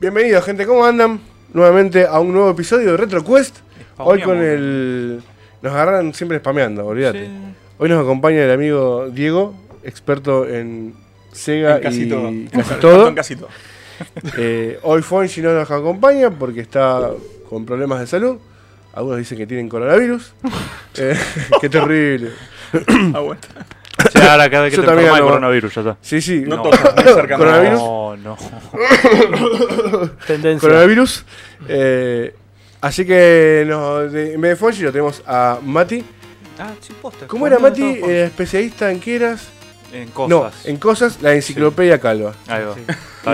Bienvenidos, gente, ¿cómo andan? Nuevamente a un nuevo episodio de RetroQuest. Hoy con el. Nos agarran siempre spameando, olvídate. Sí. Hoy nos acompaña el amigo Diego, experto en Sega En casi y todo. casi En todo. casi todo. Eh, hoy Fonji no nos acompaña porque está con problemas de salud. Algunos dicen que tienen coronavirus. Eh, qué terrible. Aguanta. Sí, ahora cada vez que Yo te enfermas de ando- coronavirus, ya está. Sí, sí. No, No. toques muy cerca. no. Coronavirus. No, no. Tendencia. Coronavirus. Eh, así que no, de- en vez de Fonji lo tenemos a Mati. Ah, sí, posta. ¿Cómo era Mati? Eh, especialista en qué eras? En cosas. No, en cosas, la enciclopedia calva. Ahí va. Sí.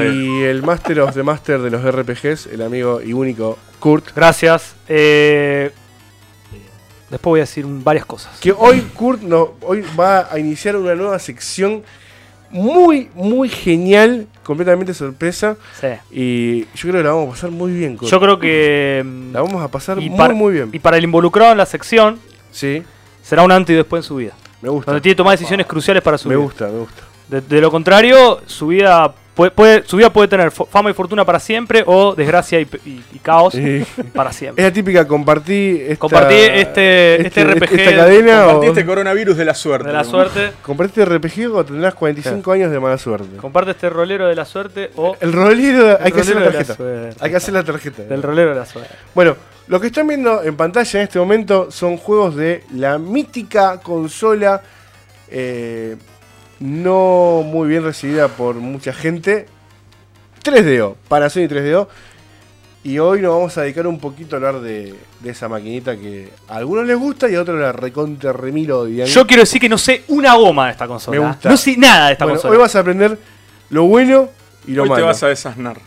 Y el Master of the Master de los RPGs, el amigo y único Kurt. Gracias. Eh, después voy a decir varias cosas. Que hoy Kurt no, hoy va a iniciar una nueva sección muy, muy genial, completamente sorpresa. Sí. Y yo creo que la vamos a pasar muy bien, Kurt. Yo creo que. mm, La vamos a pasar muy, para- muy bien. Y para el involucrado en la sección, Sí, será un antes y después en su vida. me gusta. Donde tiene que tomar decisiones cruciales para su Me vida. gusta, me gusta. De, de lo contrario, su vida puede, puede- su vida puede tener fama y fortuna para siempre o desgracia y, pe- y- y caos Sí. para Es siempre. la típica, compartí esta, Compartí este- este RPG Esta cadena o Compartí este coronavirus de la suerte. De la suerte. compartí este RPG o tendrás 45 años de mala suerte. Comparte este rolero de la suerte o. El rolero, hay el que hacer la rolero de la tarjeta. suerte. Hay que hacer la tarjeta. Del rolero de la suerte. Bueno, lo que están viendo en pantalla en este momento son juegos de la mítica consola eh, no muy bien recibida por mucha gente. 3DO, Panasonic 3DO. Y hoy nos vamos a dedicar un poquito a hablar de, de esa maquinita que a algunos les gusta y a otros la recontra remilo odian. Yo quiero decir que no sé una goma de esta consola. Me gusta. No sé nada de esta Bueno, consola. hoy vas a aprender lo bueno y lo Hoy te malo. vas a desasnar.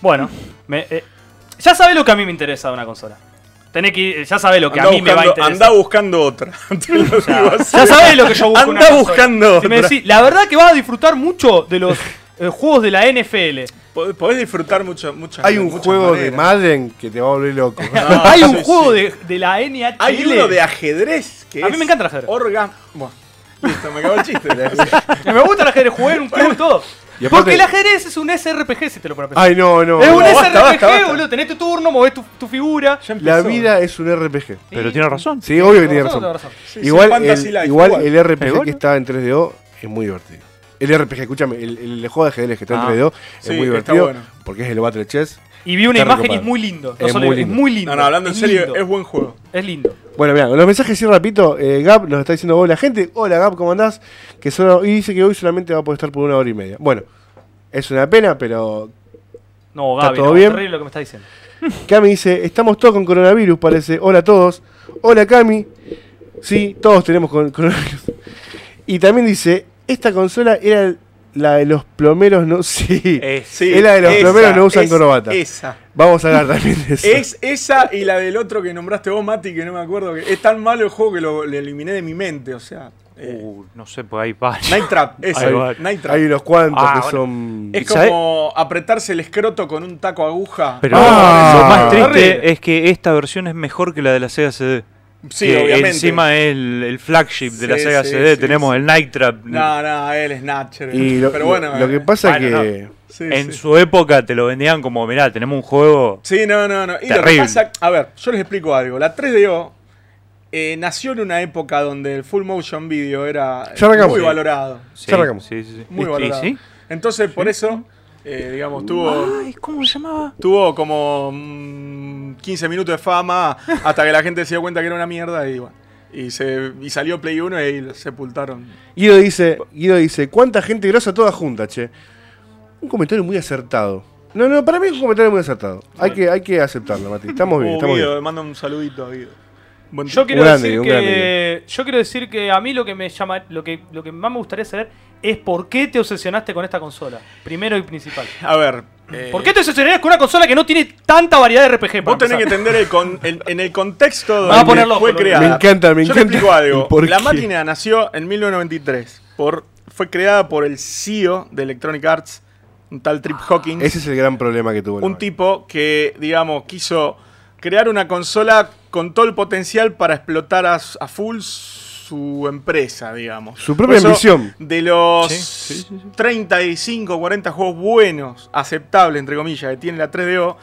Bueno, me- eh, ya sabés lo que a mí me interesa de una consola. Tenés que ir- ya sabés lo que Anda a mí me va a buscando, interesar. anda buscando otra. Te lo digo así. Ya sabés lo que yo busco. consola. buscando Si me otra. decís, la verdad que vas a disfrutar mucho de los eh, juegos de la NFL. Pod- Podés disfrutar mucho, muchas Hay un muchas juego de. Madden que te va a volver loco. No, Hay un sí, juego sí. De, de la NHL. Hay uno de ajedrez que A mí es me encanta el ajedrez. Orga. Bueno, listo, me acabó el chiste. Me gusta el ajedrez, jugué en un club y todo. Y aparte- Porque el ajedrez es un SRPG, si te lo pones a pensar. Ay, no, no. es un basta, SRPG, basta, basta. boludo. Tenés tu turno, movés tu, tu figura. Ya La vida es un RPG. Pero tiene razón. Sí, obvio que tiene Razón, Sí, igual el, Life, igual igual. el RPG Igual. que está en 3DO es muy divertido. El RPG, escúchame, el, el juego de ajedrez que está Ah. en 3DO es Sí, muy está divertido bueno. porque es el Battle Chess. Y vi una Está imagen y es muy lindo. No Es solo- muy es lindo. muy lindo. No, no, hablando en Es serio, lindo. es buen juego. Es lindo. Bueno, mira, los mensajes así rapidito. Eh, Gab nos está diciendo hola gente. Hola Gab, ¿cómo andás? Que solo, y dice que hoy solamente va a poder estar por una hora y media. Bueno, es una pena, pero No, ¿Está Gaby, todo no, bien? terrible lo que me está diciendo. Cami dice, estamos todos con coronavirus, parece. Hola a todos. Hola Cami. Sí, todos tenemos con- coronavirus. Y también dice, esta consola era la de los plomeros, no... Sí. Es- Sí, Es la de los esa, plomeros no usan es corbata. Esa. Vamos a hablar también de eso. Es esa y la del otro que nombraste vos, Mati, que no me acuerdo. Que es tan malo el juego que lo, le eliminé de mi mente. O sea, eh, Uh, no sé, pues hay varios. Night Trap, ese. Ahí va. Night Trap. Hay unos cuantos Ah, que bueno. son... Es como apretarse el escroto con un taco aguja. Pero Ah, lo más triste es que esta versión es mejor que la de la Sega CD. Sí, que obviamente. Encima es el, el flagship de la Sega sí, CD. sí, Tenemos sí. el Night Trap. No, no, él es Natcher. Y lo, Pero lo- bueno, lo que eh, pasa bueno, que... sí, En sí. su época te lo vendían como, mirá, tenemos un juego. Sí, no, no, no. Y lo que Terrible. pasa, a ver, yo les explico algo. La 3DO eh, nació en una época donde el full motion video era muy valorado. Sí. Muy ¿Y- y valorado. sí? Entonces, por eso, eh, digamos, tuvo, Ay, ¿cómo se llamaba? tuvo como mm, 15 minutos de fama hasta que la gente se dio cuenta que era una mierda y bueno. Y, se, y salió Play 1 y lo sepultaron. Guido dice, Guido dice, ¿cuánta gente grosa toda junta, che? Un comentario muy acertado. No, no, para mí es un comentario muy acertado. Hay que, hay que aceptarlo, Mati. Estamos bien, Uh, estamos Guido, bien. manda un saludito a Guido. Buen Yo quiero grande, decir un que yo quiero decir que a mí lo que me llama lo que lo que más me gustaría saber es por qué te obsesionaste con esta consola. Primero y principal. A ver. eh, ¿Por qué te obsesionarías con una consola que no tiene tanta variedad de RPG? Vos tenés que entender el con- el- en el contexto Vamos donde a ponerlo, fue creada. Me encanta, me Yo encanta explico algo. por La qué. máquina nació en 1993. Por, fue creada por el CEO de Electronic Arts, un tal Trip Hawkins. Ese es el gran problema que tuvo. un tipo que, digamos, quiso crear una consola con todo el potencial para explotar a, a full su empresa, digamos. Su propia eso, ambición. De los Sí, sí, sí, sí. 35, 40 juegos buenos, aceptables, entre comillas, que tiene la 3DO,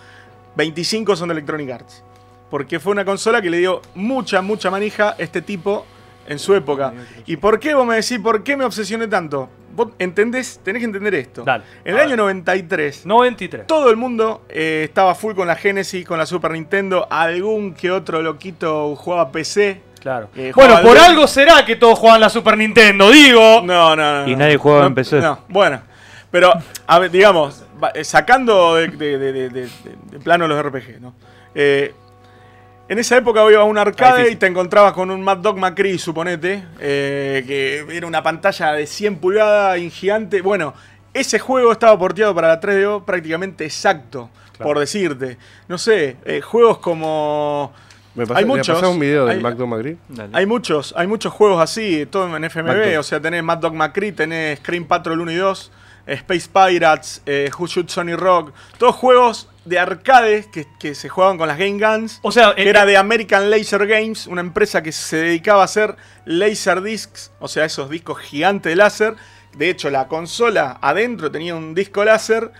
25 son de Electronic Arts. Porque fue una consola que le dio mucha, mucha manija a este tipo en su época. ¿Y por qué vos me decís, por qué me obsesioné tanto? Vos entendés, tenés que entender esto. Dale. En el año 93, 93. todo el mundo eh, estaba full con la Genesis, con la Super Nintendo. Algún que otro loquito jugaba PC. Claro. Eh, bueno, por al- algo será que todos juegan la Super Nintendo, digo. No, no, no. Y no. nadie jugaba No, en PC. No, bueno. Pero, a ver, digamos, eh, sacando de, de- de- de- de- de plano los RPG, ¿no? Eh, en esa época iba a un arcade y te encontrabas con un Mad Dog McCree, suponete, eh, que era una pantalla de 100 pulgadas y gigante. Bueno, ese juego estaba porteado para la 3DO prácticamente exacto, por decirte. No sé, eh, juegos como... Me pasó, Hay me muchos. un video del. Dale. Hay muchos, hay muchos juegos así, todo en Dog. o sea, tenés Mad Dog McCree, tenés Scream Patrol 1 y 2, eh, Space Pirates, eh, Who Shoots Sony Rock, todos juegos de arcade que, que se jugaban con las Game Guns. O sea, que eh, era de American Laser Games, una empresa que se dedicaba a hacer laser discs, o sea, esos discos gigantes de láser. De hecho, la consola adentro tenía un disco láser,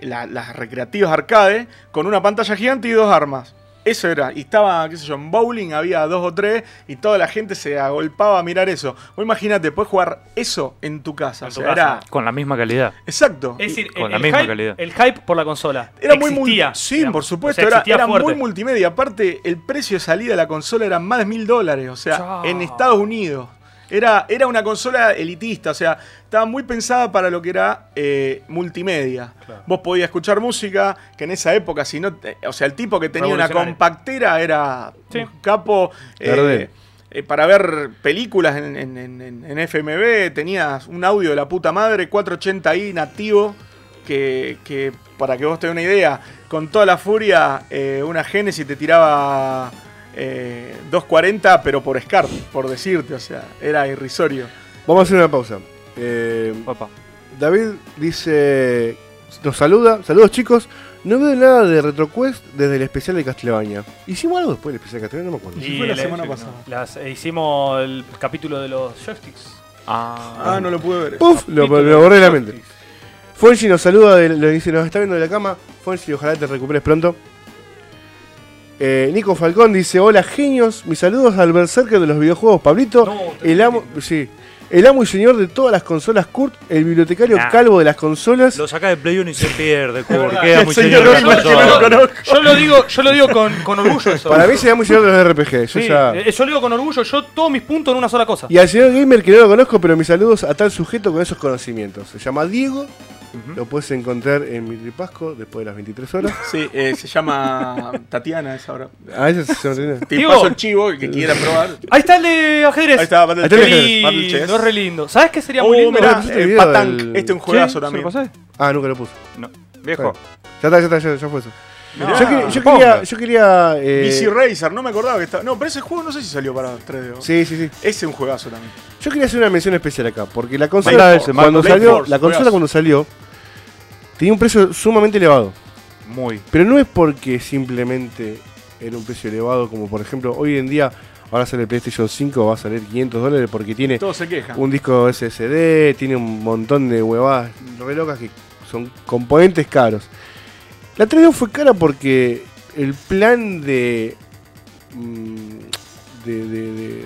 la- las recreativas arcade, con una pantalla gigante y dos armas. Eso era, y estaba, qué sé yo, en bowling había dos o tres y toda la gente se agolpaba a mirar eso. Vos imagínate, puedes jugar eso en tu casa. En o tu sea, casa. era. Con la misma calidad. Exacto. es decir, con el, la el misma hype, calidad. el hype por la consola. Era muy multi- existía. Sí, por supuesto. O sea, era muy multimedia. Aparte, el precio de salida de la consola era más de mil dólares. O sea, en Estados Unidos. Era, era una consola elitista. O sea, estaba muy pensada para lo que era eh, multimedia. Vos podías escuchar música, que en esa época, si no. te- o sea, el tipo que tenía una Revolucionario. compactera era Sí. un capo. eh, eh, para ver películas en, en- en- en- en FMV tenías un audio de la puta madre, 480i nativo, que, que, para que vos te dé una idea, con toda la furia, eh, una Genesis te tiraba eh, 240, pero por SCART, por decirte, o sea, era irrisorio. Vamos a hacer una pausa. Eh, Papá. David dice, nos saluda, saludos chicos. No veo nada de RetroQuest desde el especial de Castlevania. ¿Hicimos algo después del especial de Castlevania? No me acuerdo. Sí, fue la el- semana el- pasada. las- eh, hicimos el capítulo de los joysticks. Ah, Ah, no lo pude ver. Puf, lo, borré de la mente. Fonsi nos saluda, de- lo dice, nos está viendo de la cama. Fonsi, ojalá te recuperes pronto. Eh, Nico Falcón dice, hola genios, mis saludos al berserker de los videojuegos, Pablito, No, el amo, sí, el amo y señor de todas las consolas, Kurt, el bibliotecario Nah. calvo de las consolas. Lo saca de Play 1 y se pierde, Kurt. Queda muy Señor no. Yo lo digo, yo lo digo con, con orgullo eso. Para mí se llama muy señor de los RPG. Yo Sí, ya... eh, yo lo digo con orgullo, yo todos mis puntos en una sola cosa. Y al señor gamer que no lo conozco, pero mis saludos a tal sujeto con esos conocimientos. Se llama Diego, lo puedes encontrar en mi tripasco después de las 23 horas. Sí, eh, se llama Tatiana esa hora. A veces se llama Te paso el chivo, que quiera probar. Ahí está el de ajedrez. Ahí está, Battle Ahí está el Chess. es re lindo. ¿Sabes qué sería Oh, muy lindo? mirá, ¿pusiste el eh, video Patank, del- este es un ¿Sí? juegazo ¿Se lo también. pasé? Ah, nunca lo puse. No. Viejo. Ya está, ya está, ya, ya fue eso. No, yo, quería- yo quería. Yo quería eh, BC Racer, no me acordaba que estaba. No, pero ese juego no sé si salió para 3D. sí, sí, sí. Ese es un juegazo también. Yo quería hacer una mención especial acá, porque la consola, cuando salió, Force, la consola juegazo. cuando salió, tenía un precio sumamente elevado. Muy. Pero no es porque simplemente era un precio elevado, como por ejemplo, hoy en día, ahora sale el PlayStation 5, va a salir 500 dólares porque tiene Todos se quejan. un disco SSD, tiene un montón de huevadas re locas que son componentes caros. La 3D fue cara porque el plan de, mm, de, de- de-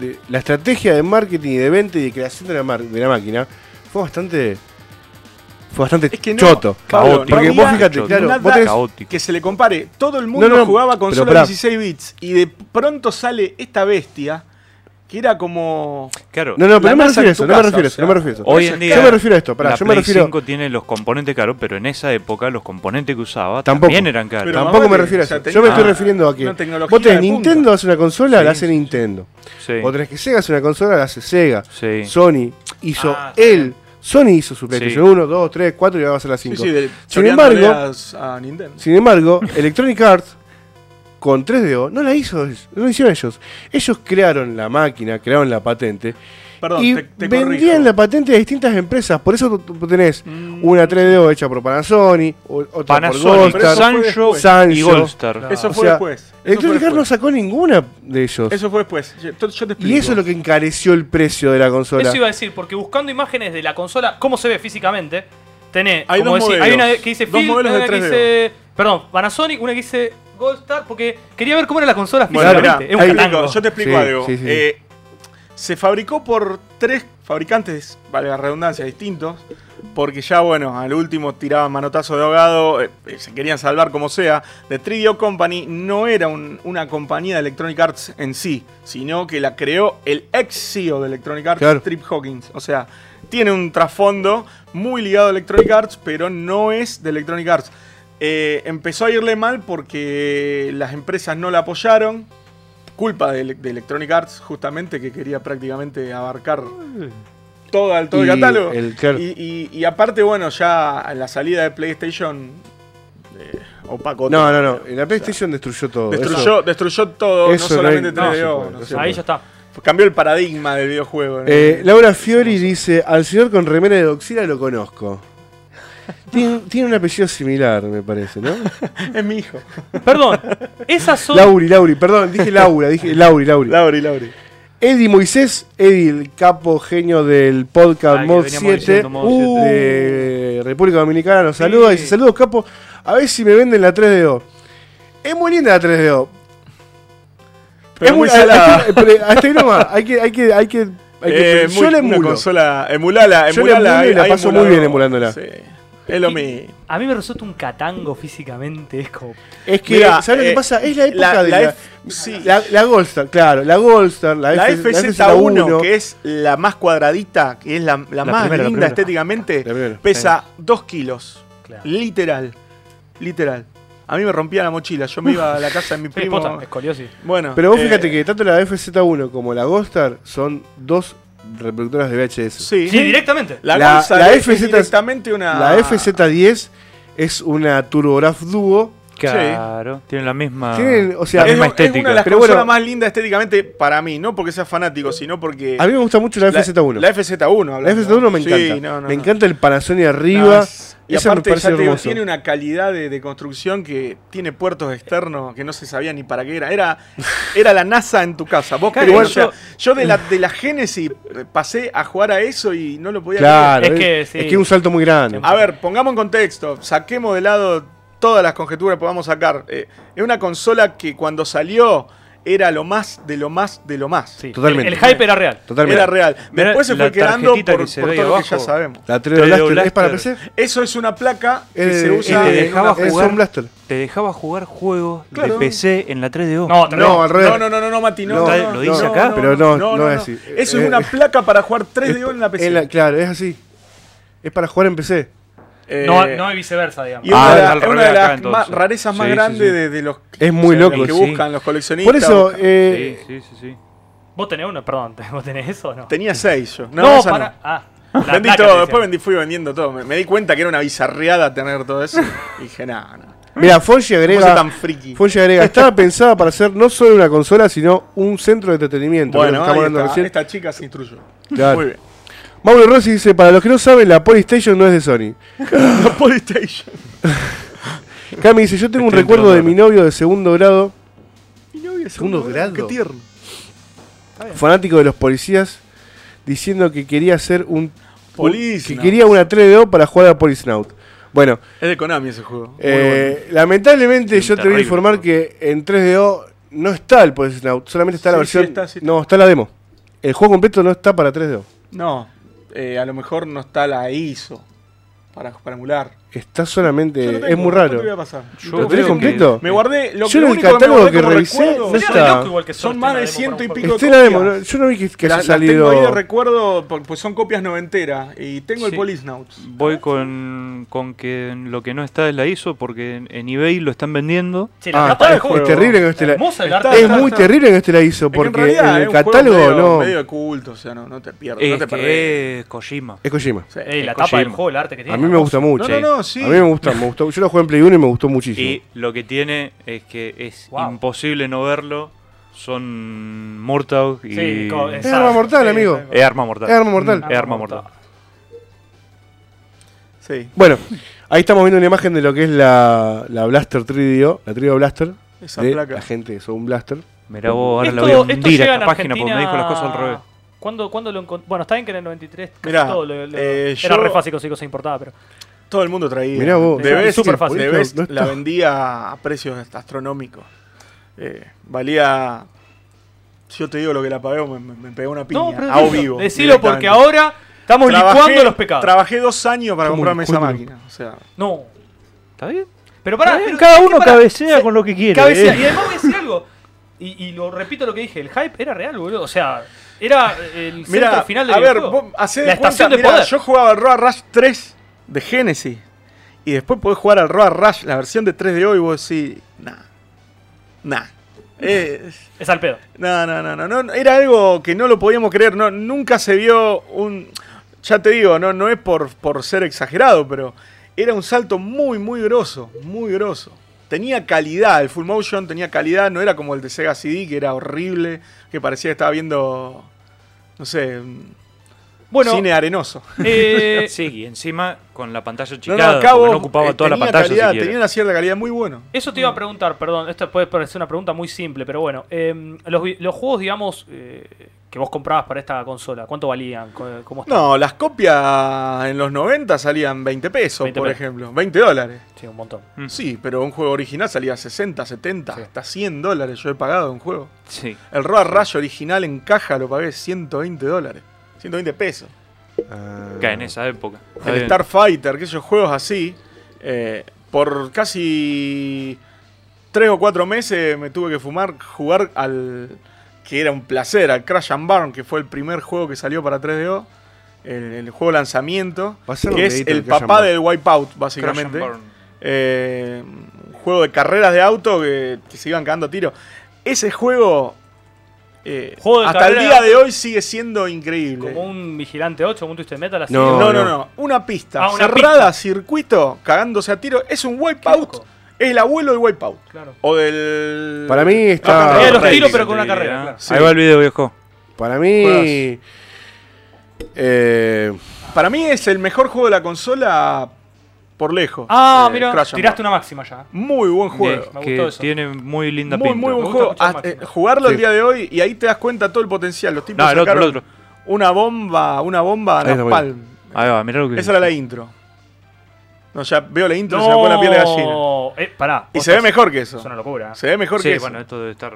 de- la estrategia de marketing y de venta y de creación de la, mar- de la máquina fue bastante fue bastante Es que no, choto. Pablo, Caótico. porque vos fíjate, claro, nada vos tenés- Caótico. que se le compare. Todo el mundo No, no, jugaba consola pará. 16 bits y de pronto sale esta bestia que era como. Claro. no, no, pero no me refiero a eso, no me refiero a eso, no me refiero a eso. Hoy en día Yo me refiero a esto, pará, la yo me Play refiero 5 tiene los componentes caros, pero en esa época los componentes que usaba Tampoco. también eran caros. Pero Tampoco me refiero a eso. Yo me estoy refiriendo a que vos tenés. Nintendo hace una consola, Sí, la hace. Nintendo. Sí. O tenés que Sega hace una consola, la hace Sega. Sí. Sony hizo Ah, él. Sony hizo su PlayStation Sí. 1, 2, 3, 4 y ahora va a ser la Sí, 5. sí, de, Sin embargo- a Nintendo. Sin embargo, Electronic Arts con 3DO no la hizo, no lo hicieron ellos. Ellos crearon la máquina, crearon la patente Perdón, y te, te vendían corrijo. la patente a distintas empresas. Por eso tú- tenés Mm. una 3DO hecha por Panasonic, o- otra Panasonic, por Goldstar. Sancho y Goldstar. Claro. Eso O fue sea, después. Eso Electronic Arts no sacó ninguna de ellos. Eso fue después. Yo, yo te explico. y eso es lo que encareció el precio de la consola. Eso iba a decir, porque buscando imágenes de la consola, cómo se ve físicamente, tenés, Hay como dos decir, hay modelos. una que dice Dos Phil, modelos de una que 3DO. dice, perdón, Panasonic, una que dice Goldstar, porque quería ver cómo era la consola Bueno, físicamente. mirá, es un ahí yo te explico Sí, algo. sí, sí. Eh, se fabricó por tres fabricantes, vale la redundancia, distintos. Porque ya, bueno, al último tiraban manotazo de ahogado, eh, eh, se querían salvar como sea. The 3DO Company no era un- una compañía de Electronic Arts en sí, sino que la creó el ex CEO de Electronic Arts, Claro. Trip Hawkins. O sea, tiene un trasfondo muy ligado a Electronic Arts, pero no es de Electronic Arts. Eh, empezó a irle mal porque las empresas no la apoyaron. Culpa de, Ele- de Electronic Arts, justamente, que quería prácticamente abarcar todo, el- todo el catálogo. el- claro. y, y- y aparte, bueno, ya la salida de PlayStation, eh, opaco. No, no, no. La PlayStation destruyó todo. Destruyó, destruyó todo, eso no no hay- solamente no 3DO. se puede, no no Ahí ya está. Cambió el paradigma del videojuego. ¿no? Eh, Laura Fiori dice: Al señor con remera de Doxila lo conozco. Tiene, tiene un apellido similar, me parece, ¿no? es mi hijo. Perdón, esas son... Lauri, Lauri, perdón, dije Laura, dije Lauri, Lauri. Lauri, Lauri. Eddie Moisés, Eddie, el capo genio del podcast Ah, Mod veníamos 7 diciendo Mod uh, 7. de República Dominicana, nos saluda y Sí. dice: Saludos, capo. A ver si me venden la 3DO. Es muy linda la 3DO. Pero es muy salada. hasta ahí nomás. Hay que, hay que, hay que, Eh, yo la una consola, emulala, Yo la emulala. emulo y hay- la hay paso muy bien emulándola. Sí, es lo mismo. A mí me resulta un catango físicamente, es como... Es que, Mira, ¿sabes lo que eh, pasa? Es la época la- de la la, F- sí. la, la Goldstar, claro, la Goldstar, la, La F- FZ1, que es la más cuadradita, que es la, la más primera, linda estéticamente, La primera. pesa 2 kilos. Claro. Literal. Literal. A mí me rompía la mochila. Yo me iba a la casa de mi Sí, primo. posta, escoliosis. Bueno. Pero vos eh, fíjate que tanto la FZ1 como la Goldstar son dos reproductoras de VHS. Sí. Sí, directamente. La, La- la es FZ directamente una. La FZ10 es una TurboGrafx Duo. Claro, tienen la misma, Tienen, o sea, la es, misma es una de estética. las Pero bueno. más lindas estéticamente para mí, no porque sea fanático, sino porque. A mí me gusta mucho la, FZ1. La FZ1. La hablando. FZ1 me Sí, encanta. no, no, me no. encanta el Panasonic No, arriba. es- y me aparte, parece ya te digo, hermoso. tiene una calidad de, de construcción que tiene puertos externos que no se sabía ni para qué era. Era, era la NASA en tu casa. Vos Claro, querés, igual o sea, yo- de la, de la Génesis eh, pasé a jugar a eso y no lo podía Claro, Es es, que es sí. que un salto muy grande. A ver, pongamos en contexto. Saquemos de lado todas las conjeturas que podamos sacar. Eh, es una consola que cuando salió era lo más de lo más de lo más. Sí. Totalmente. El, el hype era real. Totalmente. Era real. Después se fue quedando por, que por todo lo que ya sabemos. La 3D 3D Blaster, ¿es para PC? Blaster. Eso es una placa que Es se usa dejaba una- es jugar. un Blaster. Te dejaba jugar juegos Claro. de PC en la 3DO. No, No, al revés. No, no, no, no, no, Mati, no, No, ¿lo dice no, acá? no, Pero no, no es así. Eso Eh, es una eh, placa para jugar 3DO en la PC. En la- claro, es así. Es para jugar en PC. Eh, No, no es viceversa, digamos. y una, Ah, de, las- una de más- rarezas más Sí, grandes sí. De, de los, Es muy loco, los que sí. buscan los coleccionistas. Por eso, eh, Sí, sí, sí, sí. ¿Vos tenés uno? Perdón, ¿vos tenés eso o no? Tenía seis yo. No, No, para... no. Ah, la Vendí todo, después vendí, fui vendiendo todo. Me, me di cuenta que era una bizarreada tener todo eso. Y dije, nada, no. mira, Fonji ¿Cómo soy agrega. tan friki? Fonji agrega, estaba pensada para ser no solo una consola, sino un centro de entretenimiento. Bueno, ahí está, recién. esta chica se instruyó. Claro. Muy bien. Mauro Rossi dice, para los que no saben, la Polystation no es de Sony. La Polystation. Cami dice, yo tengo un recuerdo de mi novio de segundo grado, Mi novia Segundo grado. Qué tierno. fanático de los policías, diciendo que quería hacer un... Police que quería una 3DO para jugar a Polisnout. Bueno, Es de Konami ese juego. Eh, lamentablemente yo te voy a informar que en 3DO no está el Polisnout, solamente está la versión... sí está, sí está. No, está la demo. El juego completo no está para 3DO. bueno. No, eh, a lo mejor no está la ISO para, para emular. Está solamente... Es muy ¿cuánto raro. a pasar? ¿Lo tenés completo? Me guardé lo Yo lo en el único que me catálogo que revisé, recuerdo no está. Son más de demo ciento y pico demo, copias. ¿no? Yo no vi que, que La- haya las tengo ahí de salido... recuerdo, pues son copias noventeras. Y tengo el Sí. Police Nauts. Voy con, con que lo que no está es la ISO porque en, eBay lo están vendiendo. Sí, la Ah, tapa del es, juego. es terrible que no esté la... El arte. Es muy terrible que no esté la ISO, Es que porque en es el catálogo medio, no... medio de culto, o sea, no, no te pierdes. no Es es Kojima. Es Kojima. La Es tapa del juego, el arte que tiene. A mí me gusta mucho. No, no, no, sí. A mí me gusta, me gustó. Yo lo jugué en Play 1 y me gustó muchísimo. Y lo que tiene es que es Wow. imposible no verlo son Murtaugh y... Sí, Es arma mortal, Sí, amigo. Es arma mortal. Es arma mortal. Es arma mortal. Sí, Bueno, ahí estamos viendo una imagen de lo que es la, la Blaster 3DO, la 3DO Blaster, esa de placa. la gente de Sound Blaster. Mirá vos, ahora Esto, la voy a esto hundir a en página porque me dijo las cosas al revés. ¿Cuándo, cuándo lo encontré? Bueno, está bien que en el 93 casi Mirá, todo lo, lo- eh, era yo- re fácil conseguir cosas importadas, pero Todo el mundo traía. Mirá vos. De Sí, Best, súper fácil. de Best No la vendía a precios astronómicos. Eh, valía. Si yo te digo lo que la pagué, me, me, me pegó una piña. no, a vivo. decilo porque ahora estamos Trabajé- licuando los pecados. Trabajé dos años para ¿Cómo comprarme esa máquina. O sea, no, ¿Está bien? pero pará, Está bien, pero cada uno cabecea se- con lo que quiere. cabecea. eh. Y además voy a decir algo. Y, y lo repito lo que dije, el hype era real, boludo. O sea, era el Mira, centro final del a ver, vos La estación de mirá, poder. yo jugaba al Road Rush 3 de Genesis y después podés jugar al Road Rush, la versión de 3 de hoy, y vos decís, nah, nah. Eh, Es al pedo. no, no, no, no, no, era algo que no lo podíamos creer, no, nunca se vio un, ya te digo, no, no es por, por ser exagerado, pero era un salto muy, muy grosso, muy grosso. Tenía calidad, el full motion tenía calidad, no era como el de Sega CD, que era horrible, que parecía que estaba viendo, no sé, Bueno, cine arenoso. eh, Sí, y encima con la pantalla No, no, no ocupaba eh, toda la tenía pantalla calidad, tenía una cierta calidad muy bueno. Eso te iba a preguntar, perdón, esto puede parecer una pregunta muy simple, pero bueno, eh, los, juegos, digamos, eh, que vos comprabas para esta consola, ¿cuánto valían? ¿Cómo? No, las copias en los 90 salían 20 pesos, 20 por pesos. ejemplo, 20 dólares. Sí, un montón. Mm. Sí, pero un juego original salía 60, 70, Sí. hasta 100 dólares yo he pagado un juego. Sí. El Road Rush original en caja lo pagué 120 dólares. 120 pesos. Ah, en esa época. El bien. Starfighter, que esos juegos así, eh, por casi 3 o 4 meses me tuve que fumar, jugar al que era un placer, al Crash and Burn, que fue el primer juego que salió para 3DO, el, el juego lanzamiento, que es el el Crash and papá del Wipeout, Crash básicamente. and Burn. Eh, un juego de carreras de auto que, que se iban cagando a tiro. Ese juego, eh, Juego de hasta el día de hoy sigue siendo increíble. Como un Vigilante 8, como un Twisted Metal así. No, No, no, no. Una pista Ah, una cerrada, pista. circuito, cagándose a tiro. Es un wipeout. Es el abuelo del wipeout. Claro. O del. Para mí está- de los tiros, pero con una carrera, ah. claro. Sí. Ahí va el video, viejo. Para mí. Eh, Para mí es el mejor juego de la consola por lejos. Ah, eh, mira, Crash tiraste una máxima ya. Muy buen juego. Me que gustó eso. tiene muy linda Muy, pinta. muy buen juego. Ah, eh, jugarlo Sí. el día de hoy y ahí te das cuenta todo el potencial. Los tipos No, el otro, el sacaron otro. una bomba, una bomba Ahí bueno. Palm. Ahí va, mirá lo que Esa era la intro. No, ya veo la intro y se me pone la piel de gallina. Eh, pará. Y se ve mejor que eso. Es una locura. Se ve mejor Sí, que eso. bueno, esto debe estar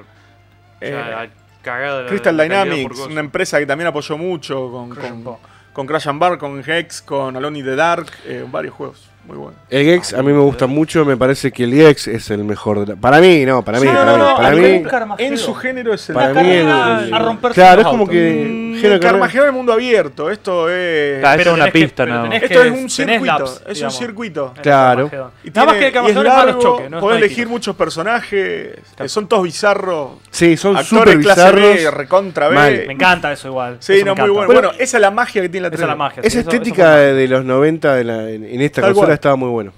Eh, ya cagado. Crystal la Dynamics, una empresa que también apoyó mucho con, Crash and con, Burn. con Crash and Burn, con Hex, con Alone in the Dark, eh, varios juegos. Muy el Gex a mí me gusta mucho. Me parece que el Gex es el mejor. de la- Para mí, no, para mí. Sí, para no, mí, no, para mí-. En su género es el Para Una mí el- carrera el- a romperse Claro, es como autos. que. Carrera- Carmageddon es mundo abierto. Esto es. Ah, Pero es una tenés que- pista, no. tenés esto que- es un circuito. laps, es digamos. un circuito. El Claro. Nada más tiene- que el y es Carmageddon es largo, choques. No podés elegir muchos personajes. eh, son todos bizarros. Sí, son Actores súper clase B, bizarros. recontra B. Mal. Me encanta eso igual. Sí, Eso no, muy bueno. Bueno, Bueno, esa es la magia que tiene la Esa 3D. es la magia. sí, Esa eso- eso estética de los 90 de la- en, en esta Tal consola cual. estaba muy bueno.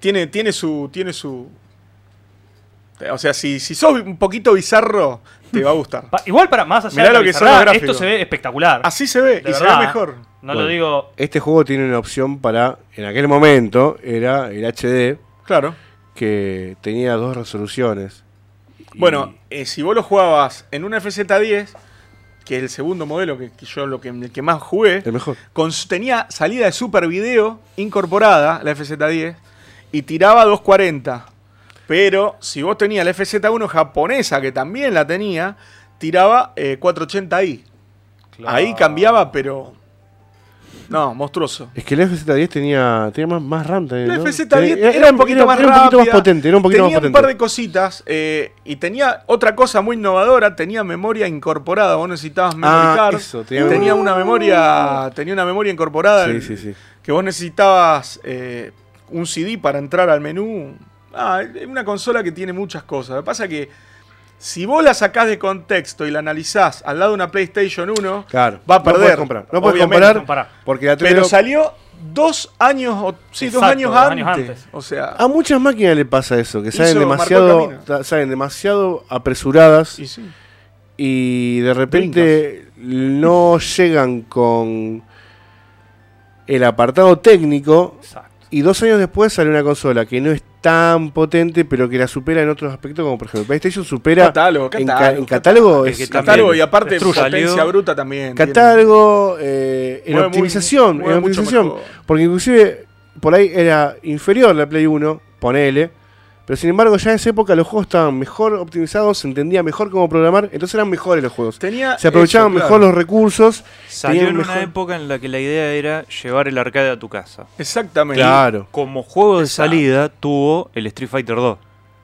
Tiene su. Tiene su. O sea, si, si sos un poquito bizarro, te va a gustar. Pa- Igual para más allá Mirá de la lo que son bizarrada, los gráficos. esto se ve espectacular. Así se ve, De y se verdad, ve mejor. No Bueno. lo digo. Este juego tiene una opción para, en aquel momento, era el HD, Claro. que tenía dos resoluciones. Y- Bueno, eh, si vos lo jugabas en una FZ10, que es el segundo modelo que, que yo lo que, el que más jugué, el mejor. con- tenía salida de Super Video incorporada, la FZ10, y tiraba 240. Pero si vos tenías la FZ1 japonesa, que también la tenía, tiraba eh, 480i. Ahí cambiaba, pero. No, monstruoso. Es que el FZ10 tenía, tenía más, más RAM también. La ¿no? FZ10 Tenía- era, un poquito más era un poquito rápida, más potente, era un poquito tenía más un par de cositas eh, y tenía otra cosa muy innovadora, tenía memoria incorporada, vos necesitabas memory Ah, eso, tenía tenía, una memoria, tenía una memoria incorporada Sí, sí, sí. que vos necesitabas eh, un CD para entrar al menú. Ah, es una consola que tiene muchas cosas. Lo que pasa es que si vos la sacás de contexto y la analizás al lado de una PlayStation 1, Claro. Va a No perder, puedes comprar. No puedes comparar porque la pero 3DO salió dos años, o, sí, dos años, dos años antes. antes. O sea, A muchas máquinas le pasa eso, que salen demasiado, salen demasiado apresuradas y sí. y de repente no llegan con el apartado técnico Exacto. Y dos años después sale una consola que no es tan potente pero que la supera en otros aspectos como por ejemplo PlayStation supera Catálogo, en, ca- catálogo, en catálogo, Es es- que Catálogo y aparte potencia bruta también. catálogo eh, en Mueve optimización en optimización. porque inclusive por ahí era inferior la Play 1 ponele pero sin embargo ya en esa época los juegos estaban mejor optimizados se entendía mejor cómo programar entonces eran mejores los juegos Tenía se aprovechaban eso, mejor claro. los recursos Salió en una época en la que la idea era llevar el arcade a tu casa. Exactamente. claro Como juego de Exacto. salida tuvo el Street Fighter 2.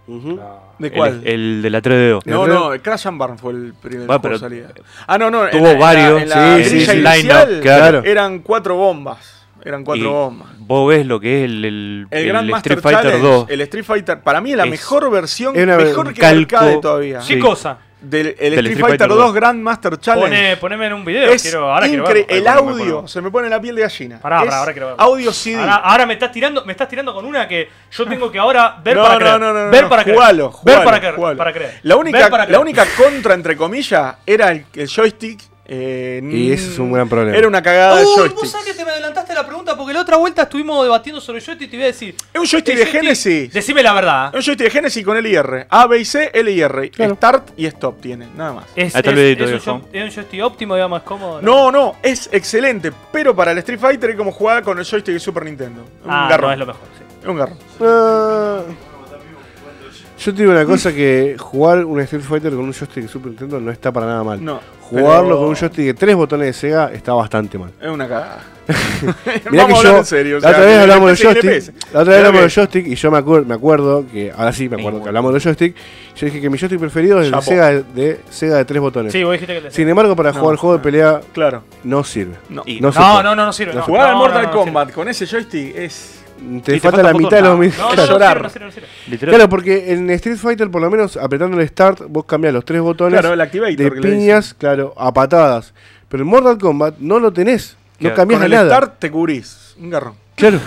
Ujú. ¿De El- cuál? El, de la 3DO. no, ¿El no, el Crash and Burn fue el primer Bueno, juego de salida. Ah, no, no. en tuvo la- en la- varios, En la, sí, sí, sí. inicial claro. eran cuatro bombas. Eran cuatro Y bombas. Vos ves lo que es el, el, El, el Grandmaster Street Fighter Challenge, 2. el Street Fighter, para mí es la Es- mejor versión, mejor que el calco. arcade todavía. ¿Qué Sí. cosa? Del, el Del Street, Street Fighter Fighter 2 2 Grandmaster Challenge. Pone, poneme en un video. es quiero, ahora quiero verlo. El me audio, se me pone la piel de gallina. Pará, pará, ahora quiero verlo. Audio CD. Ahora, ahora me estás tirando, me estás tirando con una que yo tengo que ahora ver no, para no, creer. no, no, no, ver no, para creer. jugalo, ver jugalo, para creer. jugalo. Para creer. La única, Ver para la única contra, entre comillas, era el, el joystick. Eh, Y ese es un gran problema. Era una cagada de Uy, joystick. vos sabés que te me adelantaste la pregunta porque la otra vuelta estuvimos debatiendo sobre el joystick y te iba a decir. Es un joystick de Genesis. Decime la verdad. Es un joystick de Genesis con LIR. A, B y C, LIR. Claro. Start y stop tiene, nada más. Es, Ahí está el es- videito, es un, es un joystick óptimo, digamos, es cómodo. No, no, es excelente. Pero para el Street Fighter es como jugar con el joystick de Super Nintendo. Es un Ah, garrón. no es lo mejor. sí. Es un garrón. Ah, yo te digo una cosa que jugar un Street Fighter con un joystick de Super Nintendo no está para nada mal. No. Jugarlo pero con un joystick de tres botones de Sega está bastante mal. Es una cagada. Mirá Vamos que a hablar yo, en serio. o la otra vez hablamos del joystick, la otra vez hablamos del joystick y yo me, acuer- me acuerdo que, ahora sí me acuerdo que hablamos del joystick, yo dije que mi joystick preferido es el Chapo. Sega de, de Sega de tres botones. Sí, vos dijiste que le Sin embargo, para No, jugar juego de no. pelea Claro. no sirve. No. No No, no, no, no sirve. no. Jugar al No, Mortal no, no, no Kombat con ese joystick es. Te, te falta falta la mitad de los No, no, Es no, llorar. no no. Claro, porque en Street Fighter, por lo menos apretando el start, vos cambiás los tres botones Claro, el de piñas, claro, a patadas. Pero en Mortal Kombat no lo tenés. No Claro, cambiás Con el nada. start te cubrís. Un garrón. Claro.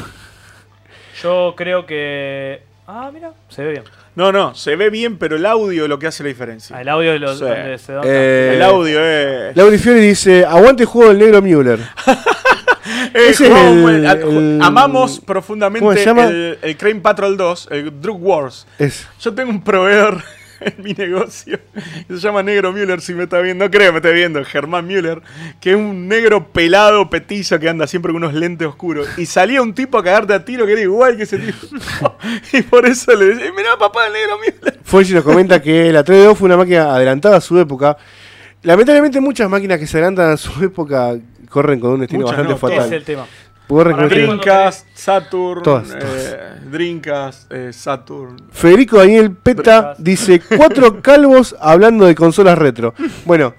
Yo creo que. Ah, mira, se ve bien. No, no, se ve bien, pero el audio es lo que hace la diferencia. Ah, el audio. Sí. donde se da- Eh, el audio es. Lauri Fiori dice, aguante el juego del negro Müller. Eh, es el- el- amamos ¿Cómo se profundamente el, el Crane Patrol 2, el Drug Wars. Es. Yo tengo un proveedor en mi negocio que se llama Negro Müller, si me está viendo, no creo que me esté viendo, Germán Müller, que es un negro pelado, petizo, que anda siempre con unos lentes oscuros. Y salía un tipo a cagarte a tiro que era igual que ese tipo. y por eso le decía, mirá papá, el Negro Müller. Fonchi nos comenta que la 3DO fue una máquina adelantada a su época. Lamentablemente muchas máquinas que se adelantan a su época corren con un destino Muchas bastante no, fatal. Ese es el tema. Dreamcast, Saturn, Todas, eh, todas. Dreamcast, eh, Saturn. Federico Daniel Peta dice cuatro calvos hablando de consolas retro. Bueno,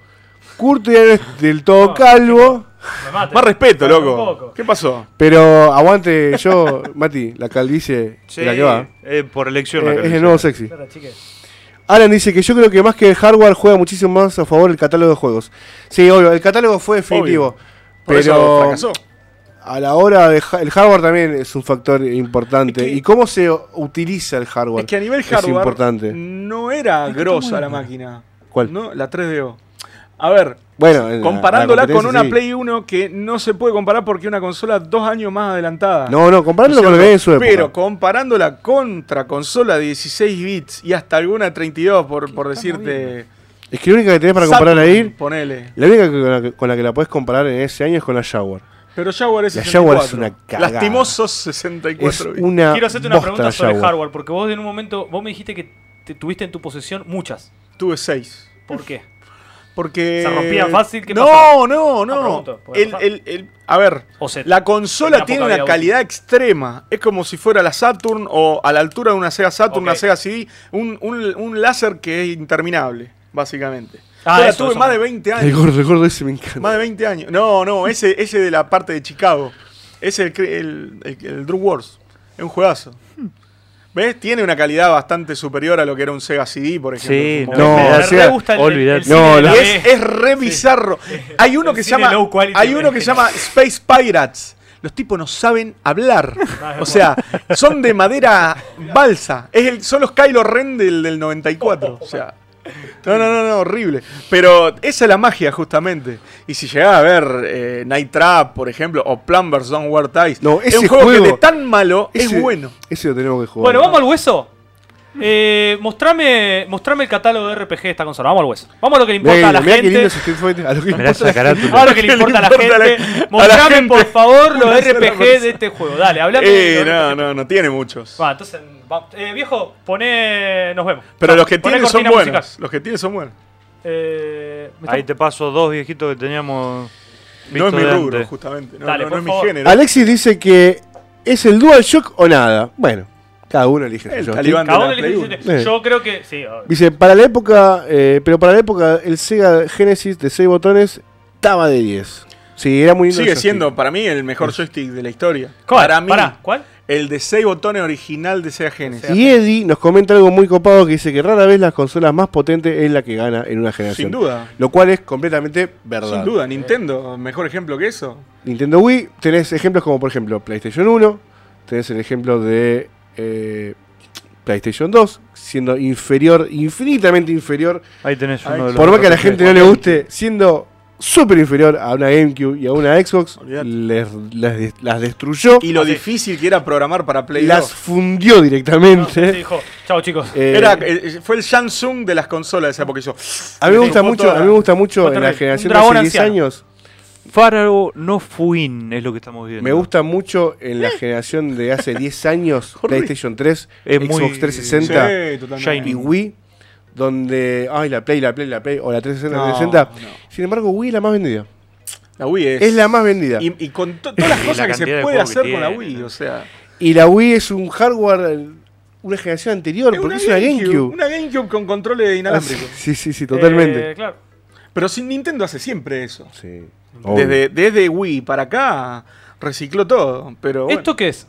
Curto ya no es del todo No, calvo. Más respeto, loco. ¿Qué pasó? pero aguante yo, Mati, la calvicie Sí, de la que va. eh, por elección. Eh, la es el nuevo sexy. Alan dice que yo creo que más que el hardware juega muchísimo más a favor el catálogo de juegos. Sí, obvio, el catálogo fue definitivo. Obvio. Por eso Pero fracasó. a la hora de el hardware también es un factor importante. Es que- y cómo se utiliza el hardware Es que a nivel es hardware importante. no era grosa la máquina. ¿Cuál? ¿no? La 3DO. A ver, Bueno, en la- comparándola la con una sí. Play 1 que no se puede comparar porque es una consola dos años más adelantada. No, no, comparándolo con lo que había en su época. Pero comparándola contra consola de 16 bits y hasta alguna de 32, por, por decirte. Es que la única que tenés para comparar ahí, Ponele. la única con la que, con la que la podés comparar en ese año es con la Jaguar. Pero Jaguar es La 64. Jaguar es una cagada. Lastimosos Es 64 bits. una Quiero hacerte una pregunta la sobre Jaguar. hardware, porque vos en un momento, vos me dijiste que te tuviste en tu posesión muchas. Tuve 6. ¿Por qué? Porque. ¿Se rompían fácil? ¿Qué no, pasaba? no, Ah, no. puede El- pasar. el- el- a ver, O la consola tiene una calidad extrema. Es como si fuera la Saturn o a la altura de una Sega Saturn, una Sega CD. Un, un, un láser que es interminable, básicamente. Ah, Yo la eso, tuve eso. más de 20 El años. gordo, el gordo ese me encanta. Más de 20 años. No, no, ese, ese de la parte de Chicago. Es el, el, el, el Drug Wars. Es un juegazo. ¿Ves? Tiene una calidad bastante superior a lo que era un Sega CD, por ejemplo. Sí, no, me o re sea, gusta el, el cine No, la es, es re bizarro. Hay uno El que se llama. Hay uno que se llama Space Pirates. Los tipos no saben hablar. O sea, son de madera balsa. Es el, son los Kylo Ren del, del 94. O sea, No, no, no, no, horrible. Pero esa es la magia, justamente. Y si llegás a ver eh, Night Trap, por ejemplo, o Plumbers Don't Wear Ties, No, es ese un juego, juego- que de tan malo Ese- es bueno. Ese lo tenemos que jugar. Bueno, vamos al hueso. Eh, mostrame, mostrame el catálogo de RPG de esta consola. Vamos al hueso. Vamos a lo que le importa a la mirá qué lindo gente. es Fighter, a lo que importa carátula. Ahora que le ¿Qué le importa a la a gente. a la Mostrame, gente? por favor, los RPG de este juego. Dale, hablame. Eh, de no, RPG. no, no tiene muchos. Va, entonces, va- eh, viejo, poné. Nos vemos. Pero Chao. los que Poné tiene son buenos. musical. Los que tiene son buenos. Eh, ¿me Ahí te paso dos viejitos que teníamos. No es mi rubro, antes. justamente. No, Dale, no, por no es mi género. Alexis dice que es el DualShock o nada. Bueno, cada uno elige El. Cada uno. Yo creo que. Sí, obvio. Dice, para la época, eh, pero para la época el Sega Genesis de 6 botones estaba de 10. Sí, era muy Sigue siendo para mí el mejor joystick de la historia. ¿Cuál? Para mí, Pará, ¿cuál? El de 6 botones original de Sega Genesis. Y Eddie nos comenta algo muy copado que dice que rara vez las consolas más potentes es la que gana en una generación. Sin duda. Lo cual es completamente verdad. Sin duda, Nintendo, mejor ejemplo que eso. Nintendo Wii, tenés ejemplos como por ejemplo PlayStation 1, tenés el ejemplo de eh, PlayStation 2, siendo inferior, infinitamente inferior, Ahí tenés Ay, uno de los. por más que a la gente no le guste, siendo súper inferior a una GameCube y a una Xbox, les, las, des- las destruyó, Y lo Así. difícil que era programar para Play las 2. fundió No, directamente. sí, dijo, Chao, chicos. Eh, Era, eh, fue el Samsung de las consolas de esa época. Hizo, a mí me gusta mucho, a mí me gusta mucho en la generación de hace dragón 10 anciano. años. Faro no Fuin es lo que estamos viendo. Me gusta mucho en la generación de hace 10 años. PlayStation 3, Es Xbox muy- 360 Sí, y Wii, donde, ay, la Play, la Play, la Play, o la 360, No, 360. no. Sin embargo, Wii es la más vendida. La Wii es. Es la más vendida. Y, Y, y con to- todas las Y cosas la que se puede hacer con la Wii, o sea. la Wii es un hardware, una generación anterior, porque es una GameCube. Una GameCube con controles Ah, inalámbricos. sí, sí, sí, totalmente. Eh, claro. Pero sin Nintendo hace siempre eso. Sí. Desde, desde Wii para acá recicló todo. Pero bueno, ¿Esto qué es?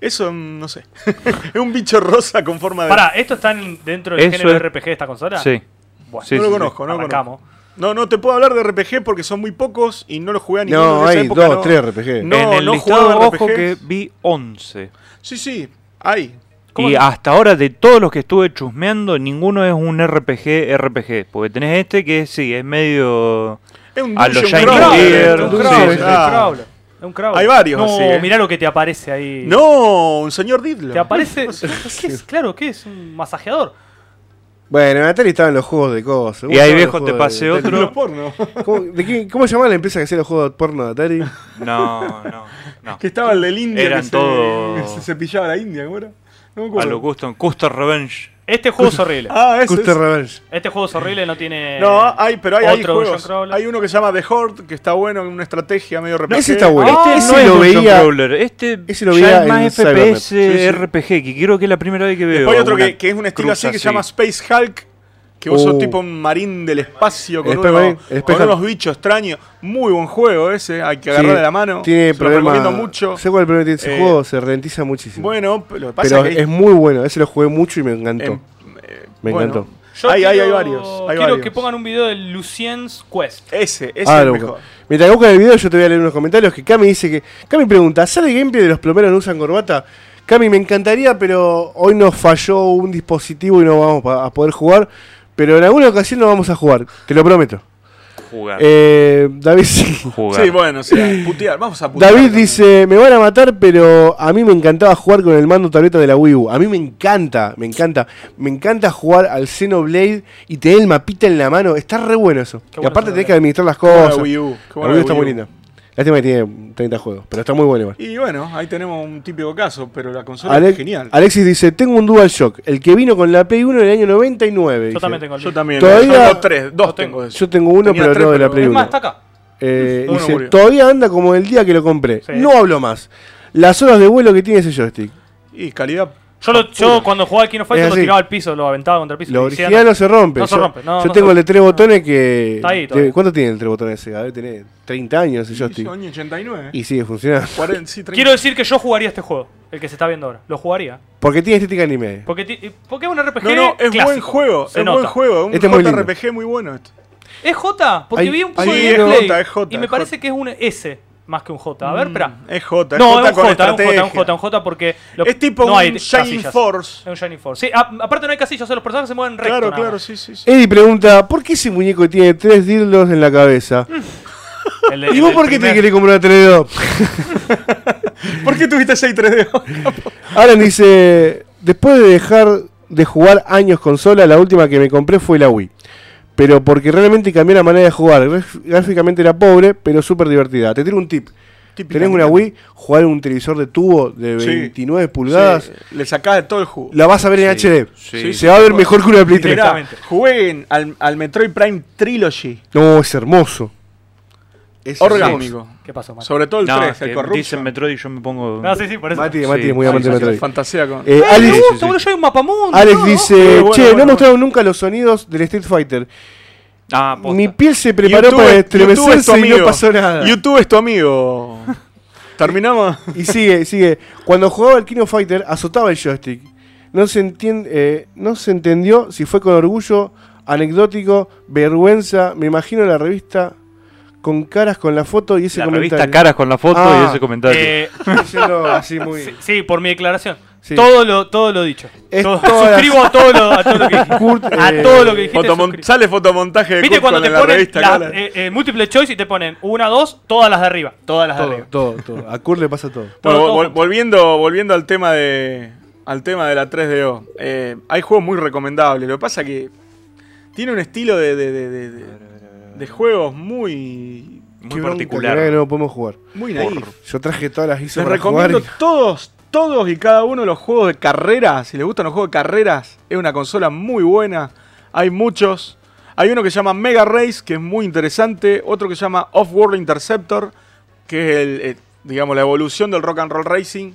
Eso mm, no sé. es un bicho rosa con forma de. Pará, ¿esto está en- dentro del Eso género es- RPG de esta consola? Sí. Bueno, Sí, no sí, lo sí. conozco, no lo conozco. arrancamos. No, no te puedo hablar de RPG porque son muy pocos y no los jugué a ninguno No, en esa hay época, dos, no. tres RPG. No, en el no listado jugaba ojo RPGs. que vi 11. Sí, sí, hay. ¿Cómo Y hasta ahora de todos los que estuve chusmeando, ninguno es un RPG RPG. Porque tenés este que sí, es medio... Es un A los Shiny Gear, un. Hay varios No, así, ¿eh? mirá lo que te aparece ahí. No, un señor Didlo. Te aparece. ¿Qué es? Claro, ¿qué es? Un masajeador. Bueno, en Atari estaban los juegos de cosas. ¿Cómo Y ahí viejo te pasé de- otro. Los porno. ¿Cómo, de qué- ¿Cómo se llamaba la empresa que hacía los juegos de porno de Atari? No, no, no. Que estaba el del India Eran que se, todos- se cepillaba la India, ¿cómo era? No me A lo custom. Custom Revenge. Este juego es horrible. Ah, ese Custer es. Revenge. Este juego es horrible, no tiene. No, hay, pero hay, hay otro juegos. Hay uno que se llama The Horde, que está bueno, una estrategia medio RPG. ese está bueno. Este no es lo veía- Crawler, Este ese lo ya veía es más en FPS Cybernet. Sí, sí. RPG, que creo que es la primera vez que veo. Después hay otro que, que es un estilo así que se llama Space Hulk. Que vos Uh. sos tipo un marín del espacio con, Space con unos bichos extraños. Muy buen juego ese, hay que agarrarle Sí, la mano. Tiene Se lo problemas. recomiendo mucho. ¿Sé cuál es el problema que tiene ese Eh, juego? Se ralentiza muchísimo. Bueno, lo que pasa pero es que es muy bueno. Ese lo jugué mucho y me encantó. em, eh, Me bueno, encantó. Yo hay, hay, quiero- hay varios. Hay quiero varios. que pongan un video de Lucien's Quest. Ese, ese Ah, es lo el mejor. Mientras que buscan el video, yo te voy a leer unos comentarios que Cami dice que. Cami pregunta: ¿sale gameplay de los plomeros no usan corbata? Cami, me encantaría, pero hoy nos falló un dispositivo y no vamos a poder jugar. Pero en alguna ocasión no vamos a jugar, te lo prometo. Jugar. Eh, David, sí. jugar. Sí, bueno, o sea, putear. Vamos a putear. David también. dice, me van a matar, pero a mí me encantaba jugar con el mando tableta de la Wii U. A mí me encanta, me encanta. Me encanta jugar al Xenoblade y tener el mapita en la mano. Está re bueno eso. Qué y bueno aparte tenés que administrar las cosas. Wii U, qué la Wii U está Wii muy linda. Lástima que tiene 30 juegos, pero está muy bueno igual. Y bueno, ahí tenemos un típico caso, pero la consola Ale- es genial. Alexis dice, tengo un DualShock, el que vino con la Play 1 en el año 99. Yo dice. también tengo el Yo también. Todavía- Yo tengo tres, dos Yo tengo. tengo de eso. Yo tengo uno, Tenía pero tres, no de la Play Es 1. más, está acá. Eh, Uno dice, murió. todavía anda como el día que lo compré. Sí. No hablo más. Las horas de vuelo que tiene ese joystick. Y calidad. Yo, lo- yo cuando jugaba al Es Fighters lo tiraba al piso, lo aventaba contra el piso. Lo y decía, original no se rompe. no se rompe, no, yo tengo el de tres botones que. Está ahí. ¿Cuánto tiene el tres botones ese? Debe tener 30 años ese joystick. Año 89. Y sigue funcionando. 40, sí, 30. Quiero decir que yo jugaría este juego, el que se está viendo ahora. Lo jugaría. Porque tiene estética anime. Porque, porque es un RPG No, no, es clásico. buen juego. Se es nota. buen juego. Un Este es muy. JRPG muy bueno. Este. ¿Es J? Porque Hay- vi un poco hay de Sí, es gameplay J, es J, y me parece que es un S. Más que un J. A ver, espera. Mm, Es J, es No, J es un con J, es un J, estrategia. un J, un J porque... lo- Es tipo no un hay Shining casillas. Force. Es un Shining Force. Sí, a- aparte no hay casillas, o sea, los personajes se mueven recto. Claro, nada claro, sí, sí. sí. Eddie pregunta, ¿por qué ese muñeco tiene tres dildos en la cabeza? El de- ¿Y el vos por qué te primer- querés comprar una 3D? ¿Por qué tuviste 6 3D? Alan dice, después de dejar de jugar años consola, la última que me compré fue la Wii. Pero porque realmente cambié la manera de jugar. Gráficamente era pobre, pero súper divertida. Te tiro un tip. Tenés una Wii, jugar en un televisor de tubo de Sí. 29 pulgadas, Sí, le sacás de todo el jugo. la vas a ver en Sí, HD. sí. Se va a ver mejor que una de Play 3. Mirá, Directamente. jueguen al, al Metroid Prime Trilogy. No, es hermoso. Es Orgánico. ¿Qué pasó, Mati? Sobre todo el No, 3, el que Corruption. dicen Metroid y yo me pongo. No, sí, sí, por eso. Mati, Sí, Mati es muy amante de Metroid. Fantasía con... Eh, Eh, Alex, me sí, sí. boludo, yo hay un mapamundo. Alex dice, bueno, che, bueno, no bueno. mostraron nunca los sonidos del Street Fighter. Ah, posta. Mi piel se preparó YouTube- para estremecerse y no pasó nada. YouTube es tu amigo. Terminamos. Y sigue, sigue. Cuando jugaba el King of Fighter, azotaba el joystick. No se, entiende, eh, no se entendió si fue con orgullo, anecdótico, vergüenza. Me imagino la revista con caras con la foto y ese la comentario. revista Caras con la foto Ah, y ese comentario. Eh, Diciendo así muy... sí, sí, por mi declaración. Sí. Todo, lo, todo lo dicho. Es Todo- las- suscribo a todo, lo, a todo lo que dijiste. Kurt, a eh, todo lo que dijiste. Fotomon- suscribo. sale fotomontaje de ¿Viste Kurt cuando te la ponen revista la- Cara? eh, eh, multiple choice y te ponen una, dos, todas las de arriba? Todas las de arriba. todo, todo. A Kurt le pasa todo. Bueno, todo vol- junto. volviendo, volviendo al tema de al tema de la 3DO. eh, hay juegos muy recomendables. Lo que pasa que tiene un estilo de, de, de, de- de- juegos muy Muy particular. que no podemos jugar. muy naif. Yo traje todas las ISO Les para jugar. recomiendo y- todos, todos y cada uno de los juegos de carreras. Si les gustan los juegos de carreras, es una consola muy buena. Hay muchos. Hay uno que se llama Mega Race, que es muy interesante. Otro que se llama Off-World Interceptor, que es el, eh, digamos, la evolución del Rock and Roll Racing.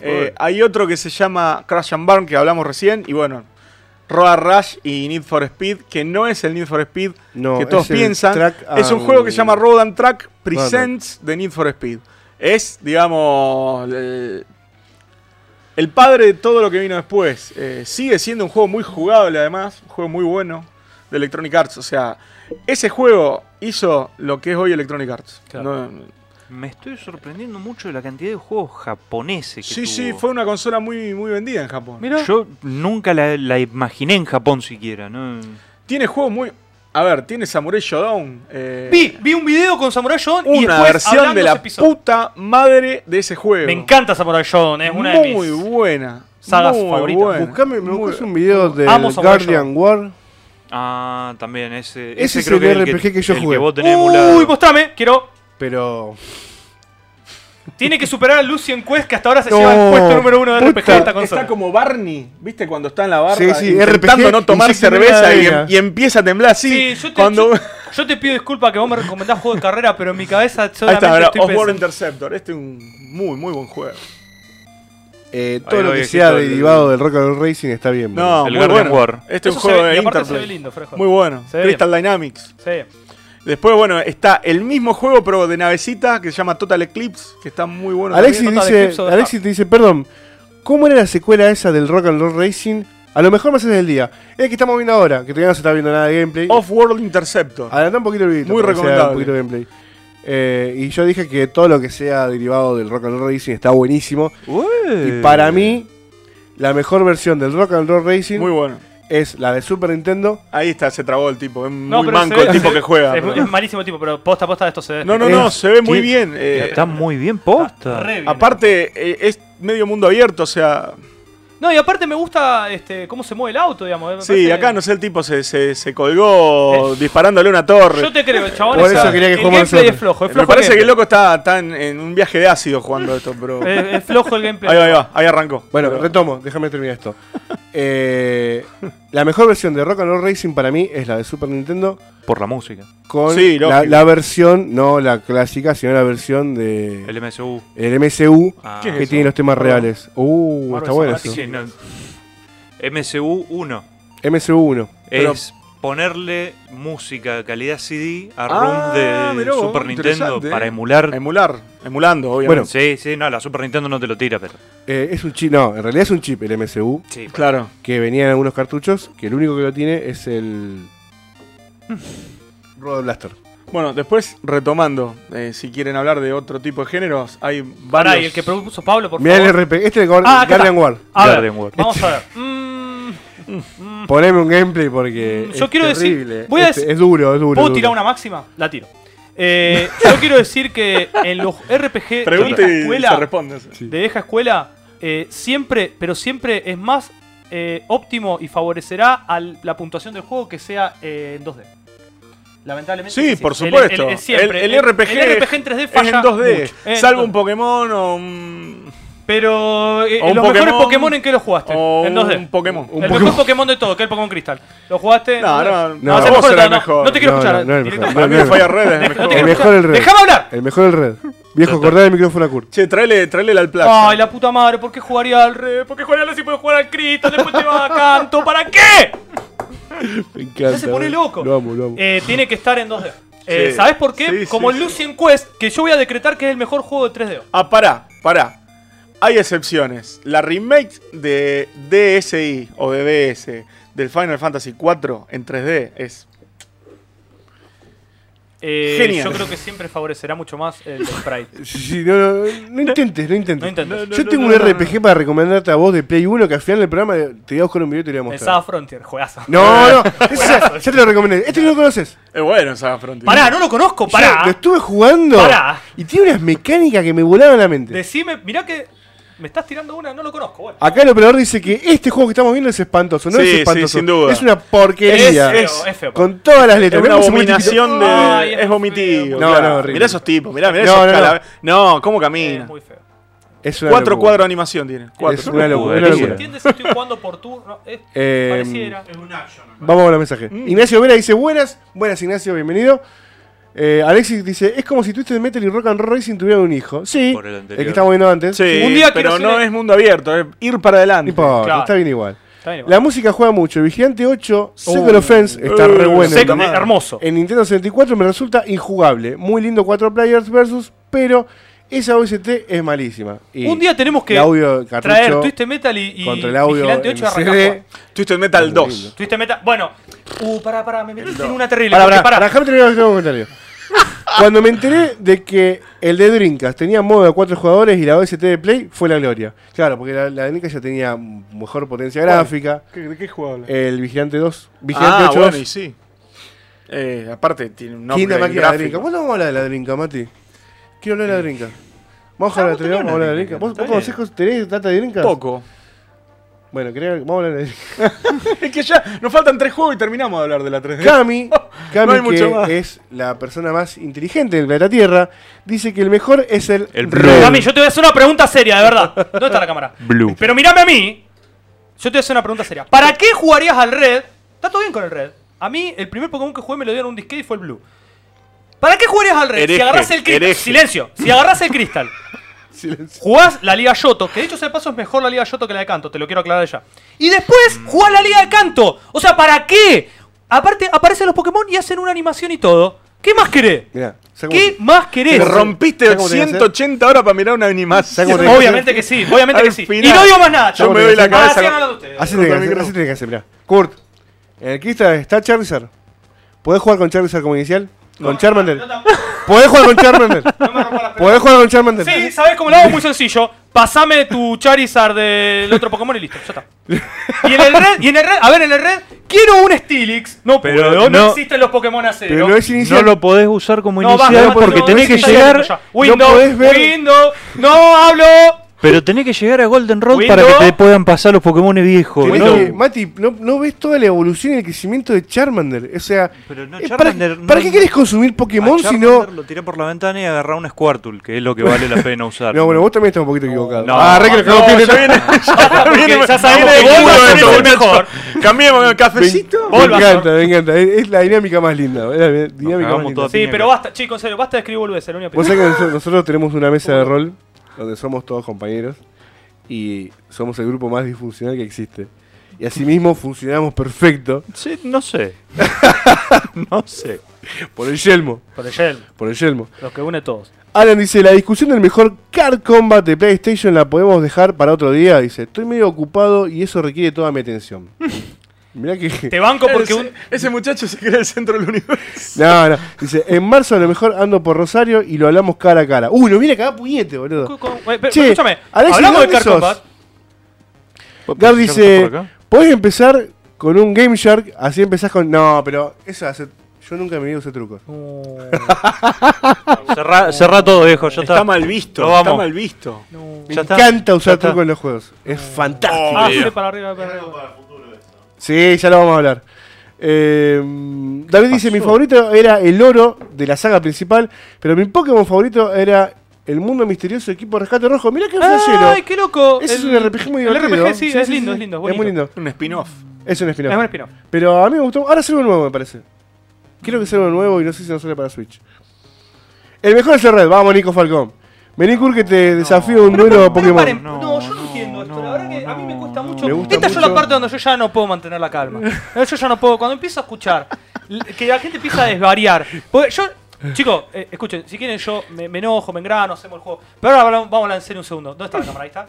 Eh, hay otro que se llama Crash and Burn, que hablamos recién. Y bueno, Road Rush y Need for Speed, que no es el Need for Speed No, que todos es piensan. Track Es un juego que se llama Road and Track Track. Presents de Need for Speed. Es, digamos, el, el padre de todo lo que vino después. Eh, sigue siendo un juego muy jugable, además, un juego muy bueno de Electronic Arts. O sea, ese juego hizo lo que es hoy Electronic Arts. Claro. No- Me estoy sorprendiendo mucho de la cantidad de juegos japoneses que sí, sí, fue una consola muy, muy vendida en Japón. Mira. Yo nunca la, la imaginé en Japón siquiera, ¿no? Tiene juegos muy... A ver, tiene Samurai Shodown. eh, Vi, vi un video con Samurai Shodown y una después versión de la episodio. puta madre de ese juego. Me encanta Samurai Shodown, es una muy de mis... buena. sagas muy favoritas. buena. Buscame, me buscas un video de Guardian War. Ah, también ese. Ese es creo el que es RPG que yo el jugué. que vos tenés emulado. Uy, mostrame, quiero... Pero. Tiene que superar a Lucian Quest, que hasta ahora se No, lleva el puesto número uno de puta. RPG de esta consola. Está como Barney, ¿viste? Cuando está en la barra Sí, sí, intentando RPG, no tomar cerveza y, em- y empieza a temblar así. Sí, yo te, cuando... yo, yo te pido disculpas que vos me recomendás juego de carrera, pero en mi cabeza Ahí solamente está, mirá, estoy. Interceptor. Este es un muy, muy buen juego. eh, Ahí todo lo lo que sea derivado del Rock and Roll Racing está bien. No, El muy Guardian bueno. War. Este es un se juego ve- de se Interplay. ve lindo. Muy bueno. Se ve Crystal Dynamics. Sí. Después, bueno, está el mismo juego, pero de navecita, que se llama Total Eclipse, que está muy bueno. Alexis también. Dice, Eclipse Alexis te dice, perdón, ¿cómo era la secuela esa del Rock and Roll Racing? A lo mejor me haces el día. Es que estamos viendo ahora, que todavía no se está viendo nada de gameplay. Off-World Interceptor. Adelanta un poquito el video. Muy recomendable. Un poquito de gameplay. Eh, y yo dije que todo lo que sea derivado del Rock and Roll Racing está buenísimo. Y para mí, la mejor versión del Rock and Roll Racing Muy bueno. Es la de Super Nintendo. Ahí está, se trabó el tipo. Es No, muy manco el tipo que juega. Es, malísimo tipo, pero posta posta esto se ve. No, no, no, Es- se ve muy bien. eh, Está muy bien posta. Bien. aparte, eh, es medio mundo abierto, o sea. No, y aparte me gusta este cómo se mueve el auto, digamos. me Sí, parece- acá no sé, el tipo se, se, se colgó disparándole una torre. Yo te creo, el chabón Por es- eso quería que el juguemos gameplay nosotros. es flojo, es Me parece que el loco está, está en, en un viaje de ácido jugando esto, pero. ahí Es, es flojo el gameplay. va, ahí va, ahí arrancó. Bueno, Pero- retomo, déjame terminar esto. Eh, la mejor versión de Rock and Roll Racing para mí es la de Super Nintendo Por la música. con Sí, la, la versión, no la clásica, sino la versión de El MSU. el MSU Ah, ¿Qué es que tiene los temas reales. Uh, Marvel está bueno eso. No. MSU 1 MSU 1. Pero- es ponerle música calidad CD a Ah, ROM de mirá Super Nintendo para emular. Emular, emulando, obviamente. Sí, sí, no, la Super Nintendo no te lo tira, pero. Eh, es un chip, no, en realidad es un chip el MSU Sí, claro. que venía en algunos cartuchos, que el único que lo tiene es el Road Blaster. Bueno, después, retomando, eh, si quieren hablar de otro tipo de géneros, hay Pará, varios. y el que propuso Pablo, por Mirá el favor. RPG. Este es el Ah, acá Guardian está. War. A ver, Guardian War. vamos a ver. Mm, mm, Poneme un gameplay porque. Mm, yo es quiero decir- terrible. voy a Este- decir- es duro, es duro. ¿Puedo duro. tirar una máxima? La tiro. Eh, yo quiero decir que en los RPG de vieja y escuela, se responde. Sí. de vieja escuela eh, siempre, pero siempre es más eh, óptimo y favorecerá a la puntuación del juego que sea eh, en 2D. Lamentablemente. Sí, es por supuesto. el- el- siempre. El, el RPG, el RPG en 3D es falla en 2D. mucho. Eh, salvo no. un Pokémon o un, Pero eh, O un los mejores Pokémon, Pokémon en qué los jugaste? o en 2D. un Pokémon. Un el Pokémon. mejor Pokémon de todo, que es el Pokémon Crystal. ¿Lo jugaste? No, no, No, es el vos mejor no. mejor. No te quiero No, escuchar. no, no, el directo. mejor. No, el no. Fire Red es el No te mejor. El quiero mejor escuchar. el red. ¡Déjame hablar! El mejor el red. Viejo, acordá el micrófono a Kurt. Che, tráele, tráele al plaza. Ay, la puta madre, ¿por qué jugaría al Red? ¿Por qué jugaría al si puede jugar al Crystal? Después te va a canto. ¿Para qué? Me encanta. Ya se pone loco. Lo amo, lo amo. Eh, tiene que estar en 2D. Eh, Sí. ¿Sabes por qué? Sí, Como sí, el sí. Lucian Quest, que yo voy a decretar que es el mejor juego de 3D. Ah, pará, pará. Hay excepciones. La remake de DSi o de DS del Final Fantasy 4 en 3D es. Eh, Genial. Yo creo que siempre favorecerá mucho más el de Sprite. Sí, sí, no, no, no intentes, no intentes. No intentes. Yo tengo un RPG para recomendarte a vos de Play 1 que al final del programa te voy a buscar un video y te lo voy a El mostrar. Saga Frontier, juegazo. No, no, ya, ya te lo recomendé. Este no lo conoces. Es bueno esa Frontier. Pará, no lo conozco, Yo pará. lo estuve jugando Pará. y tiene unas mecánicas que me volaban la mente. Decime, mirá que me estás tirando una, no lo conozco. Bueno. Acá el operador dice que este juego que estamos viendo es espantoso. No Sí, es sí, espantoso. sin duda. Es una porquería. Es es- feo, es feo. con todas las Es letras. una cómo se abominación de. Ay, es es vomitivo. feo. No, claro. no, horrible. Mirá esos tipos, mirá, mirá No, esos no, no. ¿cómo Es camina? muy feo. Es una Cuatro locura. cuadros de animación tiene. Cuatro. Es una locura. jugué, una sí. ¿Se locura. entiende si estoy jugando por turno? Es, Eh, pareciera. Vamos con el mensaje. Mm. Ignacio Vera dice: Buenas, buenas Ignacio, bienvenido. Eh, Alexis dice: Es como si Twisted Metal y Rock and Roll Racing tuvieran un hijo. Sí, Por el que estamos viendo antes. Sí, Un día pero quiero no es mundo abierto, es ir para adelante. importa, Claro. está bien igual. Está bien, La música juega mucho. Vigilante 8, Second Uh, Offense, está uh, re bueno. Hermoso. En Nintendo 64 me resulta injugable. Muy lindo 4 players versus, pero esa OST es malísima. Y Un día tenemos que el audio traer Twisted Metal y, y contra el audio Vigilante en 8 y arrancar. CD. jugar. Twisted Metal Muy 2. lindo. Twisted Metal. Bueno, uh, pará, pará, me metiste en una terrible. Pará, pará, pará. pará, déjame terminar este comentario. Cuando me enteré de que el de Dreamcast tenía modo de 4 jugadores y la OST de Play, fue la gloria. Claro, porque la, la de Dreamcast ya tenía mejor potencia gráfica. ¿Qué- ¿De qué juego hablas? El Vigilante 2, Vigilante Ah, 8 bueno, y sí. Eh, aparte tiene un nombre ¿Quién la máquina de la. Dreamcast? ¿Cuándo vamos a hablar de la Dreamcast, Mati? Quiero hablar de la Dreamcast. Vamos a hablar de la Vamos a hablar de la Dreamcast. ¿Vos, cosas- tenés data de Dreamcast? Poco. Bueno, quería- vamos a hablar de la Es que ya nos faltan tres juegos y terminamos de hablar de la 3D. Cami, Cami No que más. es la persona más inteligente del planeta Tierra, dice que el mejor es el, El Red. Blue. Mami, yo te voy a hacer una pregunta seria, de verdad. ¿Dónde está la cámara? Blue. Pero mirame a mí. Yo te voy a hacer una pregunta seria. ¿Para qué jugarías al Red? Está todo bien con el Red. A mí, el primer Pokémon que jugué me lo dieron un disquete y fue el Blue. ¿Para qué jugarías al Red? si agarras el cristal. Silencio. Si agarras el cristal. Silencio. Jugás la Liga Yoto, que de hecho, de paso es mejor la Liga Yoto que la de Canto, te lo quiero aclarar ya. Y después jugás la Liga de Canto. O sea, ¿para qué? Aparte, aparecen los Pokémon y hacen una animación y todo. ¿Qué más querés? Mirá, ¿sabes ¿Qué más querés? Te rompiste ¿Sabes cómo tenés que 180 horas para mirar una animación. ¿Sabes cómo tenés que Obviamente que sí, obviamente que sí. final, y no digo más nada. yo me doy la cabeza. Así tiene que hacer, micrófono. así tiene que hacer, mirá. Kurt, en el Crystal está Charizard. ¿Podés jugar con Charizard como inicial? Con Charmander. No, no, ¿Podés jugar con Charmander? no. ¿Podés jugar con Charmander? Sí, ¿sabes cómo lo hago? Muy sencillo. Pasame tu Charizard del otro Pokémon y listo, ya está. Y en el red, y en el red, a ver, en el red, quiero un Steelix. No Pero puedo, no, no- existen los Pokémon a cero. Pero no es No inicial. lo podés usar como No, inicial basta, porque no, tenés no, que llegar. ya. Window, podés ver- Window, no hablo. Pero tenés que llegar a Golden Road para que te puedan pasar los Pokémon viejos. ¿no? que- Mati, ¿no, ¿no ves toda la evolución y el crecimiento de Charmander? O sea, Pero no, eh, ¿para, Charmander no- ¿para qué querés consumir Pokémon si no...? Charmander lo tiré por la ventana y agarrá un Squirtle, que es lo que vale la pena usar. No, bueno, vos también estás un poquito equivocado. no, ah, que No, ya Pino. viene, ya Porque viene, ya sabemos que culo es el mejor. Cambiemos el cafecito. Me Bulbasaur. encanta, me encanta. Es, es la dinámica más linda. La dinámica más linda. Sí, pero basta, chicos, en serio, basta de escribir boludeces, Vos sabés que nosotros tenemos una mesa de rol donde somos todos compañeros y somos el grupo más disfuncional que existe. Y asimismo funcionamos perfecto Sí, no sé. no sé. por el yelmo. Por el Shell, Por el yelmo. los que une todos. Alan dice, la discusión del mejor Card Combat de PlayStation la podemos dejar para otro día. Dice, estoy medio ocupado y eso requiere toda mi atención. Mirá que. Te banco porque ese, un. ese muchacho se cree el centro del universo. No, no. Dice, en marzo a lo mejor ando por Rosario y lo hablamos cara a cara. Uy, nos viene a cagar puñete, boludo. cu- cu- eh, pero- Che, escúchame, Alexis, hablamos de ¿dónde Car sos? Combat. Gab ¿Ya dice, podés empezar con un Game Shark, así empezás con... No, pero eso hace... Yo nunca me he ido ese truco. Cerrá, cerrá todo, viejo. Ya está. Está mal visto, Lo está vamos. mal visto. no. Me Ya está, encanta ya usar está. trucos en los juegos. Es fantástico. Ah, sí, para arriba, para arriba. Sí, ya lo vamos a hablar. Eh, David dice, mi favorito era el oro de la saga principal, pero mi Pokémon favorito era el mundo misterioso equipo Rescate Rojo. Mirá qué flashero. ¡Ay, qué loco! Ese es El- un RPG muy El divertido. RPG sí, es lindo, es lindo, es Es muy lindo. Un spin-off. Es un Es spin-off. un spin-off. Pero a mí me gustó. Ahora sale uno nuevo, me parece. Quiero que sea uno nuevo y no sé si no sale para Switch. El mejor es el Red. Vamos, Nico Falcón. Vení, Kur, que te desafío un duelo pero, Pokémon. paren, No, no, yo no entiendo esto. no, la verdad que a mí me cuesta mucho. Me gusta Esta es la parte donde yo ya no puedo mantener la calma. Yo ya no puedo. Cuando empiezo a escuchar l- que la gente empieza a desvariar. Porque yo. Chicos, eh, escuchen, si quieren yo me, me enojo, me engrano, hacemos el juego. Pero ahora hablamos- vamos a hablar en serio un segundo. ¿Dónde está la cámara? Ahí está.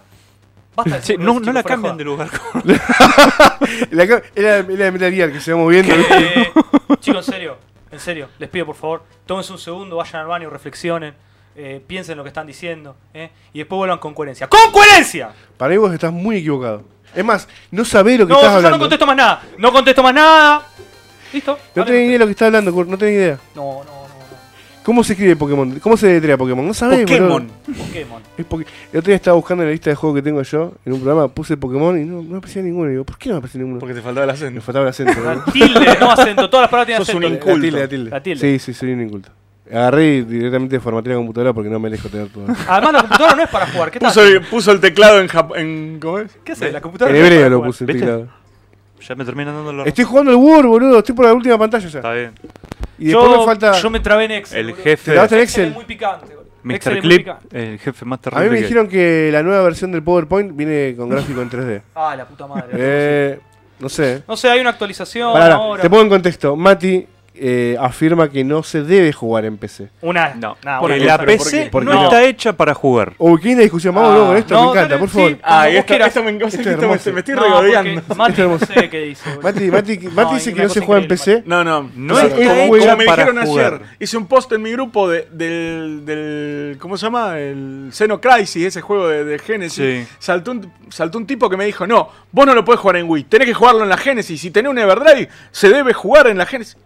Basta de Sí, decir no, la cambian de lugar. La ca- era, era de Metal Gear que se va moviendo. Eh, chicos, en serio, en serio, les pido por favor, tómense un segundo, vayan al baño, reflexionen, eh, piensen lo que están diciendo, eh, y después vuelvan con coherencia. ¡Con coherencia! Para mí vos estás muy equivocado. Es más, no sabés lo que No, yo estás ya no hablando. contesto más nada, no contesto más nada. ¿Listo? No tenés idea de lo que estás hablando, Kurt. No tenés idea. No, no, no, ¿Cómo se escribe Pokémon? ¿Cómo se deletrea Pokémon? No sabés, Pokémon. boludo. no. Pokémon. Es porque el otro día estaba buscando en la lista de juegos que tengo yo, en un programa, puse Pokémon y no, no me aparecía ninguno. Y digo, ¿por qué no me aparecía ninguno? Porque te faltaba el Me acento. faltaba el acento. La tilde, no acento, todas las palabras tienen Sos un acento. inculto. La tilde, la tilde. La tilde. Sí, sí, soy un inculto. Agarré directamente formateé la computadora porque no me dejo tener todo. Además, la computadora no es para jugar. ¿Qué tal? Puso el, puso el teclado en, Jap- en ¿Cómo es? ¿Qué haces? La computadora En no hebreo lo jugar. puse el ¿Viste? teclado. Ya me terminan dando los. Estoy jugando el Word, boludo. Estoy por la última pantalla ya. Está bien. Y después me falta. yo me trabé en Excel. El boludo. jefe- ¿Te en Excel es Excel? muy picante. boludo. Excel Mr. es muy Clip, picante. el jefe más A terrible. mí me dijeron que la nueva versión del PowerPoint viene con gráfico en 3D. Ah, la puta madre. Eh, no sé. No sé, hay una actualización Pará, ahora. te pongo en contexto. Mati eh, afirma que no se debe jugar en PC. Una. No, Nah, Porque la pero ¿por PC? ¿Por no no? está hecha para jugar. Uy, ¿qué linda discusión? Vamos Ah, luego con esto, no, me encanta, por sí. favor. Como Ah, vos esto, esto me, Esto es esto me, estoy No, regodeando. Mati es no sé qué dice. Mati, Mati, Mati No, dice que no se juega en PC. No, no. No está como, me dijeron ayer, hice un post en mi grupo de, del, del. ¿Cómo se llama? El Xenocrisis, ese juego de, Genesis. Sí. Saltó, un, saltó un tipo que me dijo: No, vos no lo podés jugar en Wii, tenés que jugarlo en la Genesis. Si tenés un Everdrive, se debe jugar en la Genesis.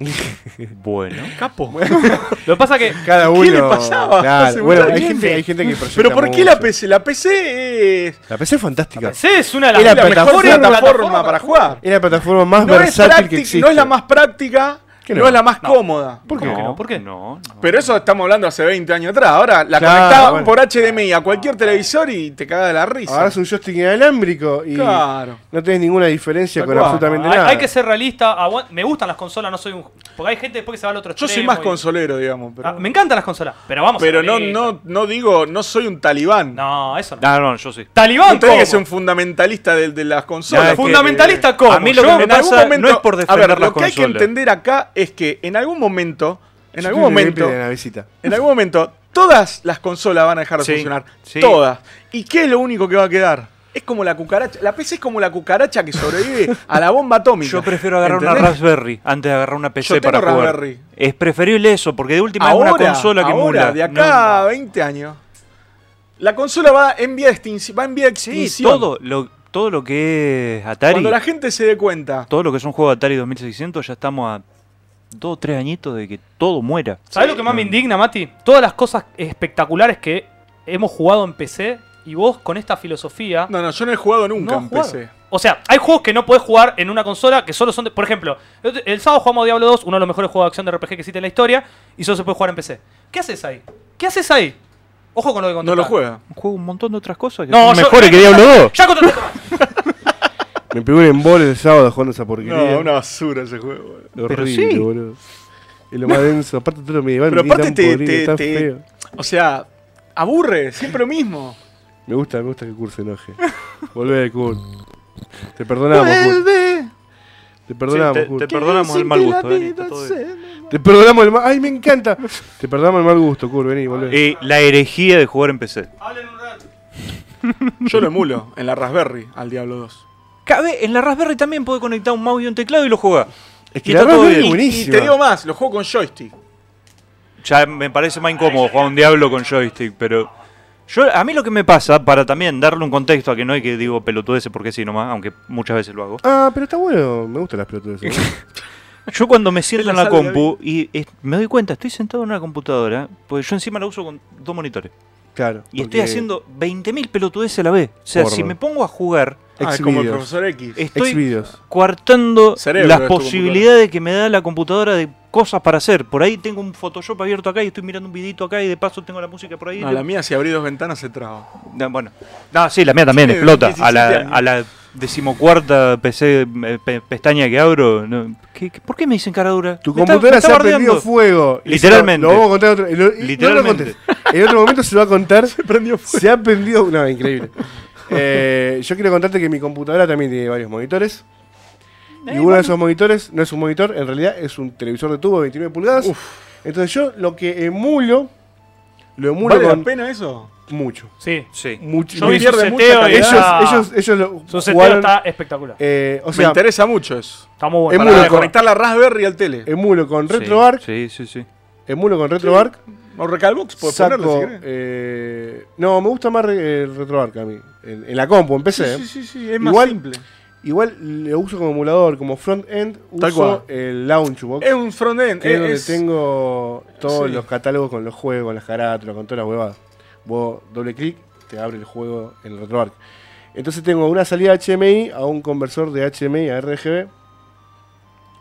Bueno. Capo. Lo que pasa que. Cada uno. ¿Qué le pasaba? Claro, bueno, hay gente, hay gente que Pero ¿por qué la mucho. PC? La PC es La PC es fantástica. Sí, es una de las la mejor plataforma- plataforma para jugar. Es la plataforma más No versátil que existe. no es la más práctica, ¿Qué no? no? es la más cómoda. ¿Por qué? ¿Cómo que no, no? ¿Por qué? No, no. Pero eso estamos hablando hace 20 años atrás. Ahora la Claro, conectaba bueno. por HDMI a cualquier televisor y te caga de la risa. Ahora es un joystick inalámbrico y Claro. no tenés ninguna diferencia con absolutamente hay, nada. hay que ser realista. aguan- Me gustan las consolas, no soy un. Porque hay gente después que se va al otro Yo soy más y- consolero, digamos. Pero, Ah, me encantan las consolas, pero vamos a pero ser no, no, no digo, no soy un talibán. No, No, eso no. No, no, yo sí. Talibán, tenés que ¿cómo? ser un fundamentalista de, de las No, consolas. es que- Fundamentalista, ¿cómo? A mí lo Yo- que me pasa momento, no es por a defender ver, la lo que hay que entender acá es que en algún momento, en algún momento, en algún momento, todas las consolas van a dejar de Sí, funcionar. sí. Todas. ¿Y qué es lo único que va a quedar? Es como la cucaracha. La PC es como la cucaracha que sobrevive a la bomba atómica. Yo prefiero agarrar una. Raspberry antes de agarrar una PC Yo tengo para jugar. Raspberry. Es preferible eso, porque de última Ahora, es una consola que ahora, emula. de acá a 20 años, la consola va en vía de extinción. Va en vía de No. Sí, extinción. todo lo, todo lo que es Atari, Cuando la gente se dé cuenta. todo lo que son juegos de Atari 2600, ya estamos a dos o tres añitos de que todo muera. ¿Sabes lo que más me indigna, Mati? Todas las cosas espectaculares que hemos jugado en PC y vos con esta filosofía. No, no, yo no he jugado nunca no en jugado. PC. O sea, hay juegos que no podés jugar en una consola que solo son de. Por ejemplo, el el sábado jugamos Diablo 2, uno de los mejores juegos de acción de RPG que existe en la historia, y solo se puede jugar en PC. ¿Qué haces ahí? ¿Qué haces ahí? Ojo con lo que No contestás. lo juega. Juego un montón de otras cosas que No, son yo- mejores que Diablo 2. Ya más. Me pegó un embole el sábado jugando esa porquería. No, una basura ese juego. boludo. Horrible, sí. boludo. Es lo más denso. Aparte todo lo medieval. Pero aparte te- podrido, te- te- feo. O sea, aburre, siempre lo mismo. Me gusta, me gusta que Kurt se enoje. Volvé, Kurt. Te perdonamos, Kurt. Te perdonamos, Sí, te- Kurt. te perdonamos el mal gusto, está todo Te perdonamos el mal... ¡Ay, me encanta! Te perdonamos el mal gusto, Kurt. Vení, volvé. Y la herejía de jugar en PC. Hablen un rato. Yo lo emulo en la Raspberry al Diablo 2. Cabe, en la Raspberry también puede conectar un mouse y un teclado y lo juega. Es que Y la está todo Raspberry bien. es Y buenísima. te digo más, lo juego con joystick. Ya me parece más incómodo jugar un Diablo con joystick, pero. Yo, a mí lo que me pasa, para también darle un contexto a que no hay que digo pelotudeces porque sí nomás, aunque muchas veces lo hago. Ah, pero está bueno. Me gustan las pelotas. Yo cuando me siento en la compu y es- me doy cuenta, estoy sentado en una computadora, porque yo encima la uso con dos monitores. claro. Y estoy porque haciendo 20.000 pelotudeces a la vez. O sea, Porno. si me pongo a jugar, Ah, como el profesor X. estoy Xvideos. coartando Cerebro las tu posibilidades que me da la computadora de cosas para hacer. Por ahí tengo un Photoshop abierto acá y estoy mirando un videito acá y de paso tengo la música por ahí. No, la mía si abrí dos ventanas se traba. No, bueno. No, sí, la mía también Tiene explota. 17 A la, años. a la decimocuarta PC, eh, pe- pestaña que abro. no, ¿qué- qué- por qué me dicen cara dura? Tu Me está- computadora me está se ha bardeando. prendido fuego. Y Literalmente. Lo, lo vamos a contar en otro, en lo- y no lo Literalmente. contes. En otro momento se lo va a contar. se prendió Se ha prendido. No, increíble. Eh, yo quiero contarte que mi computadora también tiene varios monitores. Eh, Y uno de esos monitores no es un monitor, en realidad es un televisor de tubo de 29 pulgadas. Entonces yo lo que emulo, lo emulo ¿Vale con la pena eso? mucho. Sí. Sí. mucho Yo vi su seteo y ellos, está- ellos, ellos lo Su seteo jugaron, está espectacular. eh, o Me sea, interesa mucho eso. Está muy bueno. Emulo Para con- conectar la Raspberry al tele. emulo con Sí, RetroArch, Sí, sí, sí. emulo con RetroArch, O Recalbox, puedes ponerle si eh, no, me gusta más eh, RetroArch a mí, en, en la compu, en PC. Sí, sí, sí, es más Igual- simple. Igual lo uso como emulador, como front-end, uso cual. el Launchbox. Es un frontend. que es es- donde es- tengo todos sí. los catálogos con los juegos, con las carátulas, con todas las huevadas. Vos doble clic, te abre el juego en el RetroArch. Entonces tengo una salida HMI a un conversor de HMI a RGB.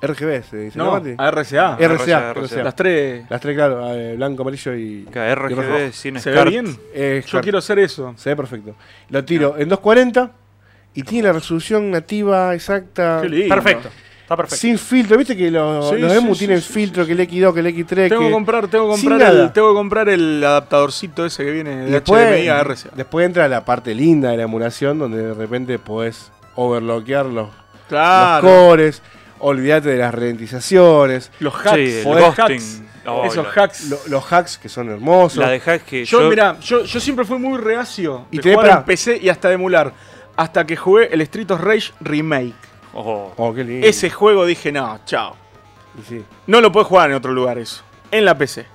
RGB se dice, ¿no? No, Mati? a RCA. RCA, RCA. RCA. Las tres. Las tres, claro, eh, blanco, amarillo y. Acá, y rojo. RGB sin ¿Se ve bien? Eh, Yo quiero hacer eso. Se ve perfecto. Lo tiro en 240 y tiene la resolución nativa exacta. Qué lindo. Perfecto. Está perfecto. Sin filtro, viste que los, Sí, los sí, EMU sí, tienen sí, filtro, sí, que el X2, que el X3. Tengo que... que comprar, tengo que comprar el, tengo que comprar el adaptadorcito ese que viene de después, HDMI a RCA. después entra la parte linda de la emulación donde de repente podés overlockear los, los Claro. cores, olvídate de las ralentizaciones, Los hacks. Sí, el hacks. Oh, Esos hacks. lo- los hacks que son hermosos. La de hacks que yo, yo, mira, yo, yo siempre fui muy reacio Y de tenés jugar para- en PC y hasta de emular. Hasta que jugué el Street of Rage Remake. Oh, Oh, qué lindo. Ese juego dije, no, chao. Y sí. No lo puedes jugar en otro lugar eso. En la PC.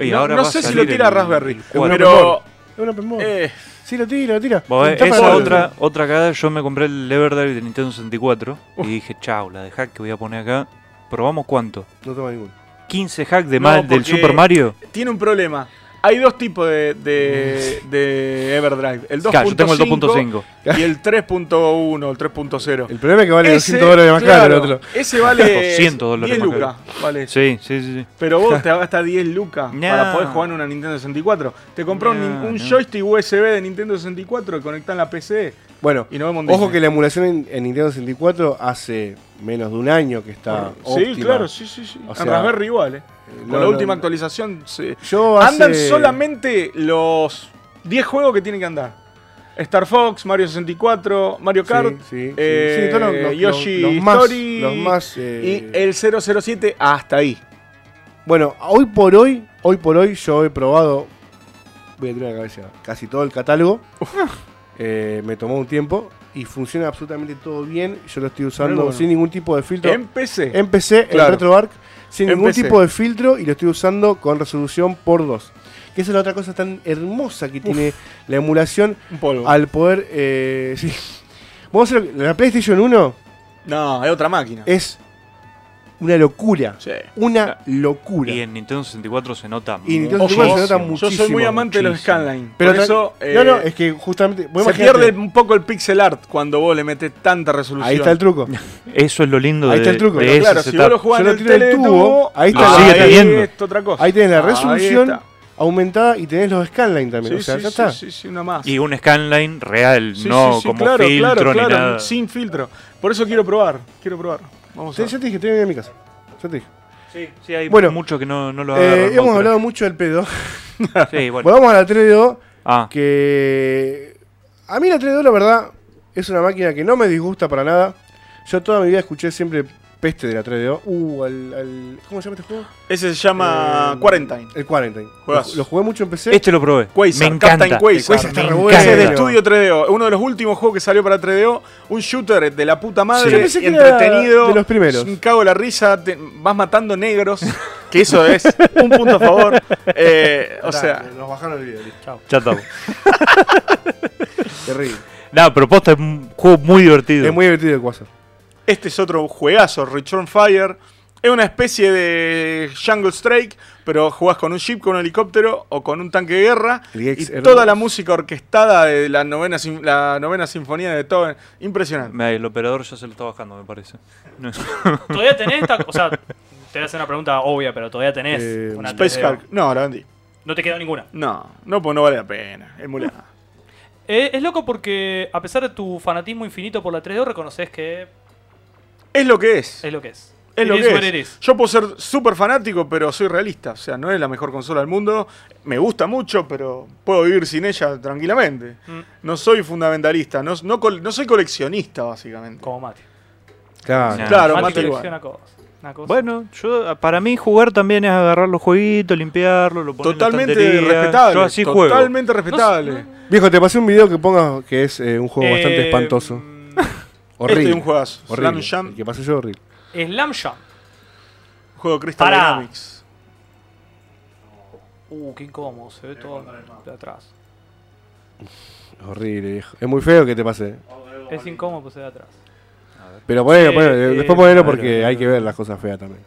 y no ahora sé si lo tira el- Raspberry. Pero. Es una eh, Sí, lo tira, lo tira. Está esa para- otra, otra cagada, yo me compré el Everdrive de Nintendo 64 y dije, chau, la de hack que voy a poner acá. ¿Probamos cuánto? No toma ninguno. ¿15 hacks de No, más del Super Mario? tiene un problema. Hay dos tipos de, de, de Everdrive. El 2.5 Claro, yo tengo el 2.5. y el 3.1, el 3.0. El problema es que vale Ese, 200 dólares más caro claro, el otro. Ese vale 200 dólares 10 más lucas. Vale. Sí, sí, sí. sí. Pero vos te gastas 10 lucas No. para poder jugar en una Nintendo 64. Te compró un, No, un no. joystick USB de Nintendo 64 y conectás en la PC. Bueno, Y vemos en ojo Disney. que la emulación en, en Nintendo 64 hace menos de un año que está Sí, claro, sí, sí, sí. O en sea, Raspberry igual, eh. Con no, la última no. actualización se- Yo andan hace- solamente los 10 juegos que tienen que andar. Star Fox, Mario 64, Mario Kart, sí, sí, eh, sí, todos los- los- Yoshi los Story más, eh, y el 007 hasta ahí. Bueno, hoy por hoy, hoy por hoy yo he probado, voy a tirar la cabeza, casi todo el catálogo. Eh, me tomó un tiempo y funciona absolutamente todo bien. Yo lo estoy usando bueno. sin ningún tipo de filtro. En PC, Claro. en RetroArch, sin ningún PC. tipo de filtro y lo estoy usando con resolución por 2. Que esa es la otra cosa tan hermosa que tiene la emulación un polvo. al poder... eh, sí. Vamos a hacer, la PlayStation 1 No, es otra máquina. es una locura. Sí. Una locura. Y en Nintendo 64 se nota Y Nintendo Ojo, 64 se nota yo muchísimo. soy muy amante de los muchísimo. scanline. Pero por eso eh, no, no, es que justamente. vos se pierde un poco el pixel art cuando vos le metés tanta resolución. Ahí está el truco. Eso es lo lindo Ahí de, está el truco. Claro, si vos lo jugás Yo en el tele tubo, tubo, ahí está sigue ahí teniendo. es otra cosa. Ahí tenés la Ahí resolución aumentada y tenés los scanline también. Sí, o sea, sí, ya está. sí, sí, una más. Y un scanline real, Sí, no sí, sí, como claro, filtro claro, ni claro, nada. Sin filtro. Por eso quiero probar. Quiero probar. Vamos a Sí, ver. ya te dije, te voy a mi casa. Ya te dije. Sí, sí, hay Bueno, mucho que no, no lo Eh, hemos pero- hablado mucho del pedo. Sí, bueno. Volvamos a la 3DO. Ah, Que. A mí la 3DO, la verdad, es una máquina que no me disgusta para nada. Yo toda mi vida escuché siempre peste de la 3DO. Uh, al, al- ¿Cómo se llama este juego? Ese se llama Eh, Quarantine. El Quarantine. Lo, Juegazo. lo jugué mucho en PC. Este lo probé. Quasar, me encanta. Captain Quasar. El Quasar está Me re encanta. bueno. Ese es de estudio 3DO. Uno de los últimos juegos que salió para 3DO. Un shooter de la puta madre. Yo pensé que era entretenido. de los primeros. Un cago de la risa. te- vas matando negros. Que eso es un punto a favor. Eh, o Pará, sea, Nos bajaron el video. listo. Chao. Ya estamos. Terrible. Nada, pero posta es un juego muy divertido. Es muy divertido el Quasar. Este es otro juegazo, Return Fire. Es una especie de Jungle Strike, pero jugás con un jeep, con un helicóptero o con un tanque de guerra. Y toda la música orquestada de la novena, sim- la novena sinfonía de Beethoven. Impresionante. Mira, El operador ya se lo está bajando, me parece. No. ¿Todavía tenés esta? O sea, te voy a hacer una pregunta obvia, pero todavía tenés Eh, una Space 3DO. Hulk. No, la vendí. No te queda ninguna. No, no, pues no vale la pena. Emulada. Eh, es loco porque, a pesar de tu fanatismo infinito por la 3DO, reconoces que es lo que es. es lo que es. Es It lo is que what es. it is. Yo puedo ser súper fanático, pero soy realista. O sea, no es la mejor consola del mundo. Me gusta mucho, pero puedo vivir sin ella tranquilamente. Mm, No soy fundamentalista, no, no, col- no soy coleccionista, básicamente. como Mati. Claro. Nah. Claro, igual. cosas. Una cosa. Bueno, yo para mí jugar también es agarrar los jueguitos, limpiarlos, lo poner Totalmente en la estantería. respetable. Yo así juego. totalmente respetable. No Viejo, te pasé un video que pongas que es eh, un juego bastante Eh, espantoso. Este Horrible. es un juegazo. Horrible. Slam Jam, El que pasé yo horrible. Slam Jam. juego Crystal Pará. Dynamics. Uh, qué incómodo. Se ve todo de atrás. Horrible, viejo. Es muy feo que te pase. Es incómodo, pues se ve de atrás. Pero ponelo, Eh, ponelo. eh, Después ponelo porque hay que ver las cosas feas también.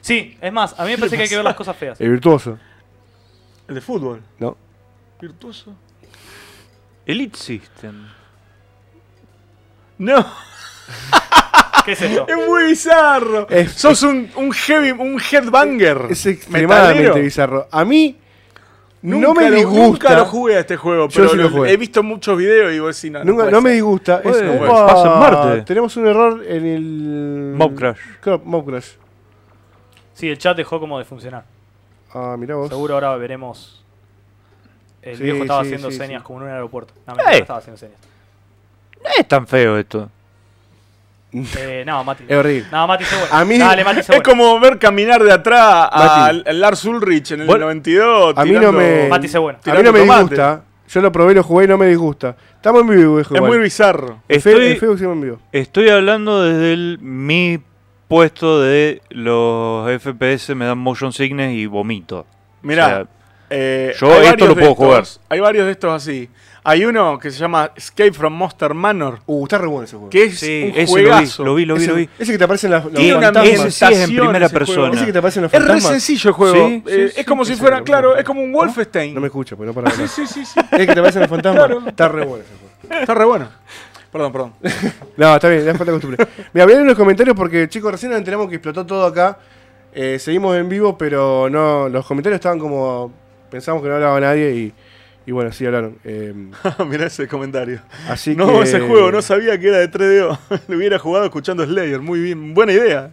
Sí, es más, a mí me parece que hay que ver las cosas feas. El virtuoso, El de fútbol. ¿no? Virtuoso. Elite System. No, ¿Qué es esto? es muy bizarro. Es- Sos un, un heavy, un headbanger. Es extremadamente metalero. bizarro. A mí Nunca no me lo- disgusta. Nunca lo jugué a este juego, Yo pero sí lo he visto muchos videos y vos decís, no, no Nunca- no me disgusta. Es, Puede, upa, pasa en Marte. Tenemos un error en el. Mob Crash. Claro, Mob Crash. Sí, el chat dejó como de funcionar. Ah, mirá vos. Seguro ahora veremos. El Sí, viejo estaba sí, haciendo sí, señas sí. como en un aeropuerto. No, mentira, ¡Ey! no estaba haciendo señas. No es tan feo esto. Eh, no, Mati. Es horrible. No, Mati se bueno. A mí- Dale, Mati se Es como ver caminar de atrás a Mati. Lars Ulrich en el Bueno, 92. a mí no tirando- me- Mati se bueno. A mí no me tomate. disgusta. Yo lo probé, lo jugué y no me disgusta. Estamos en vivo, viejo. Es igual. muy bizarro. Es feo, Estoy, estemos en vivo. estoy hablando desde el, mi puesto de los FPS me dan motion sickness y vomito. Mirá, O sea, eh, yo hay esto varios lo de puedo estos- jugar. Hay varios de estos así. Hay uno que se llama Escape from Monster Manor, Uh, está re bueno ese juego. que es sí, un ese juegazo. lo vi, lo vi, ese, lo vi. ese que te aparecen las, los Tiene una fantasmas. Ese sí es en primera ese juego. persona. Ese que te aparecen los Es re sencillo el juego. Sí, eh, sí, es como sí, si fuera, claro, es como un Wolfenstein. No me escucha, porque no para hablar. Sí, sí, sí. Es que te aparecen los fantasmas. Claro. Está re bueno ese juego. Está re bueno. Perdón, perdón. No, está bien, ya falta costumbre. Mira, voy a leer los comentarios porque, chicos, recién nos enteramos que explotó todo acá. Eh, seguimos en vivo, pero no, los comentarios estaban como. Pensamos que no hablaba nadie y, y bueno, sí hablaron. Eh, Mirá ese comentario. así No, que. ese juego no sabía que era de 3DO. Lo hubiera jugado escuchando Slayer. Muy bien, buena idea.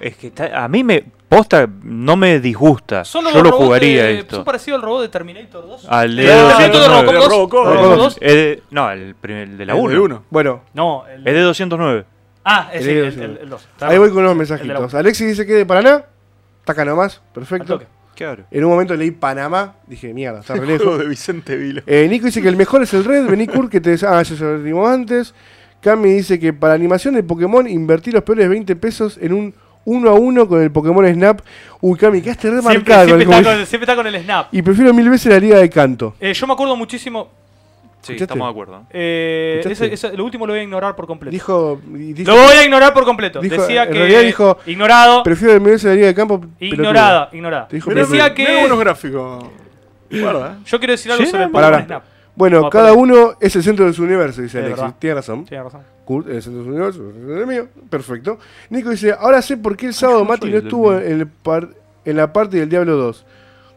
Es que está- a mí me posta no me disgusta. Son Yo lo jugaría de- esto. Son parecidos al robot de Terminator 2. Al de Claro, ¿Es cierto de 209. Robocop 2? Robocop, ¿Robocop Robocop. 2? Es de- no, el, primer- el de la El 1. del uno. Bueno, No, el, Es de 209. Ah, es El el, de el, dos, el, 2. ahí voy con unos mensajitos. Alexis dice que de Paraná. Acá nomás, perfecto. Claro. En un momento leí Panamá. Dije, mierda, está re lejos. de Vicente Vilo. Eh, Nico dice que el mejor es el Red. Vení, Kurt, que te. Ah, eso lo dimos antes. Cami dice que para animación de Pokémon invertí los peores 20 pesos en un uno a uno con el Pokémon Snap. Uy, Cami, quedaste Siempre, remarcada con siempre, el está con, siempre está con el snap. Y prefiero mil veces la Liga de Canto. Eh, yo me acuerdo muchísimo. Sí, ¿Escuchaste? estamos de acuerdo. eh, ¿Escuchaste? ese- ese- lo último lo voy a ignorar por completo. Dijo. lo voy a ignorar por completo. dijo- Decía en que. realidad dijo, ignorado. Prefiero mil veces la Liga de Campo. pelotudo". Ignorada, ignorada. Dijo. Decía que- mirá buenos gráficos. Guarda, eh. Yo quiero decir algo Sí, sobre el Pokémon. Snap. Bueno, cada uno es el centro de su universo, dice Alexis. Tiene razón. Tiene razón. Kurt es el centro de su universo, es el mío. Perfecto. Nico dice, ahora sé por qué el sábado Mati no el estuvo en, el par- en la parte del Diablo 2.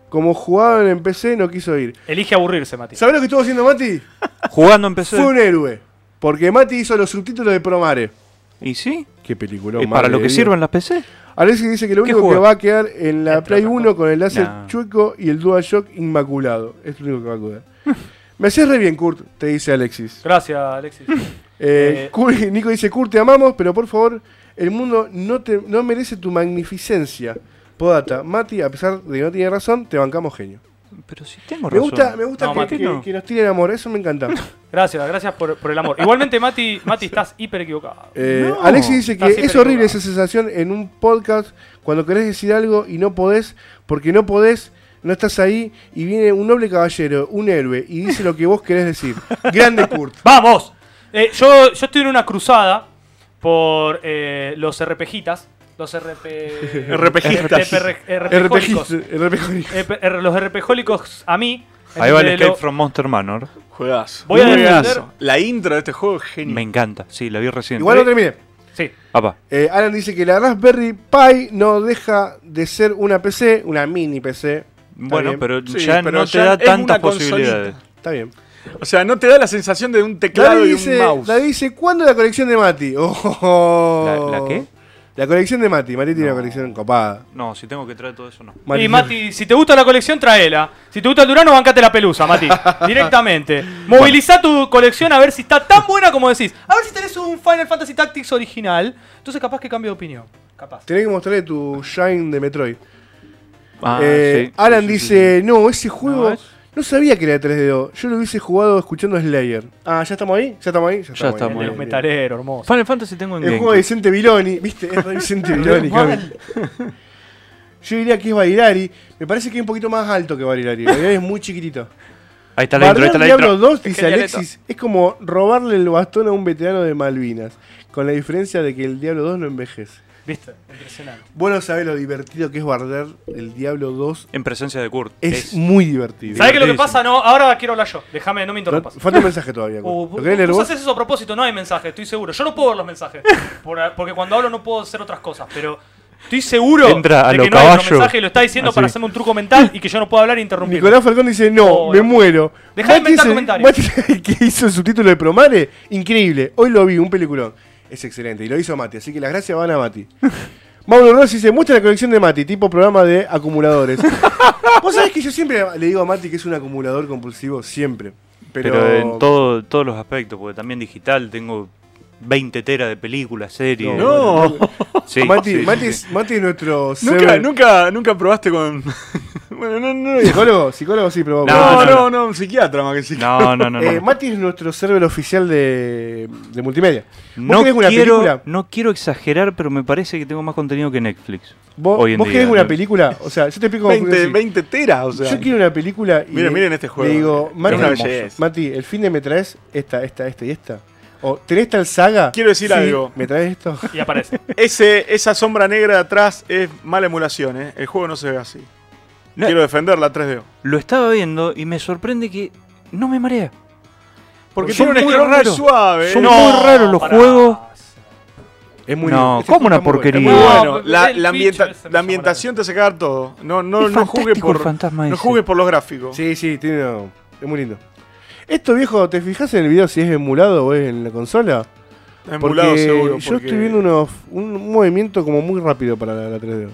Como jugaban en PC, no quiso ir. Elige aburrirse, Mati. ¿Sabés lo que estuvo haciendo Mati? Jugando en PC. Fue un héroe. Porque Mati hizo los subtítulos de Promare. ¿Y sí? Qué película. ¿Y para lo que sirven las PC? Alexis dice que lo ¿Qué único que va a quedar en la Entre Play otras 1 cosas. con el láser Nah. chueco y el DualShock inmaculado. Es lo único que va a quedar. Me haces re bien, Kurt, te dice Alexis. Gracias, Alexis. Eh, Eh, Nico dice, Kurt, te amamos, pero por favor, El mundo no, te, no merece tu magnificencia. Podata, Mati, a pesar de que no tiene razón, te bancamos genio. Pero si tengo Me razón. gusta, me gusta No, que, Mati, que- no. que nos tiren amor, eso me encanta. Gracias, gracias por, por el amor. Igualmente, Mati, Mati, estás hiper equivocado. Eh, No. Alexis dice que Estás es hiper horrible equivocado. esa sensación en un podcast cuando querés decir algo y no podés, porque no podés, no estás ahí y viene un noble caballero, un héroe, y dice lo que vos querés decir. Grande Kurt. ¡Vamos! Eh, yo, yo estoy en una cruzada por eh, los RPGitas. Los RP... RPGistas. RPGólicos. Los RPGólicos a mí. Ahí va el Escape lo- from Monster Manor. Juegazo. Voy a defender- La intro de este juego es genial. Me encanta. Sí, la vi recién. Igual no terminé. Sí. Apa. Eh, Alan dice que la Raspberry Pi no deja de ser una PC, una mini PC. Bueno, bien. pero Sí, ya pero no te ya da tantas consolita. posibilidades. Está bien. O sea, no te da la sensación de un teclado y un mouse. David dice, ¿cuándo la colección de Mati? Oh. ¿La- la qué? La colección de Mati. Mati tiene No. una colección copada. No, si tengo que traer todo eso, no. Mati y Mati, si te gusta la colección, tráela. Si te gusta el Durano, bancate la pelusa, Mati. Directamente. Moviliza tu colección a ver si está tan buena como decís. A ver si tenés un Final Fantasy Tactics original. Entonces, capaz que cambio de opinión. Capaz. Tenés que mostrarle tu Shine de Metroid. Ah, Eh, sí, Alan sí, sí, dice, no, ese juego... No, No, sabía que era de 3DO. Yo lo hubiese jugado escuchando Slayer. Ah, ¿ya estamos ahí? ¿Ya estamos ahí? Ya estamos El ahí. metaleros, sí. hermoso. Final Fantasy tengo en El juego de. Vicente Viloni. ¿Viste? Es de Vicente Viloni. Yo diría que es Barilari. Me parece que es un poquito más alto que Barilari. Barilari es muy chiquitito. Ahí está la intro, ahí está la Diablo intro. 2, dice Alexis, es como robarle el bastón a un veterano de Malvinas. Con la diferencia de que el Diablo 2 no envejece. ¿Viste? Impresionante. Bueno, sabés lo divertido que es bardear el Diablo 2. En presencia de Kurt. Es, muy divertido. ¿Sabés qué lo que pasa? No, ahora quiero hablar yo. Déjame, no me No, interrumpas. falta un mensaje todavía. Uh, ¿Lo querés leer vos haces eso a propósito, no hay mensaje, estoy seguro. Yo no puedo ver los mensajes. por- porque cuando hablo no puedo hacer otras cosas, pero estoy seguro Entra a de lo que no hay otro caballo. mensaje y lo está diciendo Así. para hacerme un truco mental y que yo no puedo hablar e interrumpir. Nicolás Falcón dice, no, Oh, me muero. Dejá de inventar comentarios. Mati, que hizo el subtítulo de Promare, increíble. Hoy lo vi, un peliculón. Es excelente. Y lo hizo Mati, así que las gracias van a Mati. Mauro Rossi dice, muestra la colección de Mati, tipo programa de acumuladores. Vos sabés que yo siempre le digo a Mati que es un acumulador compulsivo, siempre. Pero, Pero, en todo, todos los aspectos, porque también digital tengo 20 teras de películas, series. No. Sí, Mati, sí, Mati, sí. Es, Mati es nuestro Nunca, server- nunca, nunca probaste con. bueno, no, no. ¿Psicólogo? Psicólogo sí, pero... No, No, no, no, no, un psiquiatra más que sí. No, no, no. No, Eh, Mati es nuestro server oficial de, de multimedia. ¿Vos no querés una quiero, película? no quiero exagerar, pero me parece que tengo más contenido que Netflix. ¿Vos, hoy en vos día, querés una película? O sea, yo te explico cómo 20, funciona así. 20 teras, o sea. Yo quiero una película y Miren, le- miren este juego. le digo, Mati, una belleza. Mati, el fin de me traes esta, esta, esta y esta. O tenés tal saga. Quiero decir Sí, algo. ¿Me traes esto? Y aparece. Ese, esa sombra negra de atrás es mala emulación, ¿eh? El juego no se ve así. No, Quiero defender la 3DO. Lo estaba viendo y me sorprende que no me marea. Porque Son tiene un muy raros. suave. ¿eh? Son No, muy raros los juegos. Es muy No, este ¿cómo juego una porquería? Muy bueno. La, la ambienta- ambientación te hace cagar todo. No, no, no fantástico por. No ese. juzgues por los gráficos. Sí, sí, tiene, es muy lindo. Esto viejo, ¿te fijas en el video si es emulado o es en la consola? Emulado Porque seguro. yo porque- estoy viendo unos, un movimiento como muy rápido para la, la 3D.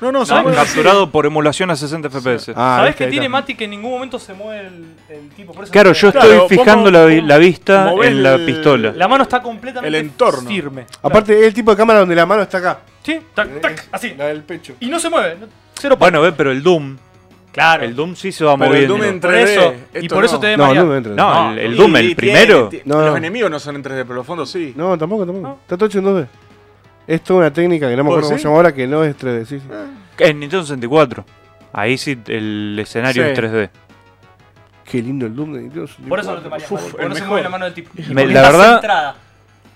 No, no, No. Capturado por emulación a 60 FPS. Ah, ¿Sabés viste, que tiene está. Mati que en ningún momento se mueve el, el tipo? Por eso Claro, no yo Claro, estoy fijando ¿cómo- la, vista en la el- pistola. La mano está completamente El entorno. firme. Aparte, es el tipo de cámara donde la mano está acá. Sí, tac, tac, así. La del pecho. Y no se mueve. Cero Bueno, ve, pero el Doom. Claro. El Doom sí se va Pero el moviendo. Doom en Por 3D. eso, y por eso no. te ve No, no, no entra. No, No, el, el Y- Doom, el primero. Los enemigos no son en 3D, pero los fondos sí. No, tampoco, tampoco. No. Está todo hecho en 2D. Es toda una técnica que no me ¿Por acuerdo cómo se llama ahora que no es 3D. Sí, sí. En Nintendo 64. Ahí sí el escenario Sí. es 3D. Qué lindo el Doom de Nintendo 64. Por eso no te mareas. Uf, el se mejor. mueve la mano del tipo. Me- la verdad-.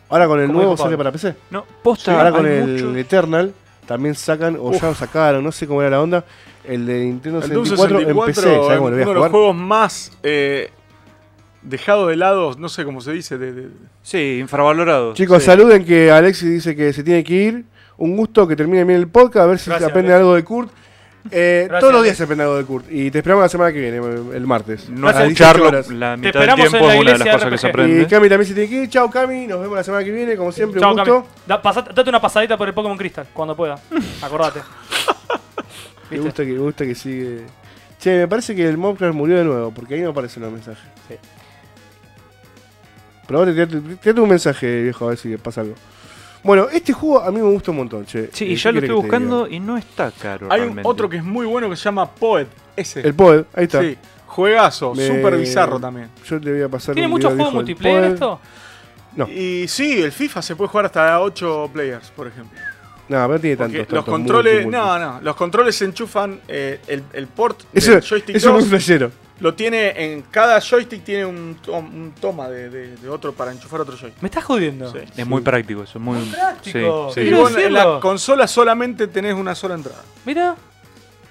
Ahora con el nuevo sale para PC. No, posta. Ahora con el Eternal también sacan, o ya lo sacaron, no sé cómo era la onda. El de Nintendo El Doom 64, 64 en PC. ¿Sabes cómo lo voy uno de los juegos más eh, dejado de lado, no sé cómo se dice. De, de- Sí, infravalorado. Chicos, Sí. saluden que Alexis dice que se tiene que ir. Un gusto que termine bien el podcast, a ver si Gracias, se aprende Alex. algo de Kurt. Eh, todos los días se aprende algo de Kurt. Y te esperamos la semana que viene, el martes. No a las 18 escucharlo horas. la mitad del esperamos en tiempo la es una de las iglesia cosas que se RPG. Y aprende. Cami también se tiene que ir. Chao, Cami. Nos vemos la semana que viene. Como siempre, Chao, un Cami. gusto. Da- date una pasadita por el Pokémon Crystal cuando pueda. Acordate. Me gusta, que, me gusta que sigue. Che, me parece que el Mobcraft murió de nuevo, porque ahí no aparecen los mensajes. Sí. Pero ahora tirate, tirate un mensaje, viejo, a ver si pasa algo. Bueno, este juego a mí me gusta un montón, che. Sí, Eh, y ¿qué ya lo estoy buscando y no está caro. Hay un- realmente. otro que es muy bueno que se llama Poet. Ese. El Poed, ahí está. Sí, juegazo, Me- súper bizarro también. Yo te voy a pasar ¿Tiene un muchos juegos multiplayer esto? No. Y sí, el FIFA se puede jugar hasta 8 players, por ejemplo. No, pero no tiene Porque tanto. los controles, no, no, los controles se enchufan, eh, el, el port Eso, del joystick eso es 2 muy flashero. Lo tiene en cada joystick tiene un, to- un toma de, de- de otro para enchufar otro joystick. Me estás jodiendo. Sí. Es muy práctico eso, muy práctico. Sí, vos en la consola solamente tenés una sola entrada. Mira.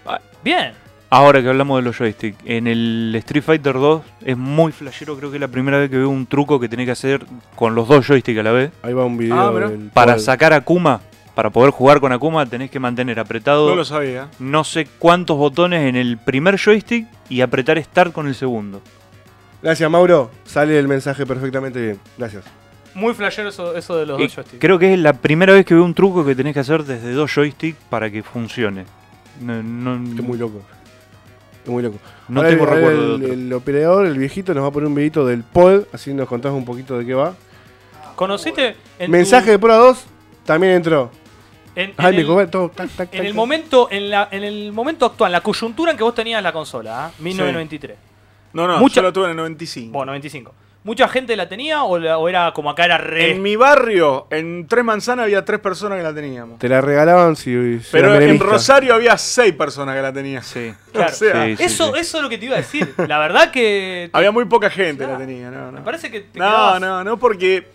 Ah. Bien. Ahora que hablamos de los joysticks, en el Street Fighter 2 es muy flashero, creo que es la primera vez que veo un truco que tenés que hacer con los dos joysticks a la vez. Ahí va un video Ah, Para sacar a Akuma, para poder jugar con Akuma, tenés que mantener apretado No lo sabía. no sé cuántos botones en el primer joystick y apretar Start con el segundo. Gracias, Mauro. Sale el mensaje perfectamente bien. Gracias. Muy flashero eso, eso de los Y dos joysticks. creo que es la primera vez que veo un truco que tenés que hacer desde dos joysticks para que funcione. No, no- Es muy loco. Es muy loco. no Ahora tengo el, recuerdo de el, otro. el operador, el viejito, nos va a poner un videito del pod, así nos contás un poquito de qué va. ¿Conociste en Mensaje tu- de Pro 2 también entró. En, en el- todo. Tac, tac, En tac, el tac. momento, en, la, en el momento actual, la coyuntura en que vos tenías la consola, ¿ah? 1993. No, no, Mucha- yo lo tuve en el 95. Bueno, 95. ¿Mucha gente la tenía o, la- o era como acá era re. En mi barrio, en Tres Manzanas, había tres personas que la teníamos. Te la regalaban si. si Pero era en. Rosario había seis personas que la tenían. Sí. Claro. O sea, Sí, sí, eso, sí. eso es lo que te iba a decir. La verdad que. había muy poca gente Claro. la tenía. No, no. Me parece que te no, quedabas- no, no, porque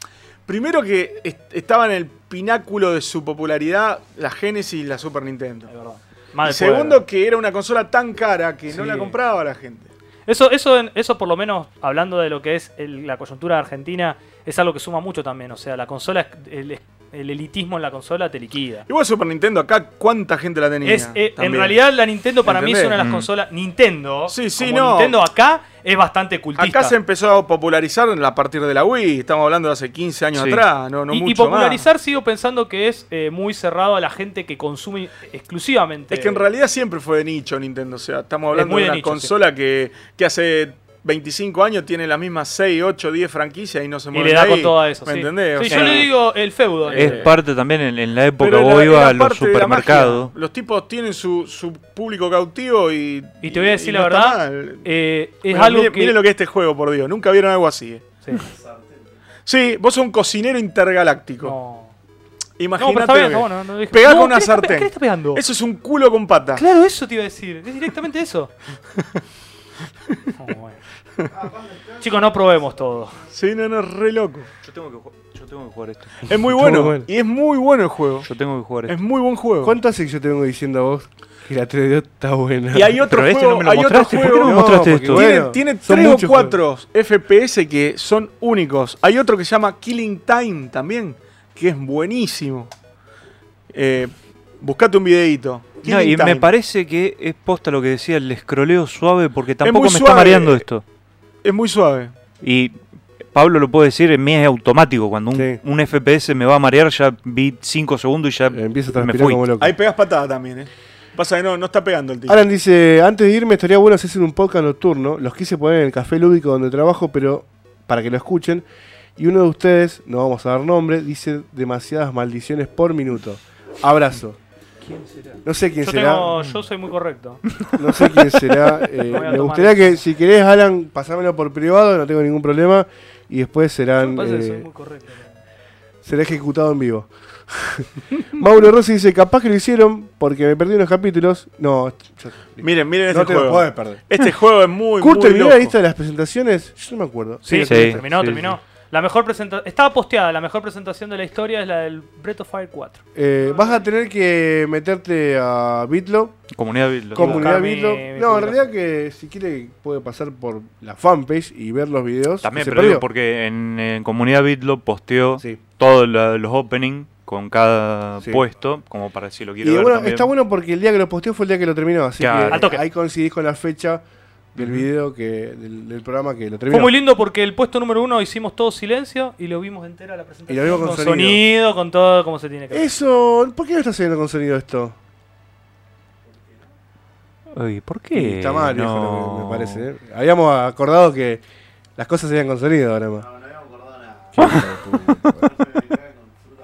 primero que est- estaba en el pináculo de su popularidad la Genesis y la Super Nintendo. Es verdad. Y segundo que era una consola tan cara que no Sí. la compraba la gente. Eso, eso, en- eso por lo menos, hablando de lo que es el- la coyuntura Argentina, es algo que suma mucho también. O sea, la consola, es- el, el elitismo en la consola te liquida. Igual Super Nintendo acá, ¿cuánta gente la tenía? Es, eh, en realidad la Nintendo para mí es una de las Mm. consolas. Nintendo. Sí, sí, como no. Nintendo acá es bastante cultista. Acá se empezó a popularizar a partir de la Wii, estamos hablando de hace 15 años Sí. atrás, no, no y, y popularizar sigo pensando que es eh, muy cerrado a la gente que consume exclusivamente. Es que en realidad siempre fue de nicho Nintendo, o sea, estamos hablando muy de de una nicho, consola que, que hace 25 años tiene las mismas 6, 8, 10 franquicias y no se y mueve le da con todo eso. ¿Me sí. entendés? O Sí, sea, yo le digo el feudo. Es Eh, parte también en, en la época vos ibas a los supermercados. Los tipos tienen su, su público cautivo y. Y te voy a decir la no verdad, eh, es Bueno, algo que... miren lo que es este juego, por Dios. Nunca vieron algo así. eh. Sí. Sí, vos sos un cocinero intergaláctico. No. No, Imagínate. pero está bien. No Pegá No, con una ¿qué le está pe- sartén. ¿Qué le está pegando? Eso es un culo con pata. Claro, eso te iba a decir. Es directamente eso. Oh, bueno. Chicos, no probemos todo. Sí, no, no, es re loco. Yo tengo que, ju- yo tengo que jugar esto. Es muy bueno. Y es muy bueno el juego. Yo tengo que jugar Es esto. muy buen juego. ¿Cuánto hace que yo te vengo diciendo a vos que la 3D está buena? Y hay otro Pero este juego. no me lo hay otro mostraste, ¿por qué juego. no me mostraste porque esto? bueno, tiene son tres o cuatro FPS que son únicos. Hay otro que se llama Killing Time también, que es buenísimo. Eh, buscate un videito. No, y me parece que es posta lo que decía, el escroleo suave, porque tampoco muy me suave. está mareando esto. Es muy suave. Y Pablo lo puede decir, en mí es automático. Cuando un, Sí. un FPS me va a marear, ya vi 5 segundos y ya Eh, Empieza a me fui. como loco. Ahí pegas patada también, ¿eh? Pasa que no, no está pegando el tío. Alan dice, antes de irme estaría bueno si hacen un podcast nocturno. Los quise poner en el café lúdico donde trabajo, pero para que lo escuchen. Y uno de ustedes, no vamos a dar nombre, dice demasiadas maldiciones por minuto. Abrazo. No sé quién Yo, será. tengo, yo soy muy correcto. No sé quién será. eh, me gustaría eso. que, si querés, Alan, pasámelo por privado, no tengo ningún problema. Y después serán, me parece que eh, soy muy correcto. será ejecutado en vivo. Mauro Rossi dice, capaz que lo hicieron porque me perdí unos capítulos. No, yo- Miren, miren este no te lo juego. perder. Este juego es muy, Kurt, muy ¿terminó loco. la lista de las presentaciones? Yo no me acuerdo. Sí, sí, sí, terminó, sí, terminó. La mejor presentación. Estaba posteada, la mejor presentación de la historia es la del Breath of Fire 4. Eh, vas a tener que meterte a Bitlo, Comunidad Bitlo. comunidad Bitlo. mi No, en realidad que si quiere puede pasar por la fanpage y ver los videos. También, ¿Se pero digo porque en, en Comunidad Bitlo posteó Sí. todos los openings con cada Sí. puesto, como para si lo quiere Y ver bueno, también. está bueno porque el día que lo posteó fue el día que lo terminó, así Claro. que Al toque. ahí coincidís con la fecha del video que del, del programa que lo terminó. Fue muy lindo porque el puesto número uno hicimos todo silencio y lo vimos entera la presentación. Y lo vimos con sonido. sonido. con todo como se tiene que ver. Eso, ¿por qué no está saliendo con sonido esto? Uy, ¿por Y qué? está mal, no? lo me parece. ¿eh? Habíamos acordado que las cosas serían con sonido ahora más. No, no habíamos acordado nada.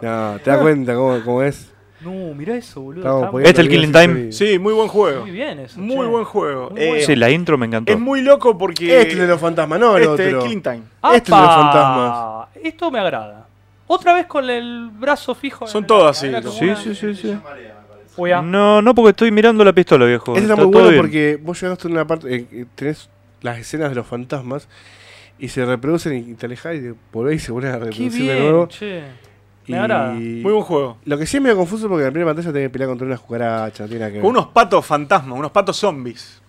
No, te das cuenta cómo, cómo es. No, mirá eso, boludo. Estamos poniendo Este el Killing Time. Sí, muy buen juego. muy bien eso. Muy che. buen juego. Muy Eh. Sí, la intro me encantó. es muy loco porque. Este es de los fantasmas, no el este, otro. Killing Time. Este es de los ¡Apa! fantasmas. Esto me agrada. Otra vez con el brazo fijo. Son en la- todas así, Sí, una- sí, sí, sí. Ah. No, no, porque estoy mirando la pistola, viejo. Este está, Está muy bueno bien. porque vos llegaste a una parte, eh, eh, tenés las escenas de los fantasmas y se reproducen y te alejás y te volvés y se vuelven a Qué reproducir de bien, nuevo. che. Y. Muy buen juego. lo que sí es medio confuso porque en la primera pantalla tenés que pelear contra unas cucarachas, no tiene nada que ver. Con unos patos fantasmas, unos patos zombies.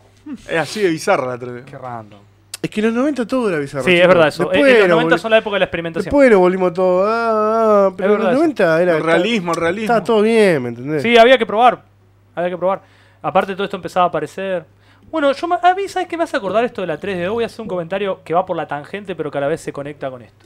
Es así de bizarra la 3D. Qué random. Es que en los 90 todo era bizarro. Sí, es verdad eso. Después, Eh, los lo 90 volvi- son la época de la experimentación. después lo volvimos todo. Ah, ah, pero Es en los verdad eso. 90 era. El realismo, el realismo. Estaba todo bien, ¿me entendés? Sí, había que probar. Había que probar. Aparte todo esto empezaba a aparecer. Bueno, yo me- a mí, ¿sabes qué me hace acordar esto de la 3DO? Voy a hacer un comentario que va por la tangente, pero que a la vez se conecta con esto.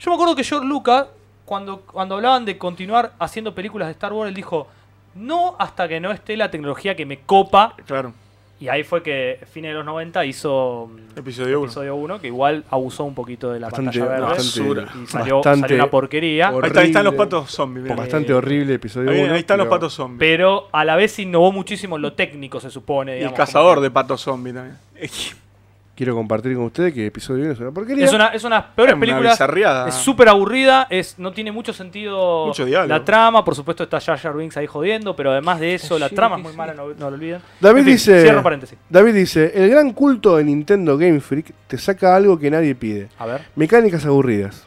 Yo me acuerdo que George Lucas, cuando, cuando hablaban de continuar haciendo películas de Star Wars, él dijo, no hasta que no esté la tecnología que me copa. Claro. Y ahí fue que, fines de los 90, hizo mm, Episodio 1. episodio 1, que igual abusó un poquito de la Bastante, pantalla verde. basura. bastante, y salió, bastante salió una porquería. Ahí, está- ahí están los patos zombies. mirá. bastante horrible episodio Ahí, 1. ahí están los patos zombies. Pero a la vez innovó muchísimo en lo técnico, se supone. y el digamos, cazador de patos zombies también. Quiero compartir con ustedes que episodio 1 es una que- porquería. Es una, es una de las peores Es películas. súper aburrida, es, no tiene mucho sentido Mucho la trama. Por supuesto está Jar Jar Binks ahí jodiendo, pero además de eso, la Sí, trama sí, es muy sí. mala, no, no lo olviden. David En fin, dice- Cierro paréntesis. David dice: El gran culto de Nintendo Game Freak te saca algo que nadie pide. A ver. Mecánicas aburridas.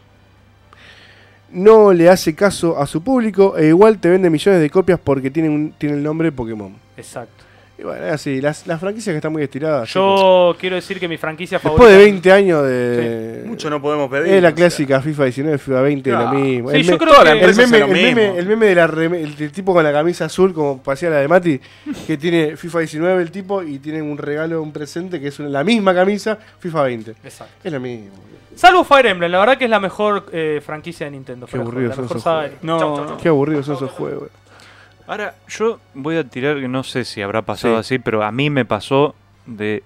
No le hace caso a su público e igual te vende millones de copias porque tiene, un, tiene el nombre Pokémon. Exacto. Y bueno, es así, las, las franquicias que están muy estiradas. chicos. Yo quiero decir que mi franquicia Después favorita. de 20 años de. Mucho no podemos pedir. Es la clásica FIFA 19, FIFA 20, Claro. lo mismo. Sí, el, yo me- creo toda la que- el empresa meme, lo el, meme, el meme de la reme- el, del tipo con la camisa azul, como parecía la de Mati, que tiene FIFA 19 el tipo y tiene un regalo, un presente que es una- la misma camisa, FIFA 20. Exacto. Es lo mismo. Salvo Fire Emblem, la verdad que es la mejor eh, franquicia de Nintendo. Qué la son esos juegos. No, Chau, chau, chau. Qué aburridos son esos juegos. Ahora, yo voy a tirar, que no sé si habrá pasado Sí. así, pero a mí me pasó de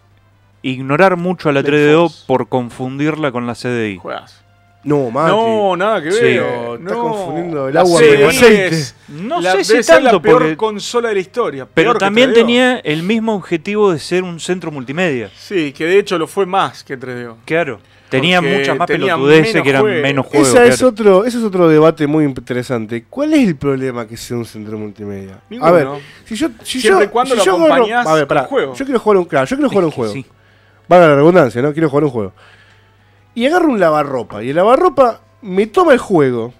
ignorar mucho a la Black 3DO Force. por confundirla con la CDI. Juegas. No, Mati. No, nada que Sí. ver. Pero está no. confundiendo el agua con el aceite. es No la- sé si ser la tanto, peor porque- consola de la historia. pero peor también 3DO. tenía el mismo objetivo de ser un centro multimedia. Sí, que de hecho lo fue más que 3DO. Claro. Tenía Porque muchas más tenía pelotudeces menos que eran menos juegos. Esa es claro. otro, ese es otro debate muy interesante. ¿Cuál es el problema que sea un centro multimedia? Ninguno. A ver, si yo, si Siempre yo, y cuando si lo yo acompañás a ver, con pará, juego. Yo quiero jugar un, claro, yo quiero jugar un juego. Sí. Valga la redundancia, ¿no? Quiero jugar un juego. Y agarro un lavarropa. Y el lavarropa me toma el juego.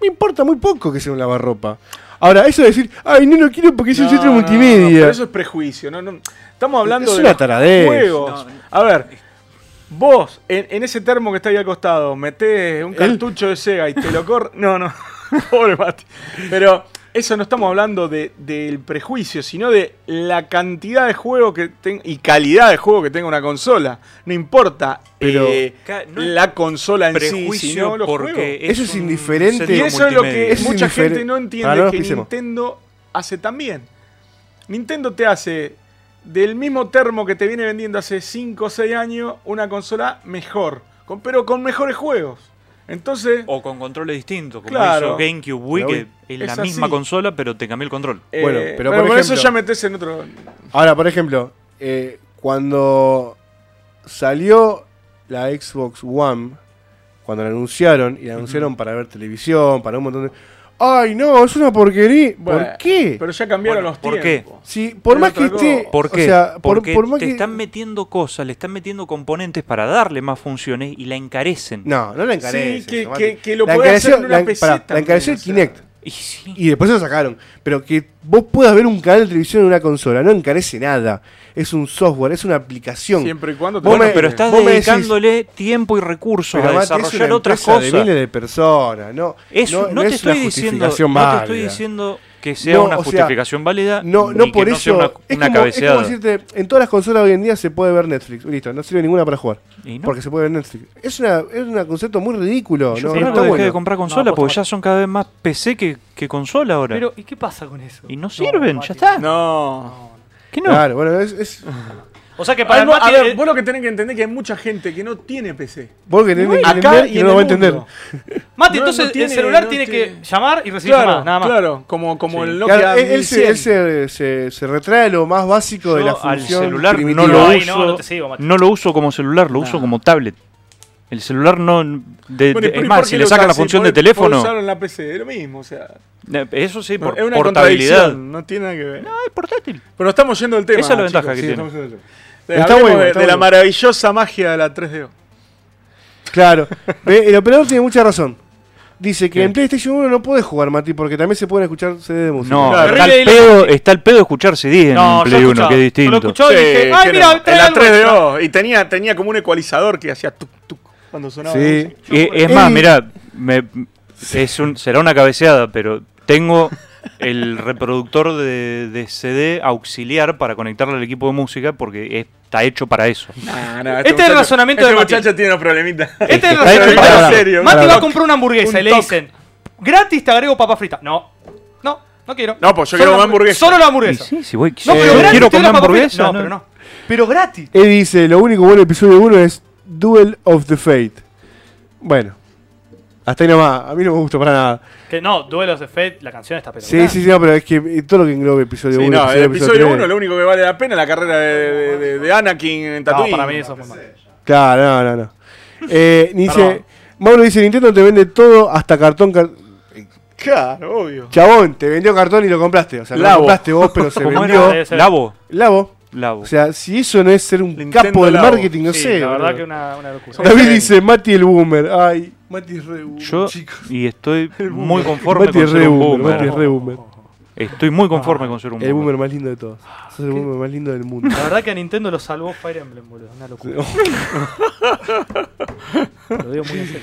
Me importa muy poco que sea un lavarropa. Ahora, eso de decir, ay, no lo quiero porque es un No, centro no, no, multimedia. pero eso es prejuicio. No, no. Estamos hablando Es de una los taradez. juegos. No, no. A ver, vos en, en ese termo que está ahí al costado metés un cartucho de Sega y te lo corre. No, no. Pobre Mati. Pero eso no estamos hablando de- del prejuicio, sino de la cantidad de juego que ten- y calidad de juego que tenga una consola. No importa Pero- eh, no es la consola en sí, sino los porque juegos. Eso es indiferente. Y eso es lo que. Eso es mucha gente no entiende que pisemos. Nintendo hace también. Nintendo te hace del mismo termo que te viene vendiendo hace 5 o 6 años una consola mejor, con, pero con mejores juegos. Entonces, O con controles distintos, como Claro. hizo GameCube Wii, La que es la misma así. consola, pero te cambió el control. eh, Bueno, pero, pero por con eso ejemplo- ya metes en otro. Ahora, por ejemplo, eh, cuando salió la Xbox One, cuando la anunciaron, y la anunciaron para ver televisión, para un montón de... ¡Ay, no! Es una porquería. Bueno, ¿Por qué? Pero ya cambiaron Bueno, los ¿por qué? tiempos. Si, por es más que esté... ¿Por o qué? sea, por, Porque por más te que... están metiendo cosas, le están metiendo componentes para darle más funciones y la encarecen. No, no la encarece. Sí, que- que- que lo encareció- hacer en una la- PC pará, La encareció el o sea. Kinect. Y sí. Y después se lo sacaron. Pero que vos puedas ver un canal de televisión en una consola no encarece nada. Es un software, es una aplicación. Siempre y cuando te Bueno, me- pero estás decís- dedicándole tiempo y recursos Pero a es desarrollar otras cosas. de miles de personas. No, Eso, no, no te es estoy una diciendo, no te estoy diciendo que sea No, una sea, justificación válida No, ni no que por no sea eso. una, es, una como, es como decirte, en todas las consolas hoy en día se puede ver Netflix. Listo, no sirve ninguna para jugar. Y no. Porque se puede ver Netflix. Es, una, es un concepto muy ridículo. Yo no, no está dejé bueno. de comprar consola No, porque ya son cada vez más PC que, que consola ahora. Pero, ¿y qué pasa con eso? y no sirven, ya está. No. ¿Qué no? Claro, bueno, es, es- O sea que para Hay el mu- a Mati, ver, eh, vos lo que tenés que entender es que hay mucha gente que no tiene PC. Vos que tenés que Acá entender y no lo va a entender. Mati, no- entonces no tiene- el celular no tiene tiene- que llamar y recibir Claro, llamadas, nada más. claro, como, como Sí. el Nokia Claro, él, él se, 1100. él se, se- se retrae lo más básico de Yo la al función celular primitiva. no lo Ay, uso. no, no te sigo, Mati. No lo uso como celular, lo uso Nah. como tablet. El celular no. de- de- Bueno, ¿y por- es más, si le sacan la función de teléfono. usarlo en la PC, es lo mismo, o sea. eh, Eso sí, por es una portabilidad. contradicción, no tiene nada que ver. No, es portátil. Pero estamos yendo del tema. Esa es la ventaja chicos. que Sí, tiene. Está bueno, de, está de la maravillosa magia de la 3DO. Claro. El operador tiene mucha razón. Dice que ¿Qué? en PlayStation 1 no podés jugar, Mati, porque también se pueden escuchar CD de música. No, Claro. está, el pedo, está el pedo de escuchar CD en No, Play he 1, escuchado. que es distinto. lo escuchó y dije, ay, mira, en la algo 3DO. Y tenía, tenía como un ecualizador que hacía tuk tuk cuando sonaba. Sí. Y- es más, mira, me- es un, será una cabeceada, pero tengo el reproductor de, de CD auxiliar para conectarlo al equipo de música porque está hecho para eso. Nah, nah, Este es el razonamiento este de Mati. muchacho tiene unos problemitas. Este es el razonamiento para- de Mati. serio, Mati va a comprar una hamburguesa Un y le dicen, gratis te agrego papa frita. No, no, no quiero. No, pues yo Solo quiero una hamburguesa. Solo la hamburguesa. sí, si voy, No, si pero gratis quiero comer hamburguesa. No, ¿no? pero no. Pero gratis. Él dice, lo único bueno del episodio 1 es Duel of the Fate. Bueno. Hasta ahí nomás. A mí no me gusta para nada. Que no, Duelos de Fate, la canción está Sí, espectacular. sí, sí, no, pero es que todo lo que englobe episodio Sí, 1, no, el episodio 1 3. lo único que vale la pena es la carrera de, de- de- de Anakin en No, Tatooine. para mí eso es muy malo. Claro, no, no, no. Eh, dice. Mauro dice, Nintendo te vende todo hasta cartón. car- Claro, obvio. Chabón, te vendió cartón y lo compraste. O sea, no lo compraste vos, pero se ¿Cómo vendió. Sí, sí. Labo. Labo. O sea, si eso no es ser un Nintendo capo del Labo. marketing, no Sí, sé. la verdad que una, una locura. David Sí. dice, Mati el boomer. Ay, Mati es re boomer, Yo chicos. y estoy muy conforme Mati con es ser re un boomer, boomer. Mati es re boomer. Estoy muy conforme con ser un El boomer. boomer más lindo de todos. Sos el boomer más lindo del mundo. La verdad que a Nintendo lo salvó Fire Emblem, boludo. Una locura. Lo digo muy en serio.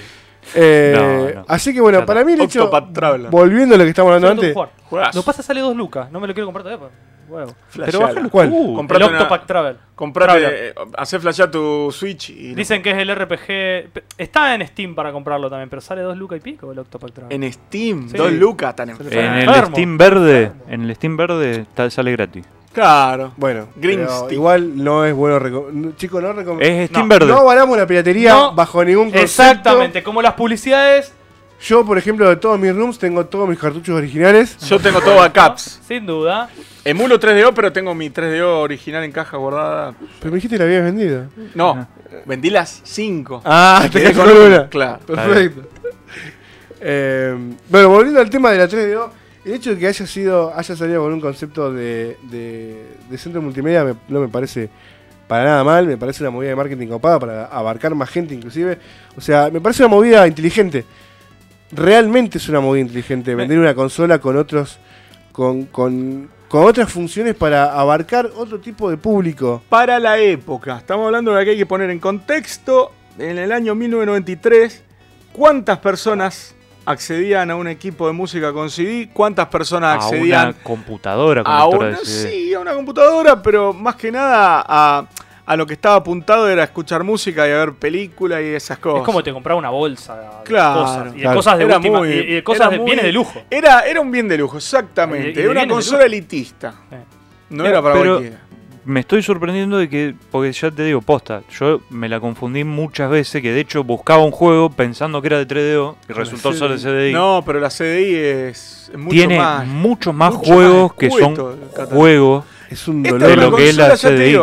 Eh, No, no. Así que bueno, Ya para mí el hecho, Octopath Traveler. volviendo a lo que estamos hablando antes. Juegazo. Pasa sale 2 lucas. No me lo quiero comprar todavía. pues, Huevo. Pero bájalo ¿Cuál? Compra- Comprate El una- Octopack Travel. Comprate, Traveler. eh, hacé flashear tu Switch y. Dicen que es el RPG. Está en Steam para comprarlo también, pero sale 2 lucas y pico el Octopack Travel. En Steam, Sí. dos lucas tan en En el. Steam verde, en el Steam verde está- sale gratis. Claro. bueno, Green igual no es bueno. reco- no- Chicos, no recomendamos. Es Steam No, verde. No avalamos la piratería No. bajo ningún concepto. Exactamente, como las publicidades. Yo, por ejemplo, de todos mis rooms tengo todos mis cartuchos originales. Yo tengo todo backups. Sin duda. Emulo 3DO, pero tengo mi 3DO original en caja guardada. Pero me dijiste que la habías vendido. No, vendí las 5. Ah, te Quedé con una. Claro. Perfecto. Eh, bueno, volviendo al tema de la 3DO, el hecho de que haya sido haya salido con un concepto de, de, de centro multimedia me- no me parece para nada mal, me parece una movida de marketing copada para abarcar más gente inclusive. O sea, me parece una movida inteligente. Realmente es una movida inteligente vender una consola con otros con, con, con otras funciones para abarcar otro tipo de público. Para la época, estamos hablando de que hay que poner en contexto. En el año 1993, ¿cuántas personas accedían a un equipo de música con CD? ¿Cuántas personas a accedían una computadora con a una, de CD. sí, a una computadora, pero más que nada a, a lo que estaba apuntado era escuchar música y a ver películas y esas cosas. Es como te compraba una bolsa de Claro, cosas. Y de claro. cosas de Era última. muy- y de cosas era de muy- bienes de lujo. Era, era un bien de lujo, Y- y exactamente. de Era una consola elitista. Eh. No era para pero- cualquiera. Me estoy sorprendiendo de que, porque ya te digo, posta, yo me la confundí muchas veces, que de hecho buscaba un juego pensando que era de 3DO y resultó ser de CDI. No, pero la CDI es, es mucho Tiene más. muchos más mucho juegos más que son juegos. Es un dolor de lo que es la CDI.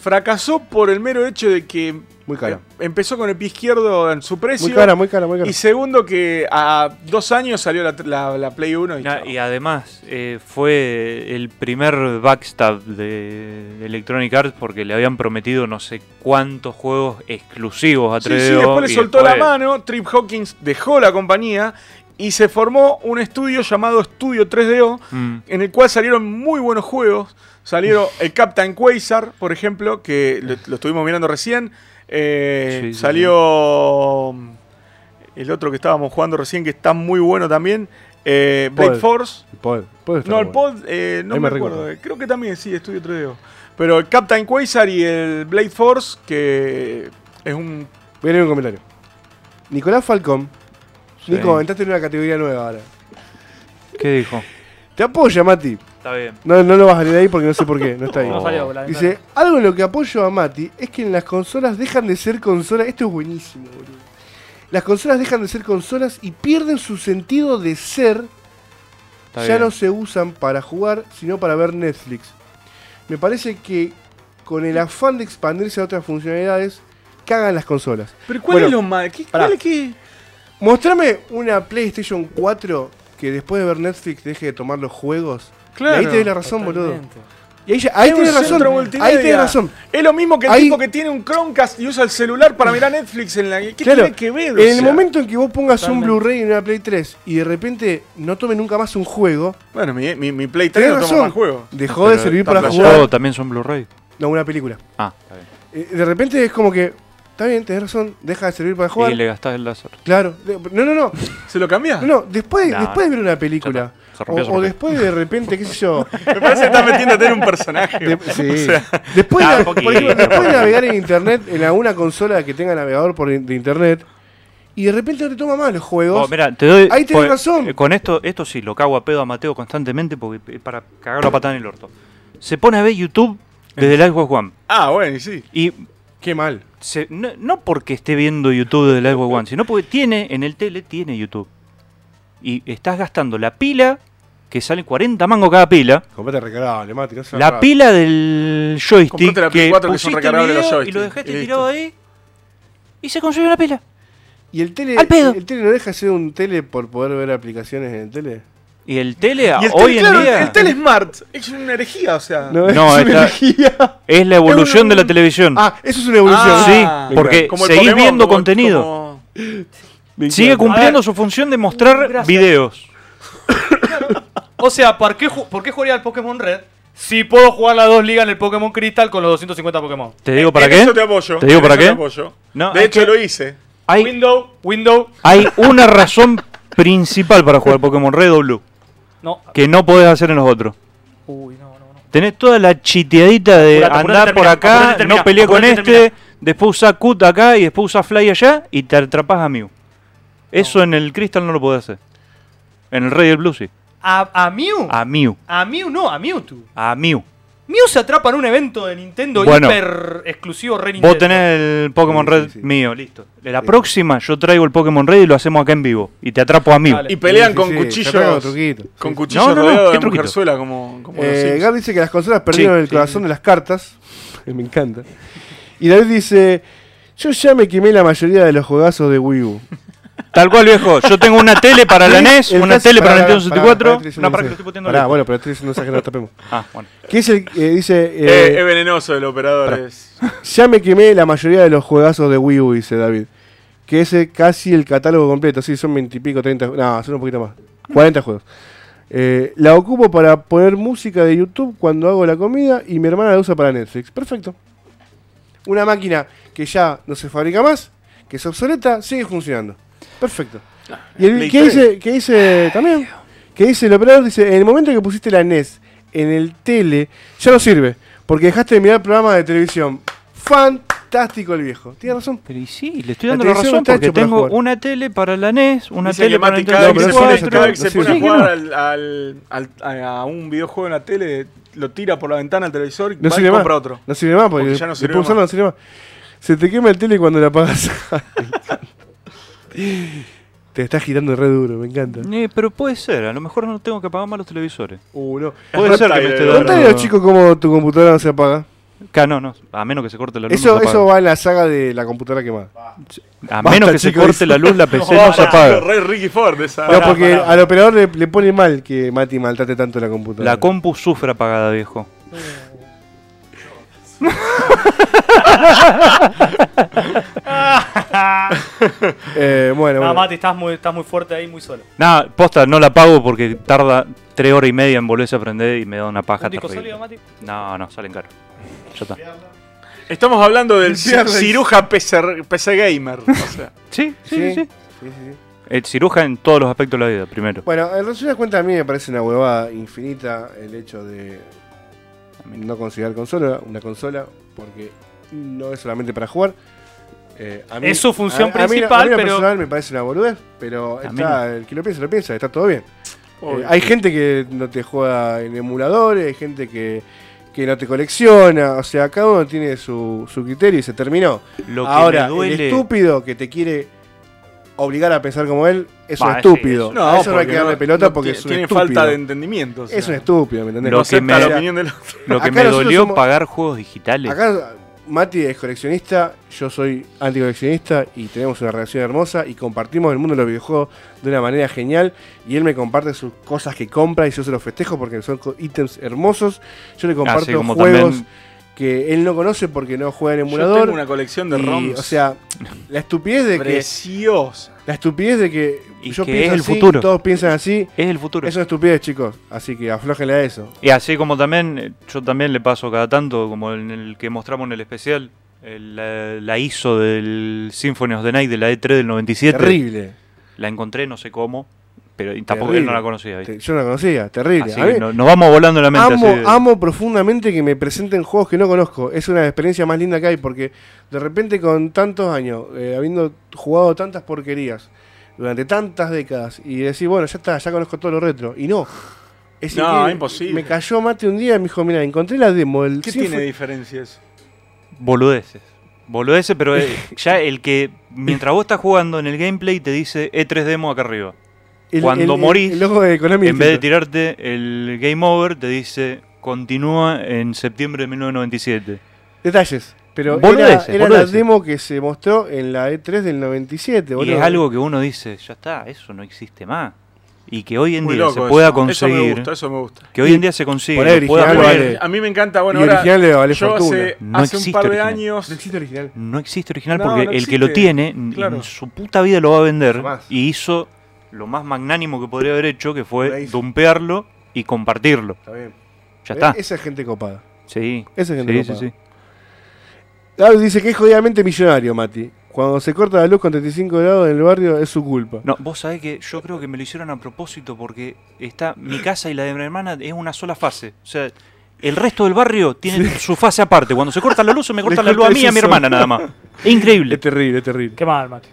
Fracasó por el mero hecho de que muy cara. eh, empezó con el pie izquierdo en su precio. Muy cara, muy cara, muy cara. Y segundo que a dos años salió la, la- la Play 1 y, Na- chao. Y además eh, fue el primer backstab de Electronic Arts porque le habían prometido no sé cuántos juegos exclusivos a 3DO. Sí, sí, después le soltó la mano, Trip Hawkins dejó la compañía y se formó un estudio llamado Estudio 3DO Mm. en el cual salieron muy buenos juegos. Salieron el Captain Quasar, por ejemplo, que lo, lo estuvimos mirando recién. Eh, Sí, sí, salió mm, el otro que estábamos jugando recién, que está muy bueno también. eh, Blade. Force. El pod, No, el bueno. Pod, eh, no Ahí me, recuerdo. Creo que también sí, Estudio 3DO. Pero el Captain Quasar y el Blade Force, que es un. Voy a leer un comentario. Nicolás Falcón. Nico, entraste en una categoría nueva ahora. ¿Qué dijo? Te apoya, Mati. Está bien. No, no lo vas a leer ahí porque no sé por qué, no está ahí. No salió, la Dice, algo en lo que apoyo a Mati es que en las consolas dejan de ser consolas. Esto es buenísimo, boludo. Las consolas dejan de ser consolas y pierden su sentido de ser. Está ya bien. no se usan para jugar, sino para ver Netflix. Me parece que con el afán de expandirse a otras funcionalidades, cagan las consolas. Pero ¿cuál Bueno, es lo mal? ¿Qué. ¿Cuál es qué? Mostrame una PlayStation 4 que después de ver Netflix deje de tomar los juegos. Claro. Y ahí tenés la razón, boludo. Y ahí, ya- ahí tenés razón. Ahí tenés razón. Es lo mismo que el Ahí- tipo que tiene un Chromecast y usa el celular para mirar Netflix en la. ¿Qué Claro, tiene que ver? O En el momento en que vos pongas un. Blu-ray en una Play 3 y de repente no tome nunca más un juego, Bueno, mi, mi, mi Play 3 tenés no toma más juegos. Dejó de servir para jugar. ¿Todo también son Blu-ray? No, una película. Ah, está bien. Eh, de repente es como que, está bien, tenés razón, deja de servir para jugar. Y le gastás el láser. Claro. No, no, no. ¿Se lo cambias? No, no. Después, No, después de ver una película. O, rompió, se o rompió. después de repente, qué sé yo. Me parece que estás metiéndote en un personaje. de- sí. después, de, por ejemplo, después de navegar en internet, en alguna consola que tenga navegador por de internet, y de repente no te toma más los juegos. Oh, mira, te doy. Ahí tenés pues, razón. eh, Con esto, esto sí, lo cago a pedo a Mateo constantemente porque es para cagar la patada en el orto. Se pone a ver YouTube desde el Xbox One. Ah, bueno, y sí. Y Qué mal. Se- no, no porque esté viendo YouTube desde el Xbox One, sino porque tiene, en el tele tiene YouTube. Y estás gastando la pila, que sale 40 mangos cada pila. Comprate recargable, Mati. No seas La raro. pila del joystick Comprate la que 4 que son recargables los y lo dejaste y tirado ahí y se consumió la pila. ¿Y el tele, Al pedo. el tele no deja de ser un tele por poder ver aplicaciones en el tele? Y el tele Y el hoy tele, en claro, día el tele Smart es una herejía, o sea. No, No, es una está- energía. es la evolución de la televisión. Ah, eso es una evolución. Ah, Sí, porque como el seguís Pokémon, viendo como- contenido. como- Sigue cumpliendo su función de mostrar Gracias. videos. O sea, ¿por qué, ¿por qué jugaría al Pokémon Red si puedo jugar las dos ligas en el Pokémon Crystal con los 250 Pokémon? ¿Te digo para en qué? Eso te apoyo. ¿Te digo en para qué? Te apoyo. No, de hecho, que- lo hice. Hay, Window, window. hay una razón principal para jugar Pokémon Red o Blue, No. que no podés hacer en los otros. Uy, no, no, no. Tenés toda la chiteadita de Apurate, apurate, andar por acá, apurate, termina, no peleé con este, termina. después usa Cut acá y después usa Fly allá y te atrapas a Mew. Eso en el Crystal no lo podés hacer. En el Red y el Blue sí. ¿A, a Mew? A Mew. A Mew no, a Mewtwo. A Mew. Mew se atrapa en un evento de Nintendo Bueno. hiper exclusivo Re Nintendo. Vos tenés el Pokémon Sí, Red sí, sí. mío, listo. De la Sí. próxima yo traigo el Pokémon Red y lo hacemos acá en vivo. Y te atrapo a Mew. Dale. Y pelean Sí, con cuchillos. con cuchillos No, no, no, rodeados ¿qué de mujerzuela, como, como Eh. Gab dice que las consolas perdieron Sí, el corazón sí. de las cartas. Me encanta. Y David dice: Yo ya me quemé la mayoría de los juegazos de Wii U. Tal cual, viejo. Yo tengo una tele para la NES, el una caso- tele para la Nintendo pará, 64. pará, estoy diciendo Una para que estoy poniendo Pará, bueno, pero estoy diciendo un mensaje, no tapemos. Ah, bueno. ¿Qué es el que dice? Eh, eh, es venenoso el operador. Es... Ya me quemé la mayoría de los juegazos de Wii U, dice David. Que es eh, casi el catálogo completo. Sí, son 20 y pico, 30. No, son un poquito más. 40 juegos. Eh, la ocupo para poner música de YouTube cuando hago la comida y mi hermana la usa para Netflix. Perfecto. Una máquina que ya no se fabrica más, que es obsoleta, sigue funcionando. Perfecto. Y el, Play ¿qué, 3. dice, ¿qué dice también? ¿Qué dice el operador? Dice, en el momento que pusiste la NES en el tele, ya no sirve, porque dejaste de mirar programas de televisión. Fantástico el viejo. Tiene razón. Pero y sí, le estoy dando la razón porque tengo jugar. una tele para la NES, una Dice tele que para la cada vez No, se cada vez que se pone a jugar al, al- al- a un videojuego en la tele, lo tira por la ventana al televisor y No va y sirve más. compra otro. No sirve más porque, Porque ya no sirve de usarlo no sirve más. Se te quema el tele cuando la apagas. te está girando re duro, me encanta. Eh, pero puede ser, a lo mejor no tengo que pagar más los televisores. Uh, no. Puede ser que me esté dando. Contale a los chicos cómo tu computadora no se apaga. Acá no, no, a menos que se corte la luz. Eso, no se eso va en la saga de la computadora quemada. A Basta, menos que se chicos. corte la luz, la PC No, no, se apaga. Re Ricky Ford esa. No, porque al operador le, le pone mal que Mati maltrate tanto la computadora. La compu sufre apagada, viejo. Eh, bueno, No, bueno. Mati, estás muy, estás muy fuerte ahí, muy solo. Nada, posta, no la apago porque tarda tres horas y media en volverse a prender y me da una paja ¿Un disco terrible. sólido, Mati? No, no, salen caros. Ya está. Estamos hablando del ci- ciruja PC, PC gamer. O sea, Sí, sí, sí. Sí, sí. sí, sí, sí. El ciruja en todos los aspectos de la vida, primero. Bueno, en resumidas cuentas a mí me parece una huevada infinita el hecho de no considerar consola una consola porque no es solamente para jugar. Eh, a Es su función a- a mí- principal, a mí pero- personal me parece una boludez, pero A mí está, el que lo piensa lo piensa, está todo bien. Eh, hay gente que no te juega en emuladores, hay gente que, que no te colecciona, o sea, cada uno tiene su, su criterio y se terminó. Lo que Ahora, duele. el estúpido que te quiere obligar a pensar como él es un sí, estúpido. eso- a eso no hay que darle no- pelota no porque es un tiene estúpido. falta de entendimiento. o sea, Es un estúpido, ¿me entendés? Lo no que me- la opinión del otro. Lo que me dolió somos- pagar juegos digitales. Acá Mati es coleccionista, yo soy anticoleccionista y tenemos una relación hermosa y compartimos el mundo de los videojuegos de una manera genial y él me comparte sus cosas que compra y yo se los festejo porque son ítems hermosos. Yo le comparto Así como juegos también que él no conoce porque no juega en Yo emulador. tengo una colección de y, ROMs. o sea, la estupidez de que preciosa. La estupidez de que Y yo que pienso es el así, futuro. todos piensan así, es el futuro. es una estupidez, chicos. Así que aflójenle a eso. Y así como también, eh, yo también le paso cada tanto, como en el que mostramos en el especial, el, la, la ISO del Symphony of the Night de la E3 del 97. Terrible. La encontré, no sé cómo, pero y tampoco Terrible. él no la conocía. Yo no la conocía, terrible. Así A mí- que no- nos vamos volando la mente. amo, así de- amo profundamente que me presenten juegos que no conozco. Es una experiencia más linda que hay porque de repente con tantos años, eh, habiendo jugado tantas porquerías durante tantas décadas y decir, bueno, ya está, ya conozco todo lo retro. Y no. Es No, increíble. imposible. Me cayó mate un día y me dijo, mira, encontré la demo ¿Qué Symphony- tiene diferencia eso? Boludeces. Boludeces, pero eh, ya el que mientras vos estás jugando en el gameplay te dice E3 demo acá arriba. El- cuando el- morís, el logo de Konami En vez de tirarte el game over, te dice continúa en septiembre de 1997. Detalles. Pero era, Boludeces, era la boludeces. demo que se mostró en la E3 del 97, Y es algo que uno dice, ya está, eso no existe más. Y que hoy en Muy día se eso. pueda Eso me conseguir. gusta, eso me gusta. Que hoy en día se consigue. Pueda vale. A mí me encanta, bueno, Y ahora original le vale yo fortuna. hace, No hace un par de original. años No existe original. No existe original No, porque no el que lo tiene Claro. en su puta vida lo va a vender. Y hizo lo más magnánimo que podría haber hecho, que fue dumpearlo y compartirlo. Está bien. Ya está. Esa es gente copada. Sí. Esa es gente Sí, sí, copada. sí. Gaby dice que es jodidamente millonario, Mati. Cuando se corta la luz con 35 grados en el barrio es su culpa. No, vos sabés que yo creo que me lo hicieron a propósito porque está mi casa y la de mi hermana es una sola fase. O sea, el resto del barrio tiene su fase aparte. Cuando se corta la luz, se me corta la luz a mí y a mi hermana nada más. Es increíble. Es terrible, es terrible. Qué mal, Mati.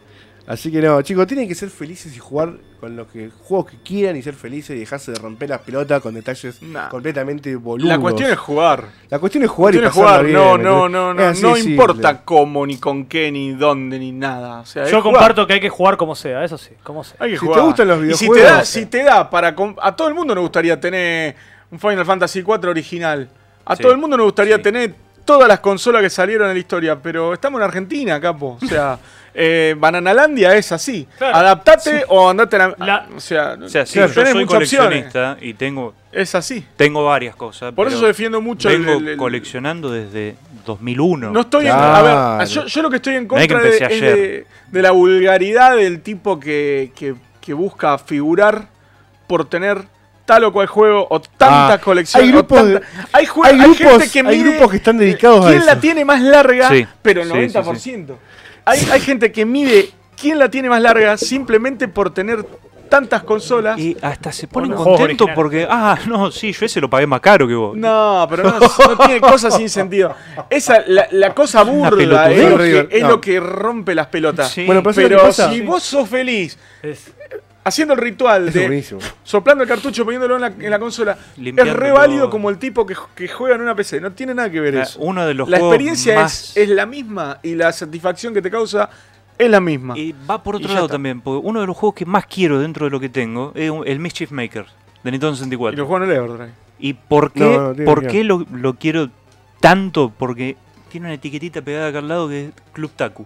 Así que no, chicos, tienen que ser felices y jugar con los que, juegos que quieran y ser felices y dejarse de romper las pelotas con detalles Nah. completamente boludos. La cuestión es jugar. La cuestión es jugar y es pasarla jugar. bien. no, ¿me no, no, Es no. así No de simple. importa cómo, ni con qué, ni dónde, ni nada. O sea, es Yo jugar. comparto que hay que jugar como sea, eso sí, como sea. Hay que Si jugar. te gustan los Y si te videojuegos- da, si te da para. A todo el mundo nos gustaría tener un Final Fantasy IV original. A Sí, todo el mundo nos gustaría sí. tener todas las consolas que salieron en la historia. Pero estamos en Argentina, capo. O sea, eh, Bananalandia es así. Claro. Adaptate o andate a la. La- o sea, O sea, sí, tenés yo soy muchas opciones. coleccionista y tengo, Es así. tengo varias cosas. Por eso yo defiendo mucho el- Vengo el- el- coleccionando desde 2001. No estoy en. A ver, yo, yo lo que estoy en No hay que contra de, es ayer. de, de la vulgaridad del tipo que, que- que busca figurar por tener tal o cual juego o tantas Ah, colecciones. hay grupos tanta- hay, jue- hay hay grupos- gente que hay mide grupos que están dedicados a quién eso. la tiene más larga, Sí, pero sí, 90%. Hay, hay gente que mide quién la tiene más larga simplemente por tener tantas consolas. Y hasta se ponen contentos porque, ah, no, sí, yo ese lo pagué más caro que vos. No, pero no, no tiene cosas sin sentido. Esa, la, la cosa burda es, lo que, es No. lo que rompe las pelotas. Sí. Bueno, pero ¿sabes lo Pero si vos sos feliz Es- haciendo el ritual Eso de buenísimo. soplando el cartucho, poniéndolo en la, en la consola, es re válido como el tipo que, que juega en una PC. No tiene nada que ver Ah, eso. Uno de los La juegos experiencia más... es, es la misma y la satisfacción que te causa es la misma. Y va por Y otro lado está. también, porque uno de los juegos que más quiero dentro de lo que tengo es el Mischief Maker de Nintendo Y 64. lo juego en el Everdrive. ¿Y por qué, No, no, tiene por qué lo, lo quiero tanto? Porque tiene una etiquetita pegada acá al lado que es Club Taku.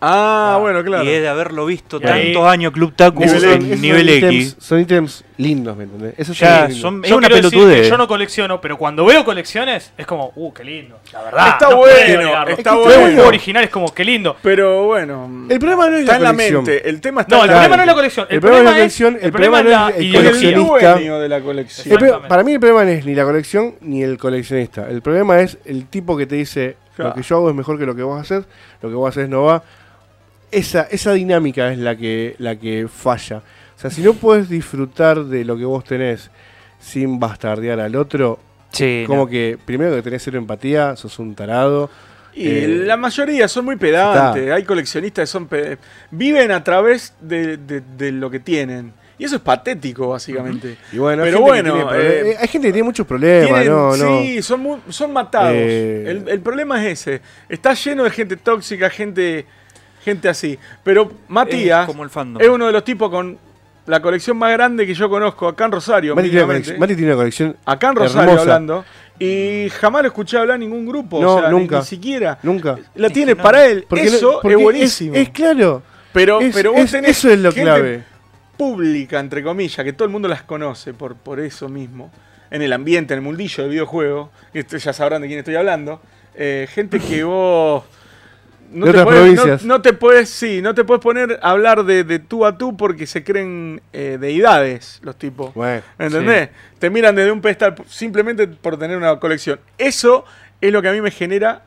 Ah, bueno, claro. Y es de haberlo visto ahí- tantos años Club Taku Nivel Esos en nivel son X. ítems- son ítems lindos, ¿me entendés? Esos Ya, son es Yo una quiero decir pelotudez. que yo no colecciono, pero cuando veo colecciones es como, uh, qué lindo. La verdad. Está no bueno, está Veo bueno. original es como, qué lindo. Pero bueno. El problema no es está la en la colección. mente. El tema está No, el problema no es la colección. El, El problema problema, es la colección, es, el problema es no es el coleccionista. dueño de la colección. Para mí el problema no es ni la colección ni el coleccionista. El problema es el tipo que te dice Claro. lo que yo hago es mejor que lo que vos haces, lo que vos haces no va. Esa, esa dinámica es la que, la que falla. O sea, si no puedes disfrutar de lo que vos tenés sin bastardear al otro, Sí, como no. que primero que tenés cero empatía, sos un tarado. Y Eh, la mayoría son muy pedantes. está. Hay coleccionistas que son viven a través de, de- de lo que tienen. Y eso es patético, básicamente. Y bueno, hay Pero bueno, tiene eh, hay gente que tiene muchos problemas, Tienen- no, no. Sí, son, mu- son matados. Eh. El, el problema es ese. Está lleno de gente tóxica, gente, gente así. Pero Matías Es como el fandom. es uno de los tipos con la colección más grande que yo conozco acá en Rosario. Mati tiene, una colección, Mati tiene una colección Acá en Rosario hermosa. hablando. Y jamás lo escuché hablar en ningún grupo. No, o sea, ni- nunca. Ni, siquiera. Nunca. La Es tiene que no. para él. Porque eso porque es buenísimo. Es, claro. pero, Es- pero vos es- tenés eso es lo gente clave. Pública, entre comillas, que todo el mundo las conoce por, por eso mismo. En el ambiente, en el mundillo del videojuego. esto ya sabrán de quién estoy hablando. eh, gente que vos. No De te, otras podés, no- provincias. no te puedes, sí, no te puedes poner a hablar de, de tú a tú porque se creen eh, deidades los tipos. Bueno. ¿Entendés? Te miran desde un pedestal simplemente por tener una colección. Eso es lo que a mí me genera